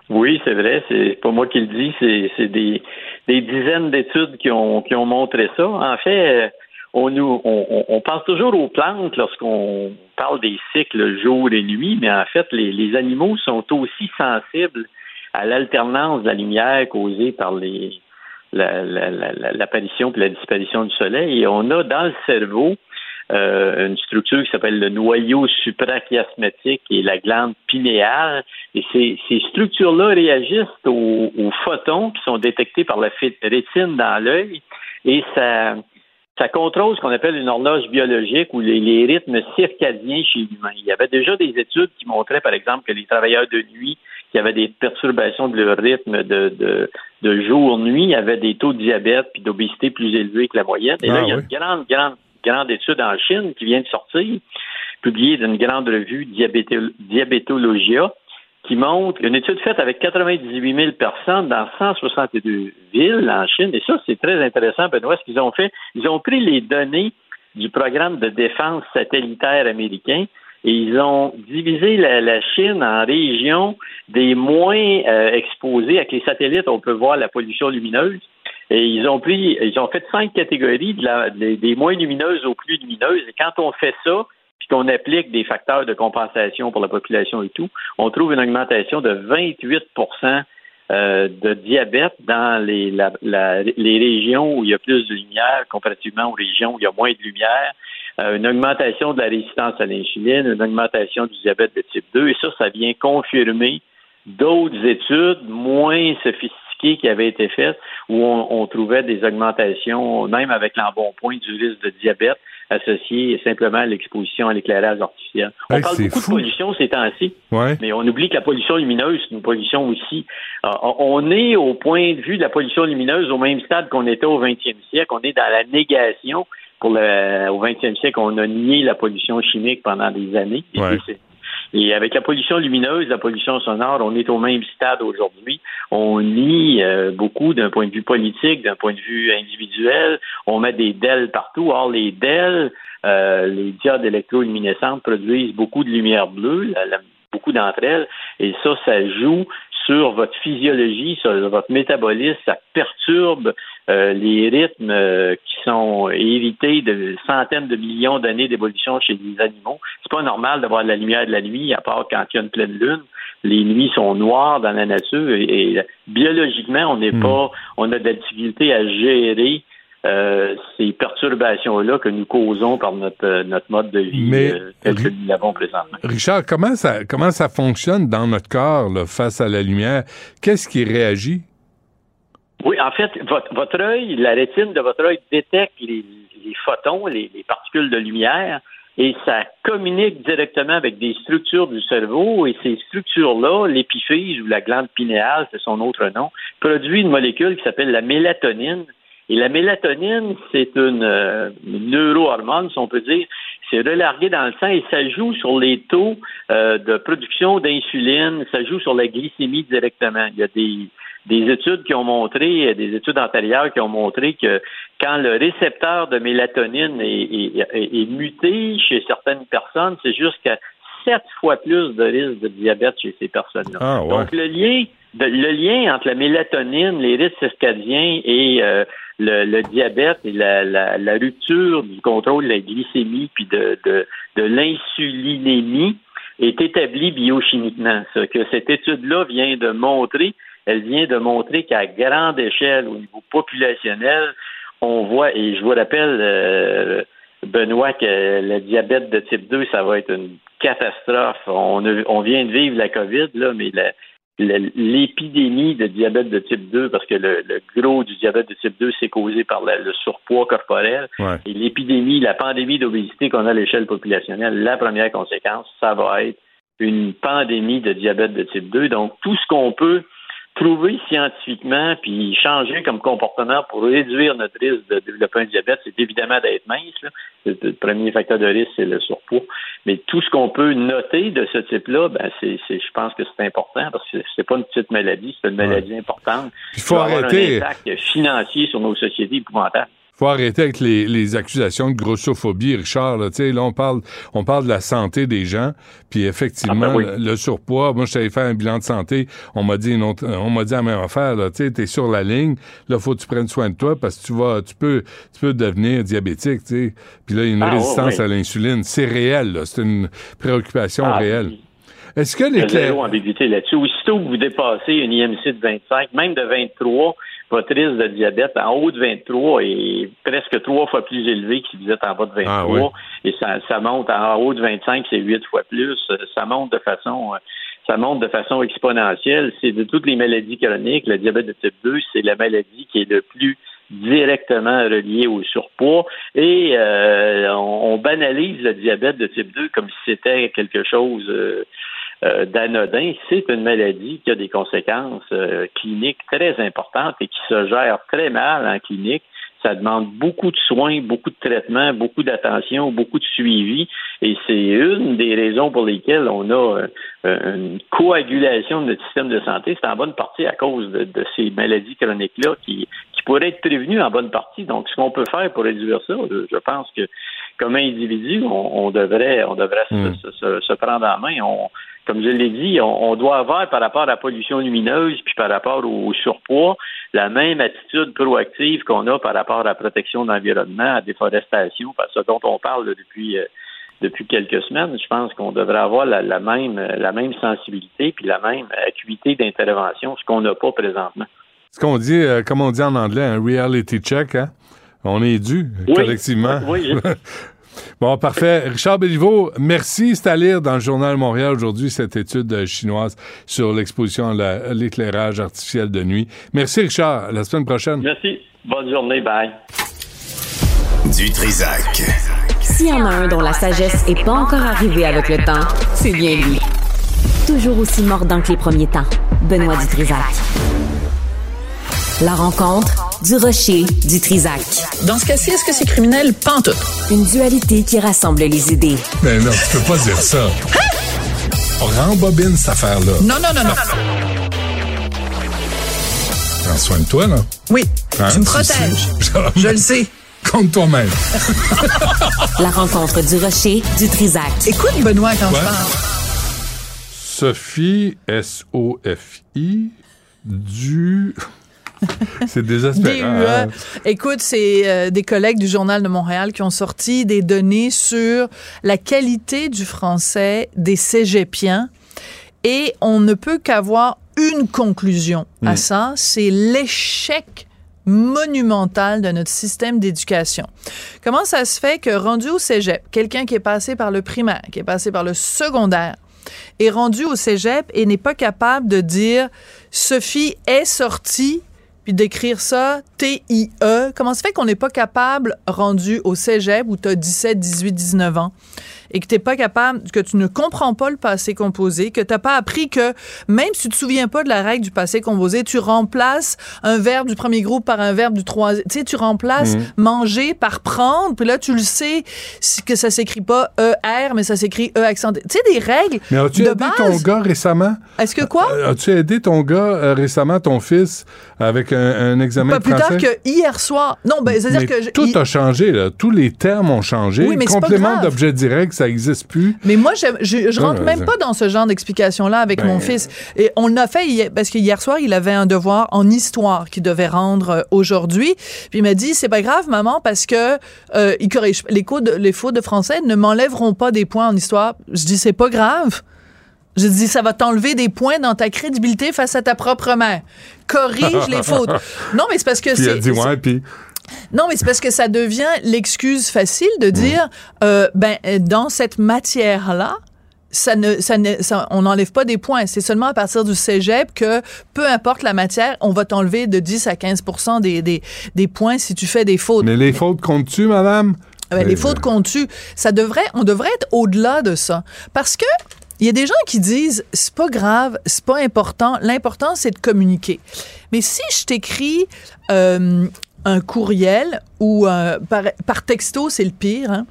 Oui, c'est vrai. C'est pas moi qui le dis. C'est, des, des dizaines d'études qui ont, qui ont montré ça. En fait, euh, on, nous, on, on- on pense toujours aux plantes lorsqu'on parle des cycles jour et nuit, mais en fait, les, les animaux sont aussi sensibles à l'alternance de la lumière causée par les, la- la- la- l'apparition puis la disparition du soleil. Et on a dans le cerveau euh, une structure qui s'appelle le noyau suprachiasmatique et la glande pinéale. Et ces, ces structures-là réagissent aux, photons qui sont détectés par la rétine dans l'œil et ça, ça contrôle ce qu'on appelle une horloge biologique ou les, les rythmes circadiens chez l'humain. Il y avait déjà des études qui montraient, par exemple, que les travailleurs de nuit qui avaient des perturbations de leur rythme de, de, de jour-nuit avaient des taux de diabète puis d'obésité plus élevés que la moyenne. Et là, Ah il y a oui. une grande, grande, grande étude en Chine qui vient de sortir, publiée d'une grande revue Diabéto- Diabétologia, qui montre une étude faite avec 98 000 personnes dans 162 villes en Chine. Et ça, c'est très intéressant, Benoît, ce qu'ils ont fait. Ils ont pris les données du programme de défense satellitaire américain et ils ont divisé la, la Chine en régions des moins euh, exposées. Avec les satellites, on peut voir la pollution lumineuse. Et ils ont pris, ils ont fait cinq catégories de la- des, moins lumineuses aux plus lumineuses. Et quand on fait ça, puis qu'on applique des facteurs de compensation pour la population et tout, on trouve une augmentation de 28% euh, de diabète dans les, la- la- les régions où il y a plus de lumière comparativement aux régions où il y a moins de lumière. Euh, une augmentation de la résistance à l'insuline, une augmentation du diabète de type 2, et ça, ça vient confirmer d'autres études moins sophistiquées qui avaient été faites où on, on trouvait des augmentations, même avec l'embonpoint du risque de diabète associé simplement à l'exposition à l'éclairage artificiel. On Hey, parle beaucoup fou. de pollution ces temps-ci, Ouais. mais on oublie que la pollution lumineuse, c'est une pollution aussi. Euh, on est au point de vue de la pollution lumineuse au même stade qu'on était au 20e siècle. On est dans la négation. Pour le, au 20e siècle, on a nié la pollution chimique pendant des années. Ouais. Et avec la pollution lumineuse, la pollution sonore, on est au même stade aujourd'hui. On nie euh, beaucoup d'un point de vue politique, d'un point de vue individuel. On met des DEL partout. Or, les DEL, euh, les diodes électroluminescentes, produisent beaucoup de lumière bleue, la- la- beaucoup d'entre elles. Et ça, ça joue sur votre physiologie, sur votre métabolisme, ça perturbe euh, les rythmes euh, qui sont hérités de centaines de millions d'années d'évolution chez les animaux. C'est pas normal d'avoir de la lumière de la nuit, à part quand il y a une pleine lune. Les nuits sont noires dans la nature et, et biologiquement, on n'est pas, on a de la difficulté à gérer euh, ces perturbations-là que nous causons par notre, notre mode de vie Mais- euh, tel que nous l'avons présentement. Richard, comment ça, comment ça fonctionne dans notre corps là, face à la lumière? Qu'est-ce qui réagit? Oui, en fait, votre, votre œil, la rétine de votre œil détecte les, les photons, les, les particules de lumière, et ça communique directement avec des structures du cerveau, et ces structures-là, l'épiphyse ou la glande pinéale, c'est son autre nom, produit une molécule qui s'appelle la mélatonine. Et la mélatonine, c'est une, euh, une neurohormone, si on peut dire. C'est relargué dans le sang et ça joue sur les taux euh, de production d'insuline, ça joue sur la glycémie directement. Il y a des, des études qui ont montré, des études antérieures qui ont montré que quand le récepteur de mélatonine est, est- est- est muté chez certaines personnes, c'est jusqu'à sept fois plus de risque de diabète chez ces personnes-là. Ah, ouais. Donc le lien, le lien entre la mélatonine, les rythmes circadiens et euh, le, le diabète et la, la- la rupture du contrôle de la glycémie puis de, de, de l'insulinémie est établi biochimiquement. Ce que cette étude-là vient de montrer, elle vient de montrer qu'à grande échelle, au niveau populationnel, on voit, et je vous rappelle, euh, Benoît, que le diabète de type 2, ça va être une catastrophe. On, a- on vient de vivre la COVID, là, mais la- l'épidémie de diabète de type 2, parce que le, le gros du diabète de type 2, c'est causé par la- le surpoids corporel. Ouais. Et l'épidémie, la pandémie d'obésité qu'on a à l'échelle populationnelle, la première conséquence, ça va être une pandémie de diabète de type 2. Donc, tout ce qu'on peut trouver scientifiquement puis changer comme comportement pour réduire notre risque de développer un diabète, c'est évidemment d'être mince. là. Le, premier facteur de risque, c'est le surpoids. Mais tout ce qu'on peut noter de ce type-là, ben c'est, je pense que c'est important parce que c'est pas une petite maladie, c'est une maladie importante. Il faut avoir arrêter. un impact financier sur nos sociétés épouvantable. Faut arrêter avec les, les accusations de grossophobie, Richard. Là, Tu sais, là on parle, on parle de la santé des gens, puis effectivement, Ah, ben oui. le, le surpoids. Moi, je t'avais fait un bilan de santé. On m'a dit autre, on m'a dit la même affaire. Là, tu sais, t'es sur la ligne. Là, faut que tu prennes soin de toi parce que tu vas, tu peux, tu peux devenir diabétique. Tu sais, puis là, il y a une Ah, résistance à l'insuline. C'est réel. là. C'est une préoccupation Ah, réelle. Est-ce que l'éclair... zéro ambiguïté là-dessus. Aussitôt que vous dépassez une IMC de 25, même de 23, votre risque de diabète en haut de 23 est presque trois fois plus élevé que si vous êtes en bas de 23. Ah, oui. Et ça, ça monte en haut de 25, c'est huit fois plus. Ça monte de façon, ça monte de façon exponentielle. C'est de toutes les maladies chroniques, le diabète de type 2, c'est la maladie qui est le plus directement reliée au surpoids et euh, on, on banalise le diabète de type 2 comme si c'était quelque chose euh, euh, d'anodin. C'est une maladie qui a des conséquences euh, cliniques très importantes et qui se gère très mal en clinique. Ça demande beaucoup de soins, beaucoup de traitements, beaucoup d'attention, beaucoup de suivi. Et c'est une des raisons pour lesquelles on a euh, une coagulation de notre système de santé. C'est en bonne partie à cause de, de ces maladies chroniques-là qui, qui pourraient être prévenues en bonne partie. Donc, ce qu'on peut faire pour réduire ça, je, pense que comme individu, on, on devrait, on devrait se- se, se- se prendre en main. On, comme je l'ai dit, on, on doit avoir par rapport à la pollution lumineuse puis par rapport au, surpoids la même attitude proactive qu'on a par rapport à la protection de l'environnement, à la déforestation, parce que ce dont on parle depuis euh, depuis quelques semaines. Je pense qu'on devrait avoir la, la même la même sensibilité puis la même acuité d'intervention, ce qu'on n'a pas présentement. Ce qu'on dit, euh, comme on dit en anglais, un reality check, hein? On est dû, Oui. collectivement. Oui, Bon, parfait. Richard Béliveau, merci. C'est à lire dans le Journal Montréal aujourd'hui, cette étude euh, chinoise sur l'exposition à l'éclairage artificiel de nuit. Merci, Richard. À la semaine prochaine. Merci. Bonne journée. Bye. Du Trisac. S'il y en a un dont la sagesse n'est pas encore arrivée avec le temps, c'est bien lui. Toujours aussi mordant que les premiers temps. Benoît Dutrisac. La rencontre du rocher du Trisac. Dans ce cas-ci, est-ce que c'est criminel? Pantoute. Une dualité qui rassemble les idées. Mais non, tu peux pas dire ça. Hein? On rembobine cette affaire-là. Non, non, non, non. Prends soin de toi, là. Oui, hein? tu me protèges. Je le sais. Compte toi-même. La rencontre du rocher du Trisac. Écoute, Benoît, quand je parle. Sophie, S-O-F-I, du... c'est désespérant. Hein. Écoute, c'est euh, des collègues du Journal de Montréal qui ont sorti des données sur la qualité du français des cégepiens et on ne peut qu'avoir une conclusion à ça, c'est l'échec monumental de notre système d'éducation. Comment ça se fait que rendu au cégep, quelqu'un qui est passé par le primaire, qui est passé par le secondaire, est rendu au cégep et n'est pas capable de dire Sophie est sortie puis d'écrire ça T-I-E. Comment ça fait qu'on n'est pas capable, rendu au cégep où tu as 17, 18, 19 ans, et que tu pas capable, que tu ne comprends pas le passé composé, que tu n'as pas appris que même si tu te souviens pas de la règle du passé composé, tu remplaces un verbe du premier groupe par un verbe du troisième. Tu sais, tu remplaces mhm. manger par prendre, puis là, tu le sais que ça s'écrit pas E-R, mais ça s'écrit E accent. Tu sais, des règles. Mais as-tu aidé ton gars récemment? Est-ce que quoi? Euh, as-tu aidé ton gars euh, récemment, ton fils, avec un, examen pas de français? plus tard que hier soir. Non, ben, c'est-à-dire que. Tout a changé, là. Tous les termes ont changé. Oui, mais Complément d'objet direct, ça n'existe plus. Mais moi, je, je, rentre même pas dans ce genre d'explication-là avec mon ben, fils. Et on l'a fait parce que hier soir, il avait un devoir en histoire qu'il devait rendre euh, aujourd'hui. Puis il m'a dit, c'est pas grave, maman, parce que euh, il corrige les, codes, les fautes de français ne m'enlèveront pas des points en histoire. Je dis, c'est pas grave. Je dis, ça va t'enlever des points dans ta crédibilité face à ta propre mère. Corrige les fautes. Non, mais c'est parce que c'est. dit, ouais, puis non, mais c'est parce que ça devient l'excuse facile de dire, euh, ben, dans cette matière-là, ça ne, ça ne, on n'enlève pas des points. C'est seulement à partir du cégep que, peu importe la matière, on va t'enlever de 10 à 15% des, des, des, points si tu fais des fautes. Mais les fautes comptent-tu, madame? Ben, les fautes comptent-tu? Ça devrait, on devrait être au-delà de ça. Parce que, il y a des gens qui disent c'est pas grave, c'est pas important. L'important c'est de communiquer. Mais si je t'écris euh, un courriel ou euh, par, texto, c'est le pire, hein,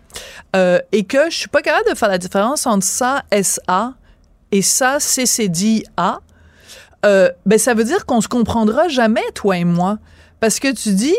euh, et que je suis pas capable de faire la différence entre ça, SA, et ça, CCDA, euh, ben ça veut dire qu'on se comprendra jamais, toi et moi. Parce que tu dis,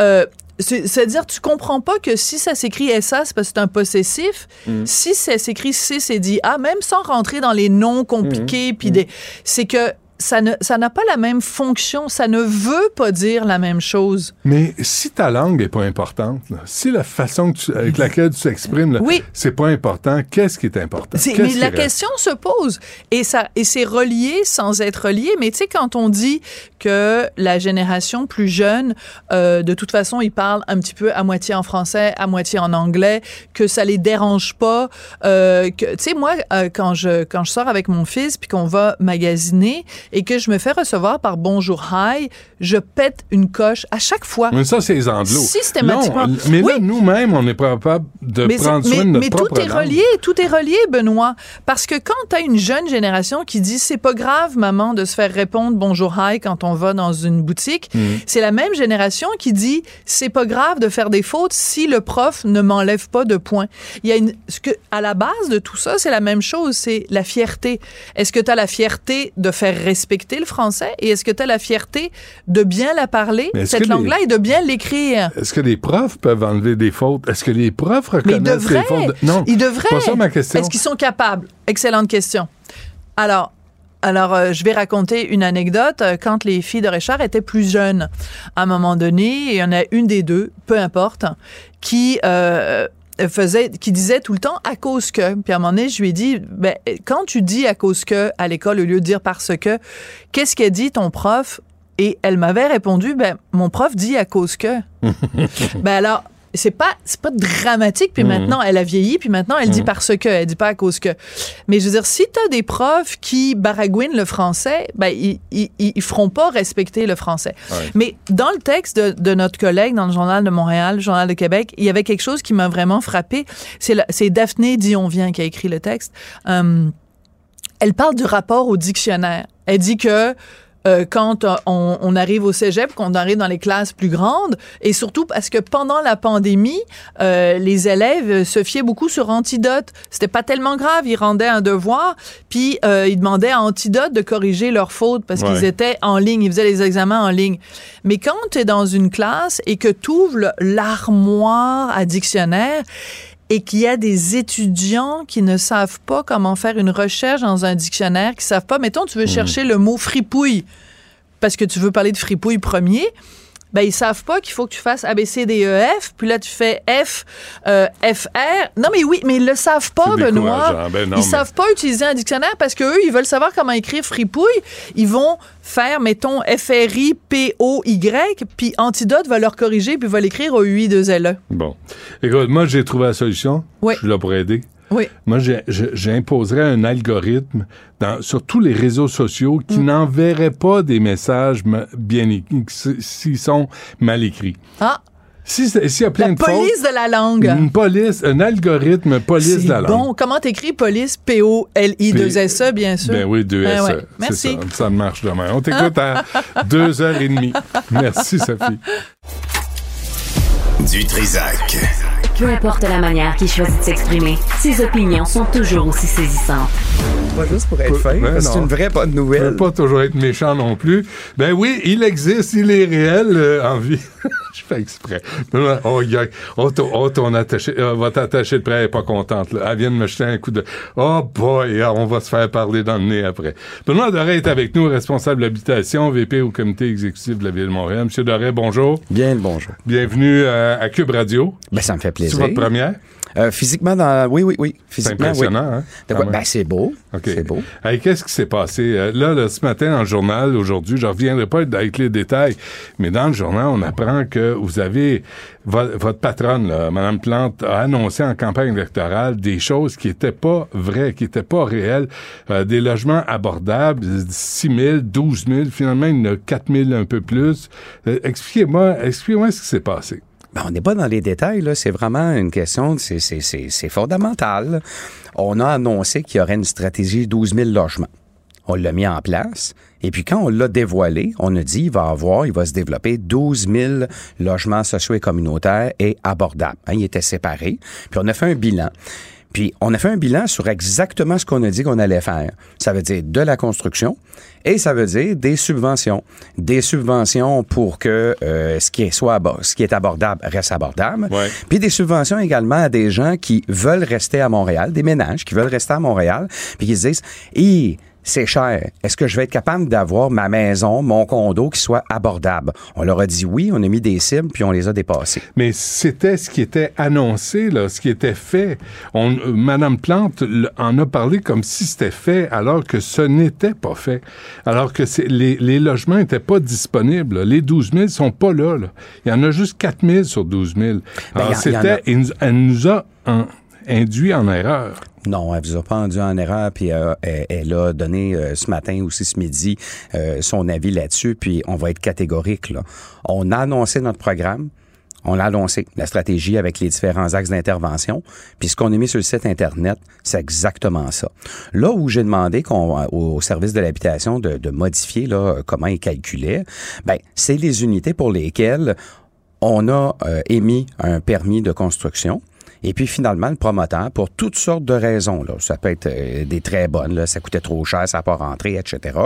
euh, c'est-à-dire, tu comprends pas que si ça s'écrit SA, c'est parce que c'est un possessif. Mm. Si ça s'écrit CCDA, même sans rentrer dans les noms compliqués, mm. puis des, c'est que ça n'a pas la même fonction, ça ne veut pas dire la même chose. Mais si ta langue n'est pas importante, si la façon avec laquelle tu t'exprimes, oui. c'est pas important, qu'est-ce qui est important? mais la question se pose et ça et c'est relié sans être relié. Mais tu sais, quand on dit que la génération plus jeune, euh, de toute façon, ils parlent un petit peu à moitié en français, à moitié en anglais, que ça les dérange pas, euh, tu sais, moi, euh, quand je quand je sors avec mon fils puis qu'on va magasiner et que je me fais recevoir par Bonjour Hi, je pète une coche à chaque fois. Mais ça, c'est les anglos. Systématiquement. mais là, nous-mêmes, on est pas capable de prendre soin de notre mais tout est relié, tout est relié, Benoît. Parce que quand tu as une jeune génération qui dit c'est pas grave, maman, de se faire répondre Bonjour Hi quand on va dans une boutique, mm. c'est la même génération qui dit c'est pas grave de faire des fautes si le prof ne m'enlève pas de points. Il y a une, ce que, à la base de tout ça, c'est la même chose, c'est la fierté. Est-ce que tu as la fierté de faire respecter respecter le français? Et est-ce que tu as la fierté de bien la parler, cette langue-là, et de bien l'écrire? Est-ce que les profs peuvent enlever des fautes? Est-ce que les profs reconnaissent les fautes? Non, ils devraient. Pas ça ma question. Est-ce qu'ils sont capables? Excellente question. Alors, alors, euh, je vais raconter une anecdote. Euh, quand les filles de Richard étaient plus jeunes, à un moment donné, il y en a une des deux, peu importe, qui euh, faisait, qui disait tout le temps à cause que. Puis à un moment donné, je lui ai dit, ben, quand tu dis à cause que à l'école au lieu de dire parce que, qu'est-ce qu'a dit ton prof? Et elle m'avait répondu, ben, mon prof dit à cause que. ben alors, c'est pas c'est pas dramatique puis Mhm. maintenant elle a vieilli puis maintenant elle dit Mhm. parce que elle dit pas à cause que mais je veux dire si t'as des profs qui baragouinent le français ben ils, ils, ils feront pas respecter le français Ouais. mais dans le texte de, de notre collègue dans le journal de Montréal le journal de Québec il y avait quelque chose qui m'a vraiment frappé c'est c'est Daphné Dionvien qui a écrit le texte Euh, elle parle du rapport au dictionnaire. Elle dit que euh, quand euh, on, on arrive au cégep, qu'on arrive dans les classes plus grandes, et surtout parce que pendant la pandémie, euh, les élèves se fiaient beaucoup sur Antidote. C'était pas tellement grave, ils rendaient un devoir, puis euh, ils demandaient à Antidote de corriger leurs fautes parce Ouais. qu'ils étaient en ligne, ils faisaient les examens en ligne. Mais quand tu es dans une classe et que tu ouvres l'armoire à dictionnaire, et qu'il y a des étudiants qui ne savent pas comment faire une recherche dans un dictionnaire, qui savent pas, mettons, tu veux chercher le mot fripouille parce que tu veux parler de fripouille premier, ben ils savent pas qu'il faut que tu fasses A B C D E F, puis là tu fais F euh, F R. Non mais oui, mais ils le savent pas Benoît. Ben non, ils mais- savent pas utiliser un dictionnaire parce que eux ils veulent savoir comment écrire fripouille. Ils vont faire mettons F R I P O Y, puis Antidote va leur corriger puis va l'écrire au UI 2 L E. Bon. Écoute, moi, j'ai trouvé la solution. Oui. Je suis là pour aider. Oui. Moi, j'imposerais un algorithme dans- sur tous les réseaux sociaux qui n'enverrait pas des messages bien écrits, s'ils sont mal écrits. Ah, Si y a plein la de fautes, police de la langue. une police, un algorithme police de la langue. bon. Comment t'écris police? P-O-L-I-2-S-E, E, bien sûr. Ben oui, deux Ben S. ouais. euh, Merci. Ça, ça marche demain. On t'écoute à deux heures et demie. Merci, Sophie. Du Trisac. Peu importe la manière qu'il choisit de s'exprimer, ses opinions sont toujours aussi saisissantes. Pas juste pour être fin, Ben c'est une vraie bonne Je nouvelle. veux pas toujours être méchant non plus. Ben oui, il existe, il est réel euh, en vie. Je fais exprès. Oh, y a- oh, ton, oh, ton attaché, euh, votre attaché de près elle est pas contente. Là. Elle vient de me jeter un coup de... Oh boy, ah, on va se faire parler dans le nez après. Benoît Doré est avec nous, responsable d'habitation, VP au comité exécutif de la Ville de Montréal. Monsieur Doré, bonjour. Bien le bonjour. Bienvenue euh, à Cube Radio. Ben, ça me fait C'est plaisir. votre première? Euh, physiquement, dans... oui, oui, oui. C'est Physiquement, impressionnant, oui. hein? De quoi-. Ben, c'est beau. OK. C'est beau. Hey, Qu'est-ce qui s'est passé? Euh, Là, là, ce matin, dans le journal, aujourd'hui, je reviendrai pas avec les détails, mais dans le journal, on apprend que vous avez, vo- votre patronne, là, Mme Plante, a annoncé en campagne électorale des choses qui étaient pas vraies, qui étaient pas réelles. Euh, des logements abordables, 6 000, 12 000, finalement, il y en a 4 000 un peu plus. Euh, expliquez-moi, expliquez-moi ce qui s'est passé. Ben, on n'est pas dans les détails, là. C'est vraiment une question, c'est, c'est, c'est, c'est fondamental. On a annoncé qu'il y aurait une stratégie 12 000 logements. On l'a mis en place. Et puis, quand on l'a dévoilé, on a dit il va avoir, il va se développer 12 000 logements sociaux et communautaires et abordables. Hein, ils étaient séparés. Puis, on a fait un bilan. Puis, on a fait un bilan sur exactement ce qu'on a dit qu'on allait faire. Ça veut dire de la construction et ça veut dire des subventions. Des subventions pour que euh, ce, qui est soit ce qui est abordable reste abordable. Puis des subventions également à des gens qui veulent rester à Montréal, des ménages qui veulent rester à Montréal, puis qui se disent, c'est cher. Est-ce que je vais être capable d'avoir ma maison, mon condo qui soit abordable? On leur a dit oui, on a mis des cibles, puis on les a dépassées. Mais c'était ce qui était annoncé, là, ce qui était fait. On, euh, Madame Plante en a parlé comme si c'était fait, alors que ce n'était pas fait. Alors que les, les logements n'étaient pas disponibles. là. Les 12 000 sont pas là, là. Il y en a juste 4 000 sur 12 000. Alors, Ben, il y en- il y en a- c'était, elle, nous- elle nous a en- induit en erreur. Non, elle vous a pas rendu en erreur, puis euh, elle, a donné euh, ce matin aussi ce midi euh, son avis là-dessus, puis on va être catégorique. Là. On a annoncé notre programme. On l'a annoncé, la stratégie avec les différents axes d'intervention. Puis ce qu'on a mis sur le site Internet, c'est exactement ça. Là où j'ai demandé qu'on, au service de l'habitation de, modifier là, comment ils calculaient, ben, c'est les unités pour lesquelles on a émis un permis de construction. Et puis finalement, le promoteur, pour toutes sortes de raisons, là, ça peut être euh, des très bonnes, là, ça coûtait trop cher, ça n'a pas rentré, etc.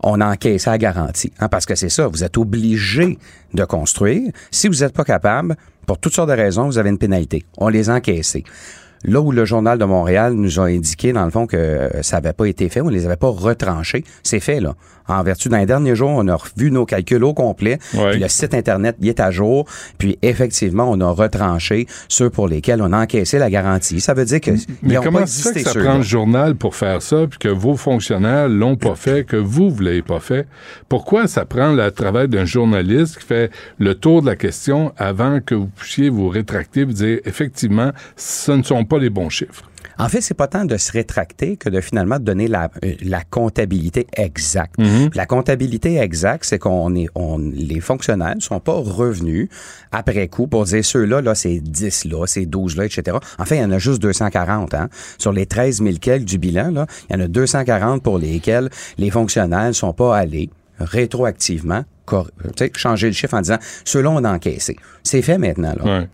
On a encaissé la garantie. Hein, parce que c'est ça, vous êtes obligé de construire. Si vous n'êtes pas capable, pour toutes sortes de raisons, vous avez une pénalité. On les a encaissés. Là où le Journal de Montréal nous a indiqué, dans le fond, que euh, ça n'avait pas été fait, on ne les avait pas retranchés, c'est fait, là. En vertu d'un dernier jour, on a revu nos calculs au complet. Puis le site Internet il est à jour. Puis effectivement, on a retranché ceux pour lesquels on a encaissé la garantie. Ça veut dire que Mais ils comment pas ça que ça prend le journal pour faire ça, puis que vos fonctionnaires l'ont pas fait, que vous, vous l'avez pas fait? Pourquoi ça prend le travail d'un journaliste qui fait le tour de la question avant que vous puissiez vous rétracter, vous dire, effectivement, ce ne sont pas les bons chiffres? En fait, c'est pas tant de se rétracter que de finalement donner la, euh, la comptabilité exacte. Mhm. La comptabilité exacte, c'est qu'on est, on, les fonctionnaires ne sont pas revenus après coup pour dire ceux-là, là, c'est 10 là, c'est 12 là, etc. En fait, il y en a juste 240, hein. Sur les 13 000 quelques du bilan, là, il y en a 240 pour lesquels les fonctionnaires ne sont pas allés rétroactivement sais, changer le chiffre en disant ceux-là on a encaissé. C'est fait maintenant, là. Ouais.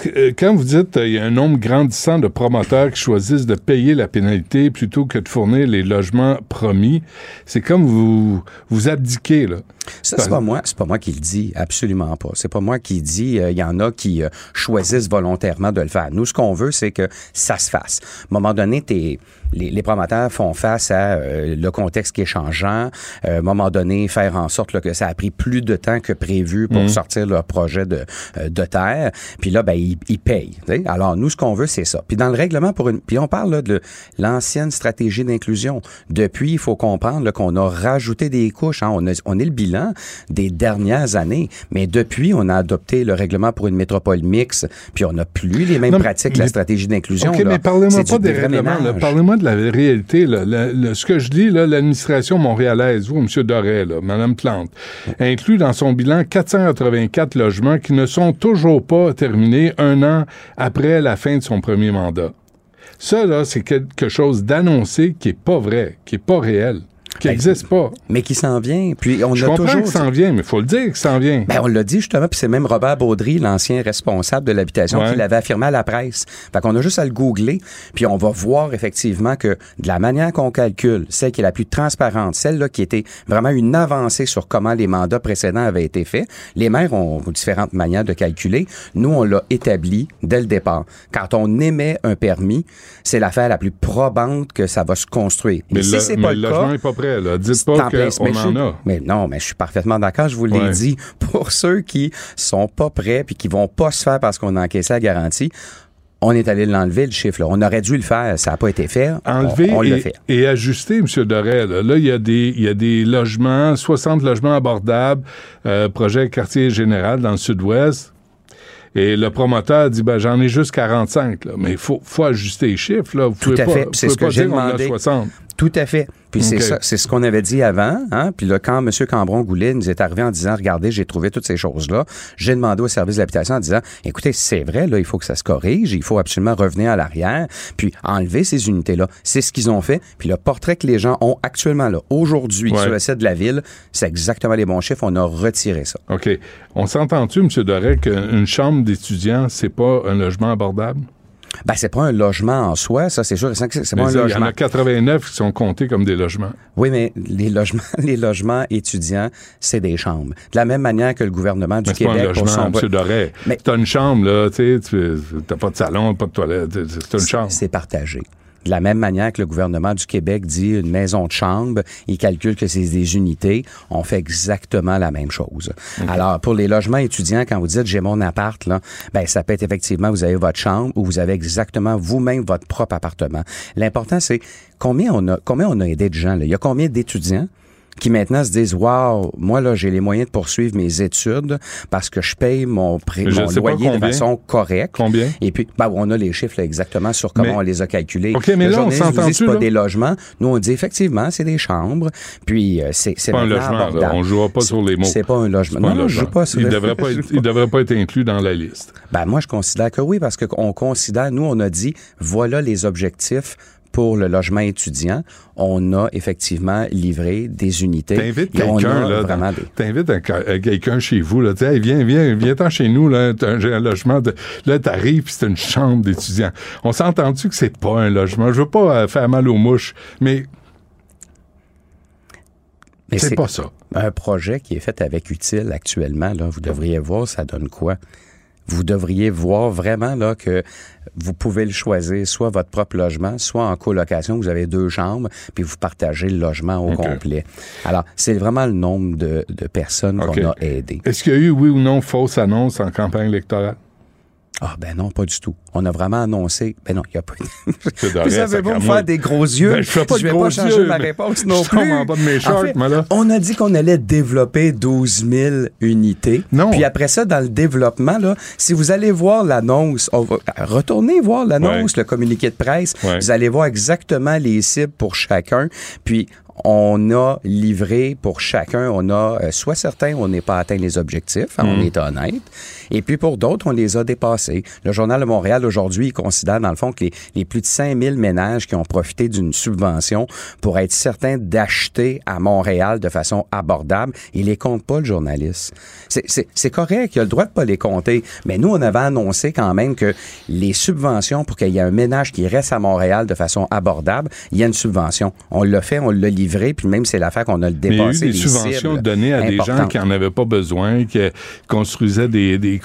Que- euh, quand vous dites qu'il y a un nombre grandissant de promoteurs qui choisissent de payer la pénalité plutôt que de fournir les logements promis, c'est comme vous vous abdiquez là. Ça, c'est pas moi, c'est pas moi qui le dis, absolument pas. C'est pas moi qui dis, euh, il y en a qui euh, choisissent volontairement de le faire. Nous, ce qu'on veut, c'est que ça se fasse. À un moment donné, t'es, les, les promoteurs font face à euh, le contexte qui est changeant. Euh, à un moment donné, faire en sorte là, que ça a pris plus de temps que prévu pour Mhm. sortir leur projet de, euh, de terre. Puis là, ben, ils, ils payent. tu sais. Alors, nous, ce qu'on veut, c'est ça. Puis dans le règlement pour une... Puis on parle là, de l'ancienne stratégie d'inclusion. Depuis, il faut comprendre qu'on a rajouté des couches. hein. On, a- on est le bilan des dernières années. Mais depuis, on a adopté le règlement pour une métropole mixte. Puis on n'a plus les mêmes Non, pratiques que la stratégie d'inclusion. OK, là. mais parlez-moi pas des règlements. Parlez-moi la réalité. ce que je là, l'administration montréalaise, vous, M. Doré, Mme Plante, inclut dans son bilan 484 logements qui ne sont toujours pas terminés un an après la fin de son premier mandat. Ça, c'est quelque chose d'annoncé qui est pas vrai, qui est pas réel, qui n'existe pas. Mais qui s'en vient. Puis on Je a comprends toujours que s'en vient, mais il faut le dire que s'en vient. Ben, on l'a dit justement, puis c'est même Robert Baudry, l'ancien responsable de l'habitation, Ouais. qui l'avait affirmé à la presse. Fait qu'on a juste à le googler, puis on va voir effectivement que de la manière qu'on calcule, celle qui est la plus transparente, celle-là qui était vraiment une avancée sur comment les mandats précédents avaient été faits, les maires ont différentes manières de calculer. Nous, on l'a établi dès le départ. Quand on émet un permis, c'est l'affaire la plus probante que ça va se construire. Mais Et si c'est mais pas le le logement cas, n'est pas prêt. Là. Dites pas qu'on en a. Mais non, mais je suis parfaitement d'accord, je vous l'ai Ouais. dit. Pour ceux qui sont pas prêts puis qui vont pas se faire parce qu'on a encaissé la garantie, on est allé l'enlever, le chiffre. là. On aurait dû le faire, ça n'a pas été fait. enlever on, on l'a et, fait. et ajuster, M. Dorel. Là, il y, a des- il y a des logements, 60 logements abordables, euh, projet quartier général dans le sud-ouest. Et le promoteur dit, ben, j'en ai juste 45, là. Mais il faut, faut ajuster les chiffres, là. Vous Tout pouvez à pas, fait. C'est ce que j'ai demandé. 60. Tout à fait. Puis c'est ça, c'est ce qu'on avait dit avant. Hein? Puis là, quand M. Cambron-Goulet nous est arrivé en disant, regardez, j'ai trouvé toutes ces choses-là, j'ai demandé au service de l'habitation en disant, écoutez, c'est vrai, là, il faut que ça se corrige, il faut absolument revenir à l'arrière, puis enlever ces unités-là. C'est ce qu'ils ont fait. Puis le portrait que les gens ont actuellement là, aujourd'hui, Ouais. sur le site de la ville, c'est exactement les bons chiffres. On a retiré ça. OK. On s'entend-tu, M. Dorel, qu'une chambre d'étudiant, c'est pas un logement abordable? Ben, c'est pas un logement en soi, ça, c'est sûr. C'est Mais pas un ça, Il y en logement. a 89 qui sont comptés comme des logements. Oui, mais les logements, les logements étudiants, c'est des chambres. De la même manière que le gouvernement du Mais c'est pas Québec un logement, son M. Doré. Mais- T'as une chambre, là, tu sais, t'as pas de salon, pas de toilette, c'est une chambre. C'est partagé. De la même manière que le gouvernement du Québec dit une maison de chambre, il calcule que c'est des unités, on fait exactement la même chose. Alors, pour les logements étudiants, quand vous dites j'ai mon appart, là, ben, ça peut être effectivement, vous avez votre chambre ou vous avez exactement vous-même votre propre appartement. L'important, c'est combien on a, combien on a aidé de gens, là? Il y a combien d'étudiants qui maintenant se disent Wow, moi là j'ai les moyens de poursuivre mes études parce que je paye mon, je loyer de façon correcte. Combien? Et puis, ben, on a les chiffres là, exactement sur comment Mais- on les a calculés. OK, mais Le là, on s'entend-tu, c'est pas là? des logements. Nous, on dit effectivement, c'est des chambres. Puis, euh, c'est pas un logement, là. On jouera pas sur les mots. C'est pas un logement. Pas un non, je logement. joue pas sur il le- devrait pas je être, il devrait pas être inclus dans la liste. Ben, moi, je considère que oui, parce qu'on considère, nous, on a dit, voilà les objectifs pour le logement étudiant. On a effectivement livré des unités. T'invites quelqu'un, T'invites euh, quelqu'un chez vous, là. Hey, viens, viens, viens-t'en chez nous, là. J'ai un logement de, là, t'arrives c'est une chambre d'étudiant. On s'entend-tu que c'est pas un logement? Je veux pas euh, faire mal aux mouches, mais Mais c'est pas ça. Un projet qui est fait avec utile actuellement, là, vous devriez voir, ça donne quoi? vous devriez voir vraiment là que vous pouvez le choisir, soit votre propre logement, soit en colocation, vous avez deux chambres, puis vous partagez le logement au complet. Alors, c'est vraiment le nombre de, de personnes qu'on a aidées. Est-ce qu'il y a eu, oui ou non, fausse annonce en campagne électorale? Ah ben non, pas du tout. On a vraiment annoncé. Ben non, il n'y a pas. Vous avez beau me faire des gros yeux? Ben, je fais pas de vais gros pas changer yeux, ma réponse non je plus. tombe en bas de mes shorts, fait, moi, là. On a dit qu'on allait développer 12 000 unités. Non. Puis après ça, dans le développement, là, si vous allez voir l'annonce, on va retourner voir l'annonce, le communiqué de presse. Ouais. Vous allez voir exactement les cibles pour chacun. Puis on a livré pour chacun, on a euh, soit certains, on n'est pas atteint les objectifs, hein, on Mm. est honnête, et puis pour d'autres, on les a dépassés. Le Journal de Montréal aujourd'hui considère dans le fond que les, les plus de 5000 ménages qui ont profité d'une subvention pour être certains d'acheter à Montréal de façon abordable, il les compte pas le journaliste. C'est- C'est c'est correct, il a le droit de pas les compter, mais nous on avait annoncé quand même que les subventions pour qu'il y ait un ménage qui reste à Montréal de façon abordable, il y a une subvention. On l'a fait, on l'a livré, puis même c'est l'affaire qu'on a le Mais il y a eu dépassé. des subventions données à des gens qui en avaient pas besoin, qui construisaient des... des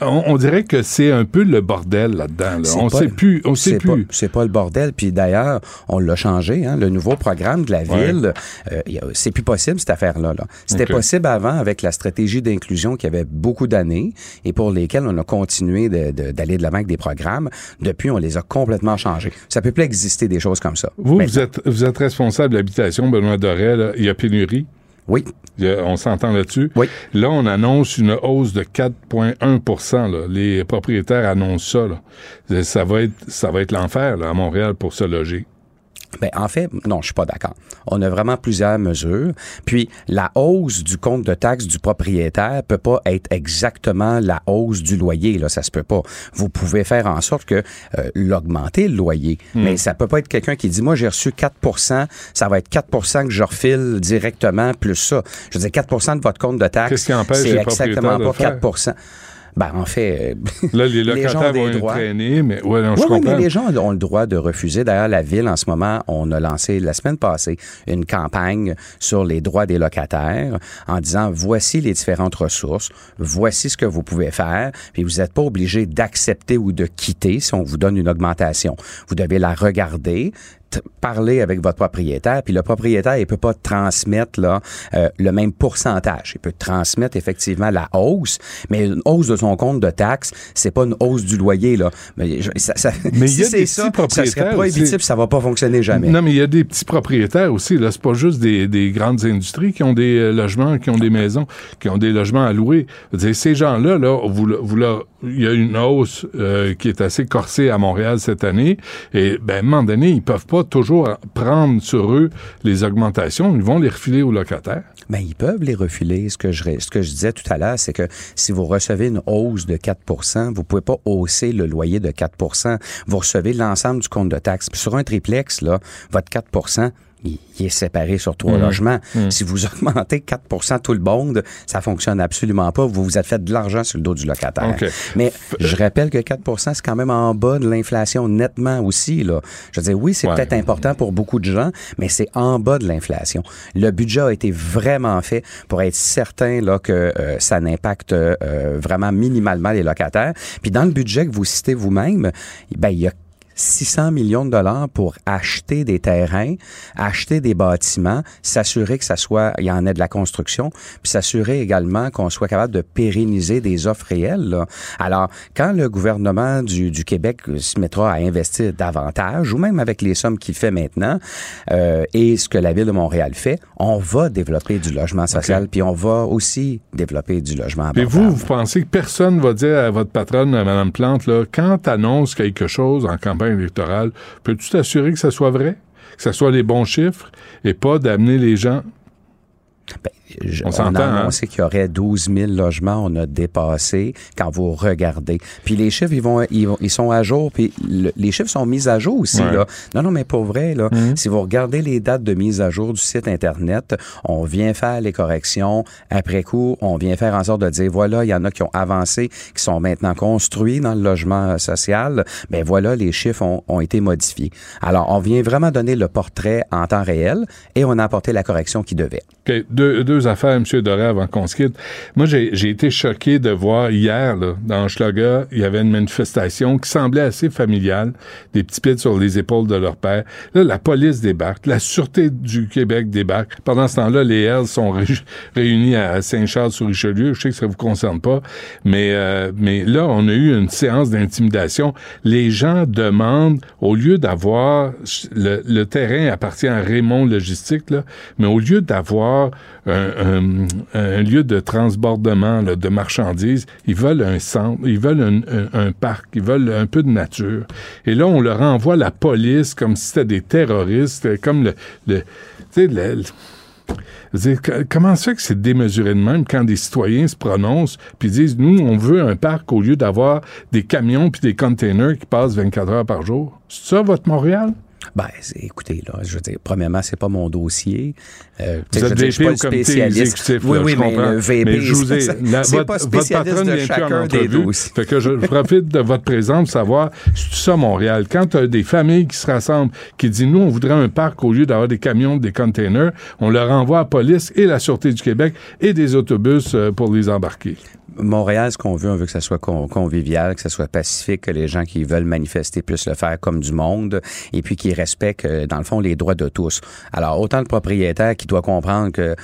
on, on dirait que c'est un peu le bordel là-dedans. là. On pas- sait plus. On sait plus. pas- C'est pas le bordel. Puis d'ailleurs, on l'a changé. Hein, le nouveau programme de la Ouais. ville, euh, c'est plus possible cette affaire-là. Là. C'était possible avant avec la stratégie d'inclusion qui avait beaucoup d'années et pour lesquelles on a continué de- de- d'aller de l'avant avec des programmes. Depuis, on les a complètement changés. Ça peut plus exister des choses comme ça. Vous, Maintenant. vous êtes, vous êtes responsable de l'habitation, Benoît Dorel. là. Il y a pénurie. Oui. On s'entend là-dessus. Oui. Là, on annonce une hausse de 4,1 là. Les propriétaires annoncent ça. Là. Ça va être, ça va être l'enfer à Montréal pour se loger. Ben, en fait, non, je suis pas d'accord. On a vraiment plusieurs mesures. Puis, la hausse du compte de taxe du propriétaire peut pas être exactement la hausse du loyer. Là, ça se peut pas. Vous pouvez faire en sorte que euh, l'augmenter le loyer, Hmm. mais ça peut pas être quelqu'un qui dit moi j'ai reçu 4% ça va être 4% que je refile directement plus ça. Je veux dire 4% de votre compte de taxe, Qu'est-ce qui empêche c'est exactement pas le faire? 4 Ben, en fait, euh, Là, les gens locataires ont des vont droits. mais ouais, non, je mais les gens ont le droit de refuser. D'ailleurs, la ville, en ce moment, on a lancé la semaine passée une campagne sur les droits des locataires en disant voici les différentes ressources, voici ce que vous pouvez faire, puis vous n'êtes pas obligé d'accepter ou de quitter si on vous donne une augmentation. Vous devez la regarder parler avec votre propriétaire, puis le propriétaire, il peut pas transmettre là, euh, le même pourcentage. Il peut transmettre effectivement la hausse, mais une hausse de son compte de taxes, c'est pas une hausse du loyer. Là. Mais, ça, ça- Mais si c'est ça, ça serait prohibitif, ça va pas fonctionner jamais. Non, mais il y a des petits propriétaires aussi. Là, c'est pas juste des, des grandes industries qui ont des euh, logements, qui ont des maisons, qui ont des logements à louer. Dire, ces gens-là, là, vous, vous leur- il y a une hausse euh, qui est assez corsée à Montréal cette année. Et ben, à un moment donné, ils peuvent pas toujours prendre sur eux les augmentations. Ils vont les refiler aux locataires. Ben, ils peuvent les refiler. Ce que je, ce que je disais tout à l'heure, c'est que si vous recevez une hausse de 4% vous pouvez pas hausser le loyer de 4% Vous recevez l'ensemble du compte de taxes. Puis sur un triplex, là, votre 4 il, il est séparé sur trois Mhm. logements. Mhm. Si vous augmentez 4% tout le monde, ça fonctionne absolument pas. Vous vous êtes fait de l'argent sur le dos du locataire. OK. Mais je rappelle que 4% c'est quand même en bas de l'inflation nettement aussi. Là. Je veux dire, oui, c'est Ouais. peut-être important pour beaucoup de gens, mais c'est en bas de l'inflation. Le budget a été vraiment fait pour être certain là, que euh, ça n'impacte euh, vraiment minimalement les locataires. Puis dans le budget que vous citez vous-même, ben, il y a 600 millions de dollars pour acheter des terrains, acheter des bâtiments, s'assurer que ça soit, il y en ait de la construction, puis s'assurer également qu'on soit capable de pérenniser des offres réelles. là. Alors, quand le gouvernement du, du Québec se mettra à investir davantage, ou même avec les sommes qu'il fait maintenant, euh, et ce que la ville de Montréal fait, on va développer du logement social, puis on va aussi développer du logement Et abordable. vous, vous pensez que personne va dire à votre patronne, à Mme Plante, là, quand tu annonces quelque chose en campagne électorale, peux-tu t'assurer que ça soit vrai? Que ça soit les bons chiffres et pas d'amener les gens? Je- on a hein? annoncé qu'il y aurait 12 000 logements, on a dépassé quand vous regardez. Puis les chiffres, ils vont, ils, vont- ils sont à jour, puis le- les chiffres sont mis à jour aussi. Ouais. Là. Non, non, mais pour vrai, là, Mhm. si vous regardez les dates de mise à jour du site Internet, on vient faire les corrections. Après coup, on vient faire en sorte de dire, voilà, il y en a qui ont avancé, qui sont maintenant construits dans le logement social. Ben voilà, les chiffres ont, ont été modifiés. Alors, on vient vraiment donner le portrait en temps réel et on a apporté la correction qui devait. OK, deux, deux deux affaires, M. Doré, avant qu'on se quitte. Moi, j'ai été choqué de voir hier, là, dans Schlager, il y avait une manifestation qui semblait assez familiale, des petits pieds sur les épaules de leur père. Là, la police débarque, la Sûreté du Québec débarque. Pendant ce temps-là, les Hells sont réunis à Saint-Charles-sur-Richelieu. Je sais que ça vous concerne pas, mais, euh, mais là, on a eu une séance d'intimidation. Les gens demandent, au lieu d'avoir le, le terrain appartient à Raymond Logistique, là, mais au lieu d'avoir un, un, lieu de transbordement de marchandises, ils veulent un centre, ils veulent un, parc, ils veulent un peu de nature. Et là, on leur envoie la police comme si c'était des terroristes, comme le comment ça fait que c'est démesuré de même quand des citoyens se prononcent puis disent nous on veut un parc au lieu d'avoir des camions puis des containers qui passent 24 heures par jour? C'est ça votre Montréal? Ben, écoutez, là, je veux dire, premièrement, c'est pas mon dossier. Euh, vous êtes VP je suis pas spécialiste. oui, oui, mais le VP, mais je vous ai, c'est pas spécialiste de chacun des. Fait que je profite de votre présence pour savoir, c'est ça Montréal. Quand tu as des familles qui se rassemblent, qui disent, nous, on voudrait un parc au lieu d'avoir des camions, des containers, on leur envoie la police et la Sûreté du Québec et des autobus euh, pour les embarquer. Montréal, ce qu'on veut, on veut que ça soit convivial, que ça soit pacifique, que les gens qui veulent manifester puissent le faire comme du monde, et puis qui respectent, euh, dans le fond, les droits de tous. Alors, autant le propriétaire qui doit comprendre que euh,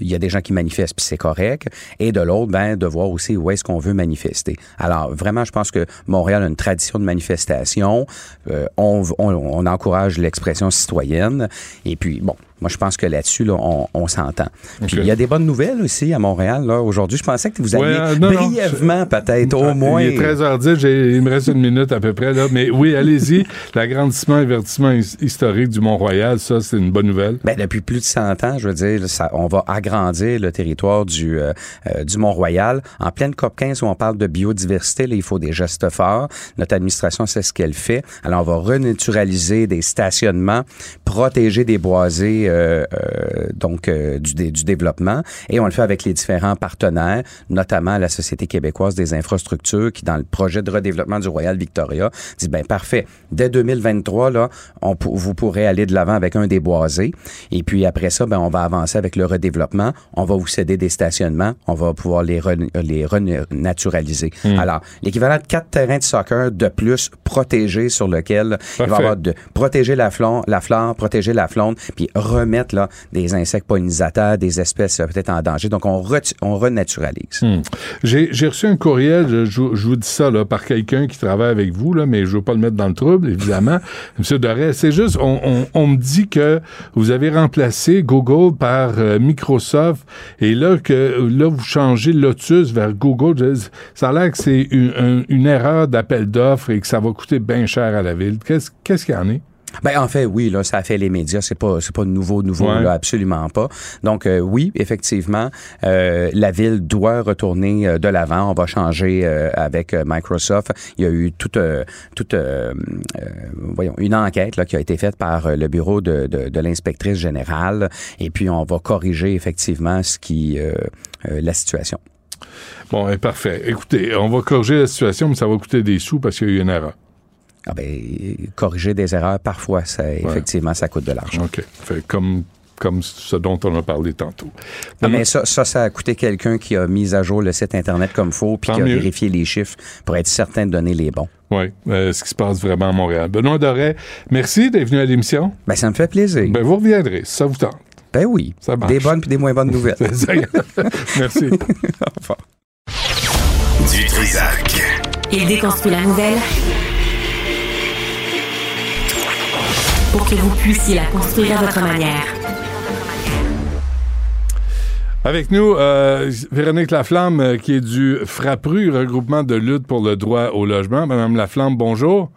y a des gens qui manifestent, puis c'est correct, et de l'autre, ben, de voir aussi où est-ce qu'on veut manifester. Alors, vraiment, je pense que Montréal a une tradition de manifestation. Euh, on, on encourage l'expression citoyenne, et puis, bon, moi, je pense que là-dessus, là, on, on s'entend. Puis il y a des bonnes nouvelles aussi à Montréal. Là. Aujourd'hui, je pensais que vous alliez euh, brièvement, peut-être, au moins. Il est 13h10, il me reste une minute à peu près. Là. Mais oui, allez-y. L'agrandissement et verdissement historique du Mont-Royal, ça, c'est une bonne nouvelle. Bien, depuis plus de 100 ans, je veux dire, ça, on va agrandir le territoire du, euh, euh, du Mont-Royal. En pleine COP 15, où on parle de biodiversité, là, il faut des gestes forts. Notre administration sait ce qu'elle fait. Alors, on va renaturaliser des stationnements, protéger des boisés euh, euh, donc euh, du, du développement. Et on le fait avec les différents partenaires, notamment la Société québécoise des infrastructures qui dans le projet de redéveloppement du Royal Victoria dit ben parfait, dès 2023 là, on, vous pourrez aller de l'avant avec un des boisés. Et puis après ça ben on va avancer avec le redéveloppement, on va vous céder des stationnements, on va pouvoir les les renaturaliser. Hmm. Alors, l'équivalent de quatre terrains de soccer de plus protégés sur lequel il va y avoir de protéger la flore, la flore, protéger la faune, puis remettre là, des insectes pollinisateurs, des espèces euh, peut-être en danger. Donc, on, on renaturalise. Hmm. J'ai reçu un courriel, je, vous dis ça, là, par quelqu'un qui travaille avec vous, là, mais je veux pas le mettre dans le trouble, évidemment. Monsieur Doré, c'est juste, on, on, me dit que vous avez remplacé Google par euh, Microsoft et là, que là, vous changez Lotus vers Google. Ça a l'air que c'est une, une, erreur d'appel d'offres et que ça va coûter bien cher à la ville. Qu'est-ce qu'il y en est? Ben en fait oui là ça a fait les médias c'est pas c'est pas nouveau nouveau là absolument pas donc euh, oui effectivement euh, la ville doit retourner euh, de l'avant on va changer avec Microsoft il y a eu toute toute voyons une enquête là qui a été faite par le bureau de, de, de l'inspectrice générale et puis on va corriger effectivement ce qui la situation. Bon, et parfait. Écoutez, on va corriger la situation, mais ça va coûter des sous parce qu'il y a eu une erreur. Ah ben, corriger des erreurs, parfois, ça, effectivement, ça coûte de l'argent. OK. Fait comme comme ce dont on a parlé tantôt. Ah, mais ça, ça, ça a coûté quelqu'un qui a mis à jour le site Internet comme faut, puis qui a vérifié les chiffres pour être certain de donner les bons. Oui, euh, ce qui se passe vraiment à Montréal. Benoît Doré, merci d'être venu à l'émission. Ben, ça me fait plaisir. Ben, vous reviendrez, si ça vous tente. Ben oui. Ça Des bonnes puis des moins bonnes nouvelles. merci. Au revoir. Du Trisac. Il déconstruit la nouvelle pour que vous puissiez la construire à votre manière. Avec nous, euh, Véronique Laflamme, euh, qui est du FRAPRU, regroupement de lutte pour le droit au logement. Madame Laflamme, bonjour.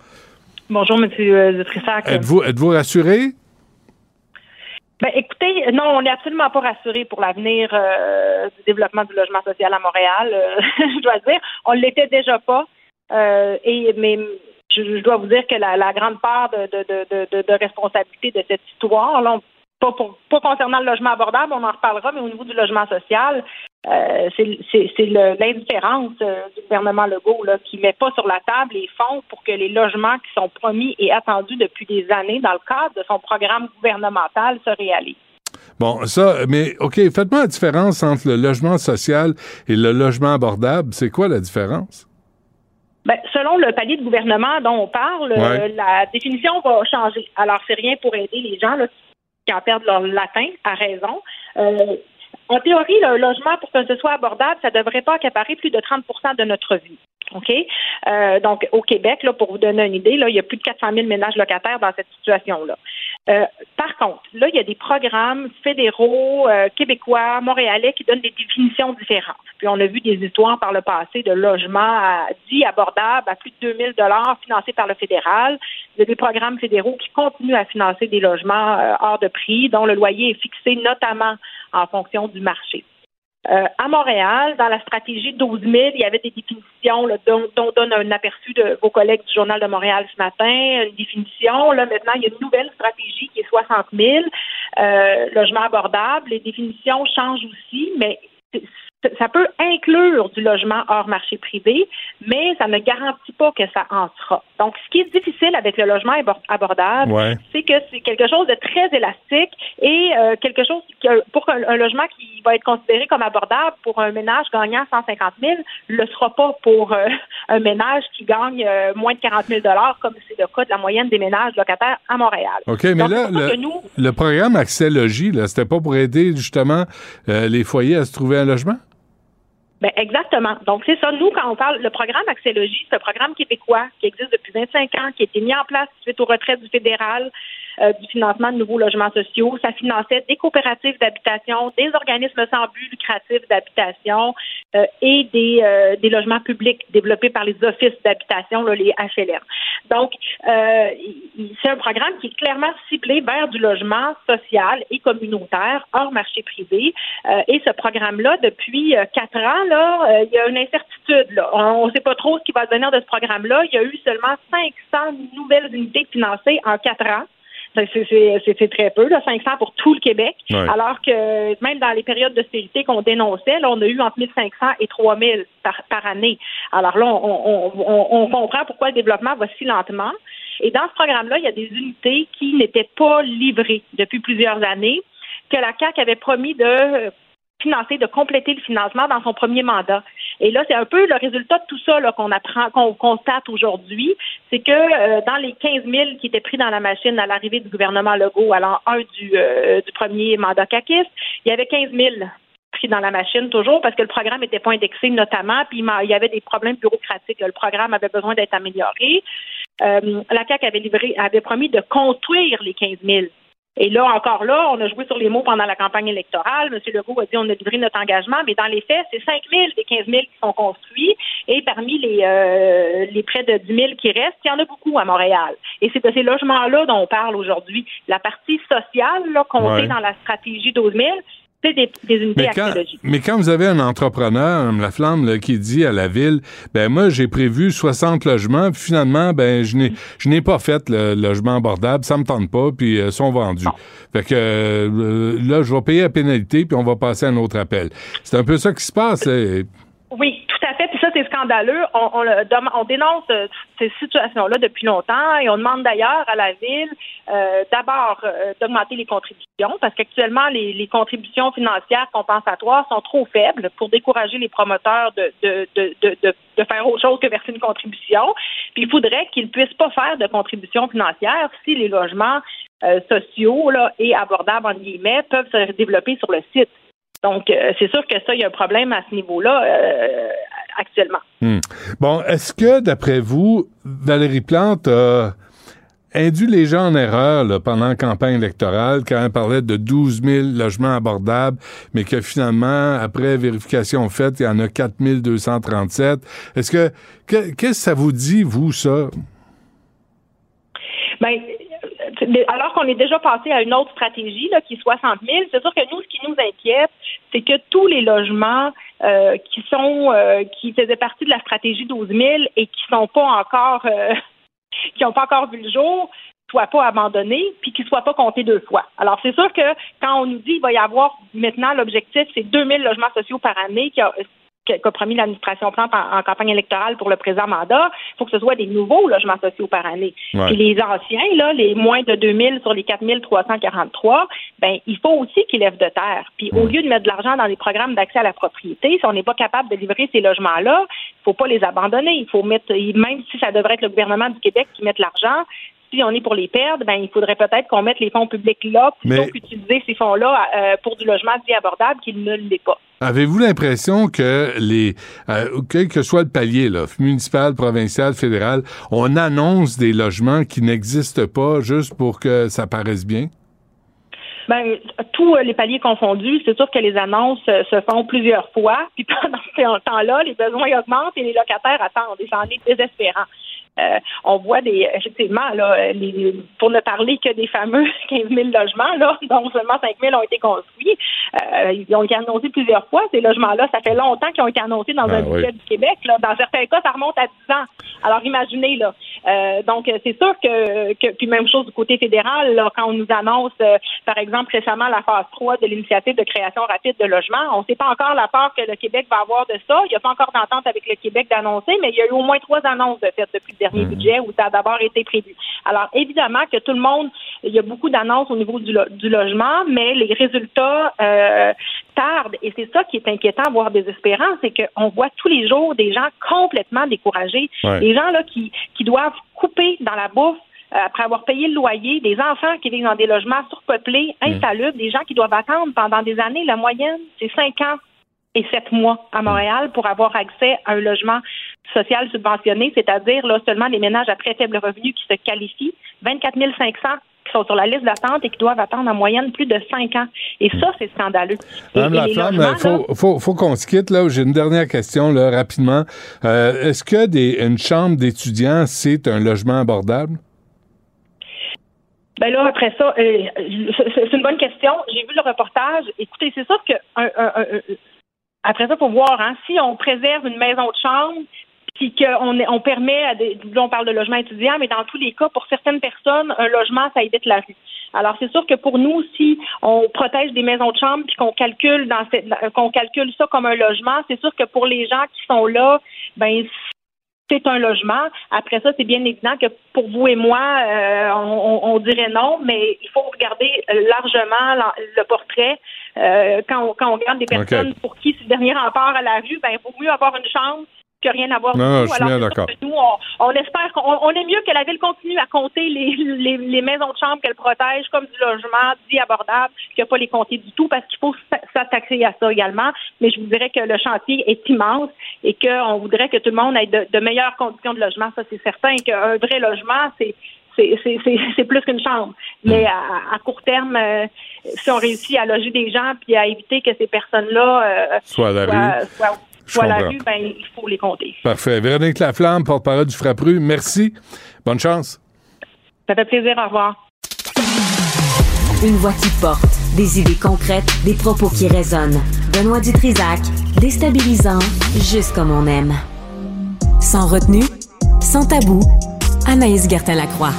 Bonjour, Monsieur de Trissac. Êtes-vous êtes rassuré? Ben, écoutez, non, on n'est absolument pas rassuré pour l'avenir euh, du développement du logement social à Montréal. je dois dire, on l'était déjà pas. et mais je, dois vous dire que la, grande part de, responsabilité de cette histoire, pas, concernant le logement abordable, on en reparlera, mais au niveau du logement social, euh, c'est l'indifférence euh, du gouvernement Legault qui met pas sur la table les fonds pour que les logements qui sont promis et attendus depuis des années dans le cadre de son programme gouvernemental se réalisent. Bon, ça, mais OK, faites-moi la différence entre le logement social et le logement abordable. C'est quoi la différence? Ben, selon le palier de gouvernement dont on parle, Ouais. euh, la définition va changer. Alors, c'est rien pour aider les gens là, qui en perdent leur latin, à raison. Euh, en théorie, le logement, pour que ce soit abordable, ça ne devrait pas accaparer plus de 30% de notre vie. OK? Euh, donc, au Québec, là, pour vous donner une idée, là, il y a plus de 400 000 ménages locataires dans cette situation-là. Euh, par contre, là, il y a des programmes fédéraux, euh, québécois, montréalais qui donnent des définitions différentes. Puis on a vu des histoires par le passé de logements dits abordables à plus de 2000 dollars financés par le fédéral. Il y a des programmes fédéraux qui continuent à financer des logements hors de prix, dont le loyer est fixé notamment en fonction du marché. Euh, à Montréal, dans la stratégie 12 000, il y avait des définitions là, dont, dont donne un aperçu de vos collègues du Journal de Montréal ce matin. Une définition. Là, maintenant, il y a une nouvelle stratégie qui est 60 000. Euh, logements abordables. Les définitions changent aussi, mais ça peut inclure du logement hors marché privé, mais ça ne garantit pas que ça en sera. Donc, ce qui est difficile avec le logement abor- abordable, Ouais. c'est que c'est quelque chose de très élastique et euh, quelque chose que pour un, un logement qui va être considéré comme abordable pour un ménage gagnant 150 000 le sera pas pour euh, un ménage qui gagne euh, moins de 40 000 comme c'est le cas de la moyenne des ménages locataires à Montréal. OK, mais Donc, là, le, nous, le programme Accès Logis, là, c'était pas pour aider justement euh, les foyers à se trouver un logement? Ben exactement. Donc c'est ça. Nous, quand on parle, le programme Accès Logis, c'est un programme québécois qui existe depuis 25 ans, qui a été mis en place suite au retrait du fédéral euh, du financement de nouveaux logements sociaux. Ça finançait des coopératives d'habitation, des organismes sans but lucratif d'habitation euh, et des, euh, des logements publics développés par les offices d'habitation, les HLM. Donc, euh, c'est un programme qui est clairement ciblé vers du logement social et communautaire hors marché privé. Euh, et ce programme-là, depuis euh, quatre ans, là, il y a une incertitude. Là. On ne sait pas trop ce qui va devenir de ce programme-là. Il y a eu seulement 500 nouvelles unités financées en quatre ans. C'est- très peu, là, 500 pour tout le Québec. Ouais. Alors que même dans les périodes d'austérité qu'on dénonçait, là, on a eu entre 1500 et 3000 par, par année. Alors là, on, on, on, on comprend pourquoi le développement va si lentement. Et dans ce programme-là, il y a des unités qui n'étaient pas livrées depuis plusieurs années, que la CAQ avait promis de financer, de compléter le financement dans son premier mandat. Et là, c'est un peu le résultat de tout ça qu'on apprend, qu'on constate aujourd'hui, c'est que euh, dans les 15 000 qui étaient pris dans la machine à l'arrivée du gouvernement Legault, l'an 1 du, euh, du premier mandat caquiste, il y avait 15 000 pris dans la machine toujours parce que le programme n'était pas indexé notamment, puis il y avait des problèmes bureaucratiques. Le programme avait besoin d'être amélioré. Euh, la CAQ avait livré, avait promis de construire les 15 000. Et là, encore là, on a joué sur les mots pendant la campagne électorale. M. Legault a dit on a livré notre engagement, mais dans les faits, c'est 5 000 des 15 000 qui sont construits. Et parmi les, euh, les près de 10 000 qui restent, il y en a beaucoup à Montréal. Et c'est de ces logements-là dont on parle aujourd'hui. La partie sociale, là, comptée Ouais. dans la stratégie 12 000, c'est des, des unités Mais quand, archéologiques. mais quand vous avez un entrepreneur, Mme Laflamme, là, qui dit à la ville, ben moi, j'ai prévu 60 logements, puis finalement, ben je n'ai je n'ai pas fait le logement abordable, ça me tente pas, puis euh, sont vendus. Fait que euh, là, je vais payer la pénalité, puis on va passer à un autre appel. C'est un peu ça qui se passe. là. Oui, tout à fait. C'est scandaleux. On, dénonce euh, ces situations-là depuis longtemps et on demande d'ailleurs à la ville euh, d'abord euh, d'augmenter les contributions parce qu'actuellement, les, contributions financières compensatoires sont trop faibles pour décourager les promoteurs de, faire autre chose que verser une contribution. Puis il faudrait qu'ils ne puissent pas faire de contributions financières si les logements sociaux et abordables, en guillemets, peuvent se développer sur le site. Donc, c'est sûr que ça, il y a un problème à ce niveau-là actuellement. Hmm. Bon, est-ce que, d'après vous, Valérie Plante a induit les gens en erreur là, pendant la campagne électorale quand elle parlait de 12 000 logements abordables, mais que finalement, après vérification faite, il y en a 4 237. Est-ce que, que- qu'est-ce que ça vous dit, vous, ça? Euh, alors qu'on est déjà passé à une autre stratégie là, qui est 60 000, c'est sûr que nous, ce qui nous inquiète, c'est que tous les logements euh, qui sont euh, qui faisaient partie de la stratégie 12 000 et qui sont pas encore euh, qui n'ont pas encore vu le jour soient pas abandonnés puis qu'ils soient pas comptés deux fois. Alors c'est sûr que quand on nous dit qu'il va y avoir maintenant l'objectif c'est 2000 logements sociaux par année, qu'a promis l'administration Plante en, en, campagne électorale pour le présent mandat, il faut que ce soit des nouveaux logements sociaux par année. Ouais. Puis les anciens, là, les moins de 2000 sur les 4343, ben il faut aussi qu'ils lèvent de terre. Puis au lieu de mettre de l'argent dans des programmes d'accès à la propriété, si on n'est pas capable de livrer ces logements-là, il faut pas les abandonner. Il faut mettre, même si ça devrait être le gouvernement du Québec qui mette l'argent, si on est pour les perdre, ben il faudrait peut-être qu'on mette les fonds publics là plutôt qu'utiliser ces fonds-là euh, pour du logement dit abordable qui ne l'est pas. Avez-vous l'impression que les, euh, quel que soit le palier, municipal, provincial, fédéral, on annonce des logements qui n'existent pas juste pour que ça paraisse bien? Ben, tous euh, les paliers confondus, c'est sûr que les annonces euh, se font plusieurs fois, puis pendant ce temps-là, les besoins augmentent et les locataires attendent, et c'en est désespérant. Euh, on voit des effectivement là, les, pour ne parler que des fameux 15 000 logements là, dont seulement 5 000 ont été construits. Euh, ils ont été annoncés plusieurs fois ces logements-là. Ça fait longtemps qu'ils ont été annoncés dans Ah, un budget oui. du Québec. Là. Dans certains cas, ça remonte à 10 ans. Alors imaginez là. Euh, donc c'est sûr que, que puis même chose du côté fédéral là, quand on nous annonce euh, par exemple récemment la phase 3 de l'initiative de création rapide de logements, on ne sait pas encore la part que le Québec va avoir de ça. Il n'y a pas encore d'entente avec le Québec d'annoncer, mais il y a eu au moins trois annonces de fait depuis le dernier budget où ça a d'abord été prévu. Alors évidemment que tout le monde, il y a beaucoup d'annonces au niveau du, lo- du logement, mais les résultats euh, tardent et c'est ça qui est inquiétant, voire désespérant, c'est qu'on voit tous les jours des gens complètement découragés, Ouais. des gens là qui, qui doivent couper dans la bouffe euh, après avoir payé le loyer, des enfants qui vivent dans des logements surpeuplés, insalubres, des gens qui doivent attendre pendant des années. La moyenne, c'est cinq ans et sept mois à Montréal pour avoir accès à un logement social subventionné, c'est-à-dire là seulement les ménages à très faible revenu qui se qualifient, 24 500 qui sont sur la liste d'attente et qui doivent attendre en moyenne plus de cinq ans. Et ça, c'est scandaleux. Madame Laflamme, il faut, faut, faut qu'on se quitte là. J'ai une dernière question là, rapidement. Euh, Est-ce que des, une chambre d'étudiants, c'est un logement abordable? Ben là, après ça, euh, c'est une bonne question. J'ai vu le reportage. Écoutez, c'est sûr que un- un- un- un- après ça, faut voir. Hein, si on préserve une maison de chambre, puis qu'on on permet, à des, on parle de logement étudiant, mais dans tous les cas, pour certaines personnes, un logement, ça évite la rue. Alors, c'est sûr que pour nous, si on protège des maisons de chambre puis qu'on calcule dans qu'on calcule ça comme un logement, c'est sûr que pour les gens qui sont là, ben c'est un logement. Après ça, c'est bien évident que pour vous et moi, euh, on, on- dirait non, mais il faut regarder largement la- le portrait. Euh, quand, on, quand on regarde des personnes pour qui c'est le dernier rempart à la rue, ben il vaut mieux avoir une chambre que rien Non, du non, tout. je suis bien d'accord. que Nous, on, on espère qu'on on est mieux que la ville continue à compter les, les, les maisons de chambre qu'elle protège comme du logement dit abordable, qu'il n'y a pas les compter du tout parce qu'il faut s'attaquer à ça également. Mais je vous dirais que le chantier est immense et qu'on voudrait que tout le monde ait de, de meilleures conditions de logement. Ça, c'est certain. Et qu'un vrai logement, c'est plus qu'une chambre. Mais à, à court terme, euh, si on réussit à loger des gens puis à éviter que ces personnes-là euh, Soit à la rue. soient, soient à la comprends. rue, ben, il faut les compter. Parfait. Véronique Laflamme, porte-parole du Frappru, merci. Bonne chance. Ça fait plaisir. Au revoir. Une voix qui porte, des idées concrètes, des propos qui résonnent. Benoît Dutrisac, déstabilisant, juste comme on aime. Sans retenue, sans tabou, Anaïs Gertin-Lacroix.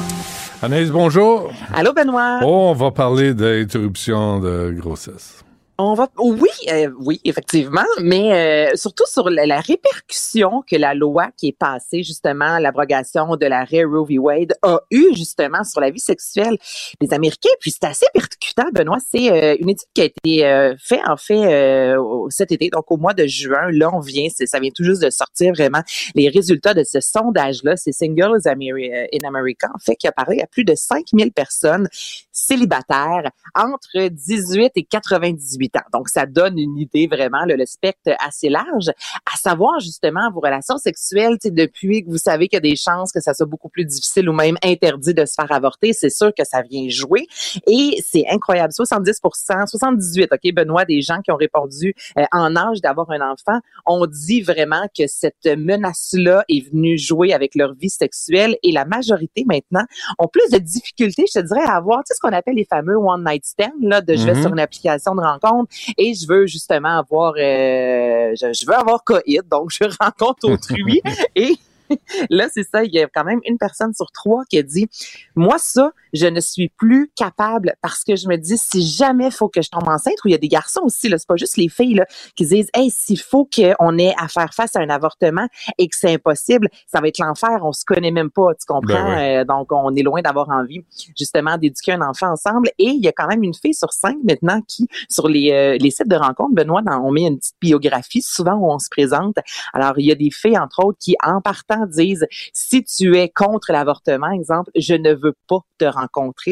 Anaïs, bonjour. Allô, Benoît? Oh, on va parler d'interruption de grossesse. On va, oui, euh, oui, effectivement, mais euh, surtout sur la, répercussion que la loi qui est passée, justement, l'abrogation de l'arrêt Roe v. Wade a eu, justement, sur la vie sexuelle des Américains. Puis c'est assez percutant, Benoît. C'est euh, une étude qui a été euh, faite, en fait, cet été, donc au mois de juin. Là, on vient, ça vient tout juste de sortir, vraiment, les résultats de ce sondage-là. C'est Singles in America, en fait, qui a parlé à plus de 5000 personnes célibataires entre 18 et 98 ans. Donc, ça donne une idée vraiment, là, le spectre assez large, à savoir justement vos relations sexuelles, depuis que vous savez qu'il y a des chances que ça soit beaucoup plus difficile ou même interdit de se faire avorter, c'est sûr que ça vient jouer. Et c'est incroyable, 70% 78, OK, Benoît, des gens qui ont répondu euh, en âge d'avoir un enfant, ont dit vraiment que cette menace-là est venue jouer avec leur vie sexuelle et la majorité maintenant ont plus de difficultés, je te dirais, à avoir, tu sais, ce qu'on appelle les fameux one night stand, là, de je vais Mhm. sur une application de rencontre et je veux justement avoir, euh, je, je veux avoir coït, donc je rencontre autrui. Et Là, c'est ça, il y a quand même une personne sur trois qui a dit, moi, ça, je ne suis plus capable parce que je me dis, si jamais faut que je tombe enceinte, ou il y a des garçons aussi, là, c'est pas juste les filles, là, qui disent, hey, s'il faut qu'on ait à faire face à un avortement et que c'est impossible, ça va être l'enfer, on se connaît même pas, tu comprends? Ben ouais. Euh, donc, on est loin d'avoir envie, justement, d'éduquer un enfant ensemble. Et il y a quand même une fille sur cinq maintenant qui, sur les, euh, les sites de rencontres, Benoît, dans- on met une petite biographie, souvent où on se présente. Alors, il y a des filles, entre autres, qui, en partant, disent, si tu es contre l'avortement, exemple, je ne veux pas te rencontrer.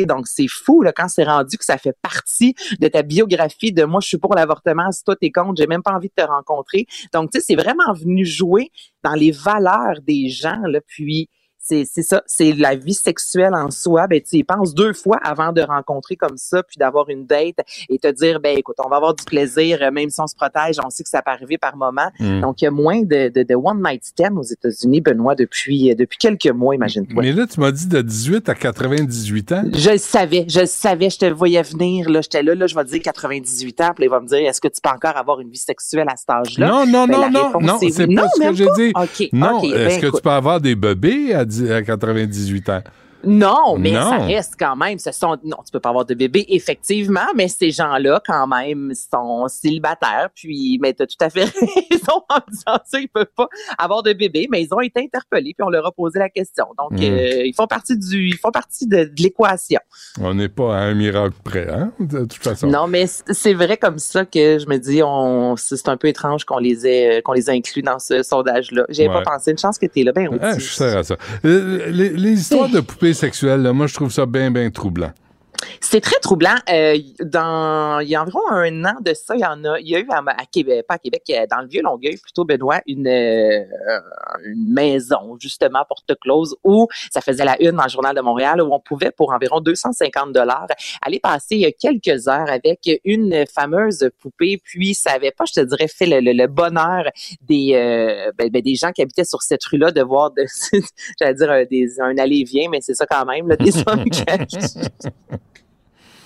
Donc, c'est fou, là, quand c'est rendu que ça fait partie de ta biographie de moi, je suis pour l'avortement, si toi, t'es contre, j'ai même pas envie de te rencontrer. Donc, tu sais, c'est vraiment venu jouer dans les valeurs des gens, là, puis c'est c'est ça, c'est la vie sexuelle en soi. Ben, tu y penses deux fois avant de rencontrer comme ça, puis d'avoir une date et te dire, ben écoute, on va avoir du plaisir, euh, même si on se protège, on sait que ça peut arriver par moment. Mm. Donc, il y a moins de, de, de one night stand aux États-Unis, Benoît, depuis, euh, depuis quelques mois, imagine-toi. Mais là, tu m'as dit de 18 à 98 ans. Je le savais, je le savais, je te le voyais venir, là, j'étais là, là, je vais te dire 98 ans, puis il va me dire, est-ce que tu peux encore avoir une vie sexuelle à cet âge-là? Non, non, Ben, non, non, non, est c'est pas Non, ce que j'ai dit. Non, est-ce ben, que écoute. tu peux avoir des bébés à, 10 à 98 ans? Non, mais Non. ça reste quand même. Ce sont non, tu peux pas avoir de bébé effectivement, mais ces gens-là quand même sont célibataires. Puis, mais t'as tout à fait raison en disant ça, ils peuvent pas avoir de bébé, mais ils ont été interpellés puis on leur a posé la question. Donc, Mm. euh, ils font partie du, ils font partie de, de l'équation. On n'est pas à un miracle près, hein, de toute façon. Non, mais c'est vrai comme ça que je me dis, on, c'est un peu étrange qu'on les ait, qu'on les ait inclus dans ce sondage-là. J'avais Ouais. pas pensé. Une chance que t'es là, ben Ah, je sers à ça. Euh, Les, les histoires de poupées sexuelles, là, moi, je trouve ça bien, bien troublant. C'est très troublant. Euh, dans, il y a environ un an de ça, il y en a, il y a eu à, à Québec, pas à Québec, euh, dans le vieux Longueuil, plutôt Benoît, une, euh, une maison justement porte close où ça faisait la une dans le journal de Montréal où on pouvait pour environ 250 dollars aller passer euh, quelques heures avec une fameuse poupée. Puis ça avait pas, je te dirais, fait le, le- le bonheur des euh, ben, ben, des gens qui habitaient sur cette rue-là de voir, de, j'allais dire un, des, un aller-vient, mais c'est ça quand même, là, des hommes qui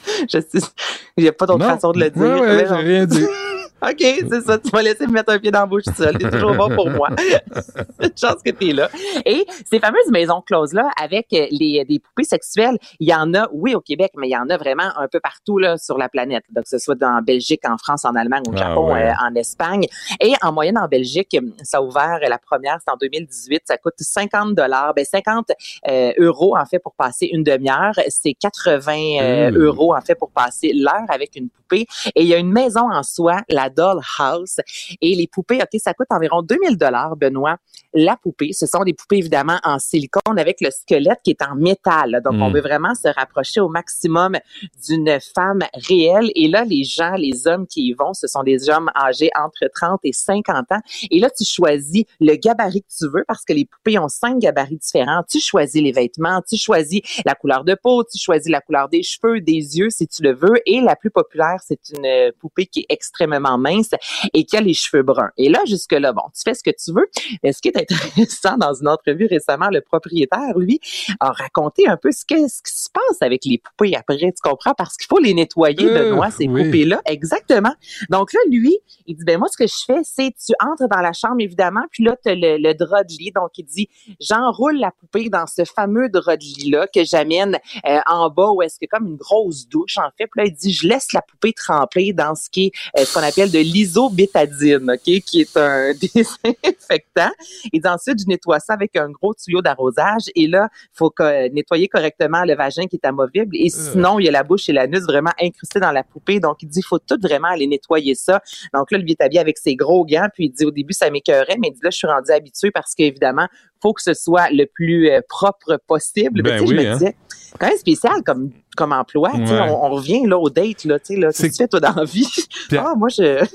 il n'y a pas d'autre façon de le dire. Ouais, Mais j'ai rien dit. OK, c'est ça. Tu m'as laissé me mettre un pied dans la bouche tout seul. T'es toujours bon pour moi. Chance que t'es là. Et ces fameuses maisons closes-là, avec euh, les, des poupées sexuelles, il y en a, oui, au Québec, mais il y en a vraiment un peu partout là, sur la planète. Donc, que ce soit dans Belgique, en France, en Allemagne, au Ah, Japon, ouais. euh, en Espagne. Et en moyenne, en Belgique, ça a ouvert, euh, la première, c'est en 2018. Ça coûte 50 dollars, ben 50 euh, euros, en fait, pour passer une demi-heure. C'est 80 euh, Mm. euros, en fait, pour passer l'heure avec une poupée. Et il y a une maison en soi, la Doll House. Et les poupées, OK, ça coûte environ 2000 dollars, Benoît. La poupée, ce sont des poupées, évidemment, en silicone avec le squelette qui est en métal. Donc, on veut vraiment se rapprocher au maximum d'une femme réelle. Et là, les gens, les hommes qui y vont, ce sont des hommes âgés entre 30 et 50 ans. Et là, tu choisis le gabarit que tu veux parce que les poupées ont cinq gabarits différents. Tu choisis les vêtements, tu choisis la couleur de peau, tu choisis la couleur des cheveux, des yeux, si tu le veux. Et la plus populaire, c'est une poupée qui est extrêmement mince et qui a les cheveux bruns. Et là, jusque-là, bon, tu fais ce que tu veux. Mais ce qui est intéressant, dans une entrevue récemment, le propriétaire, lui, a raconté un peu ce, que, ce qui se passe avec les poupées après, tu comprends? Parce qu'il faut les nettoyer, Euh, Benoît, ces oui. poupées-là. Exactement. Donc là, lui, il dit, ben moi, ce que je fais, c'est tu entres dans la chambre, évidemment, puis là, tu as le, le drap de lit. Donc, il dit, j'enroule la poupée dans ce fameux drap de lit-là que j'amène euh, en bas où est-ce que comme une grosse douche, en fait. Puis là, il dit, je laisse la poupée tremper dans ce qui est euh, ce qu'on appelle de l'isobétadine, OK, qui est un désinfectant. Dit ensuite, je nettoie ça avec un gros tuyau d'arrosage. Et là, il faut que- nettoyer correctement le vagin qui est amovible. Et sinon, il y a la bouche et l'anus vraiment incrustés dans la poupée. Donc, il dit, il faut tout vraiment aller nettoyer ça. Donc là, lui est habillé avec ses gros gants. Puis il dit, au début, ça m'écœurait, mais il dit, là, je suis rendu habitué parce qu'évidemment, faut que ce soit le plus euh, propre possible. Ben oui, je me hein. disais, quand même spécial comme, comme emploi. Ouais. On, on revient là au date, là, tu sais, là, qu'est-ce que tu fais toi dans la vie? Puis- Ah, moi, je...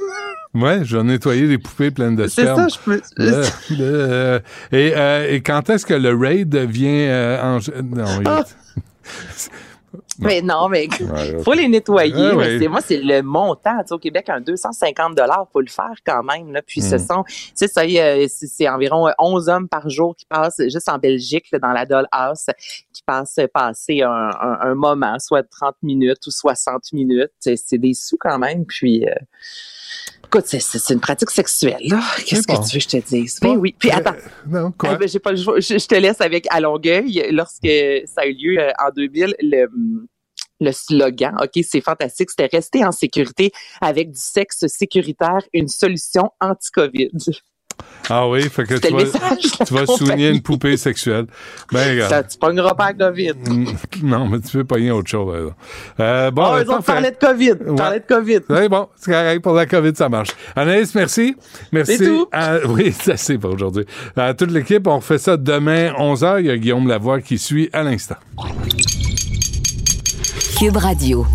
Ouais, je vais nettoyer des poupées pleines de C'est sperme. ça, je peux- Euh, et, euh, et quand est-ce que le raid vient euh, en... Non, il- Ah! Mais non, mais ok. faut les nettoyer. Ah, mais c'est moi, c'est le montant. Tu sais, au Québec, un 250 dollars, faut le faire quand même. Là. Puis ce Mm. sont, c'est ça, il c'est environ euh, 11 hommes par jour qui passent juste en Belgique, là, dans la Dollhouse, qui passent passer un, un, un moment, soit 30 minutes ou 60 minutes. C'est des sous quand même. Puis euh, Écoute, c'est- une pratique sexuelle, là. Qu'est-ce bon. que tu veux que je te dise? Ben oui. Puis attends. Non, quoi? Ah, ben, j'ai pas le choix. Je, je te laisse avec à Longueuil, lorsque ça a eu lieu euh, en 2000, le, le slogan, OK, c'est fantastique, c'était rester en sécurité avec du sexe sécuritaire, une solution anti-COVID. Ah oui, fait que tu vas, tu vas souligner une poupée sexuelle. Ben, Ça, regarde. tu pogneras pas la COVID. Mm, Non, mais tu peux pogner autre chose. Euh, bon, Ah, ben, eux autres parlaient de COVID. Ouais. parlaient de COVID. C'est bon, c'est correct pour la COVID, ça marche. Anaïs, merci. Merci. C'est tout. à- oui, c'est assez pour aujourd'hui. À toute l'équipe, on refait ça demain, 11h. Il y a Guillaume Lavoie qui suit à l'instant. Cube Radio.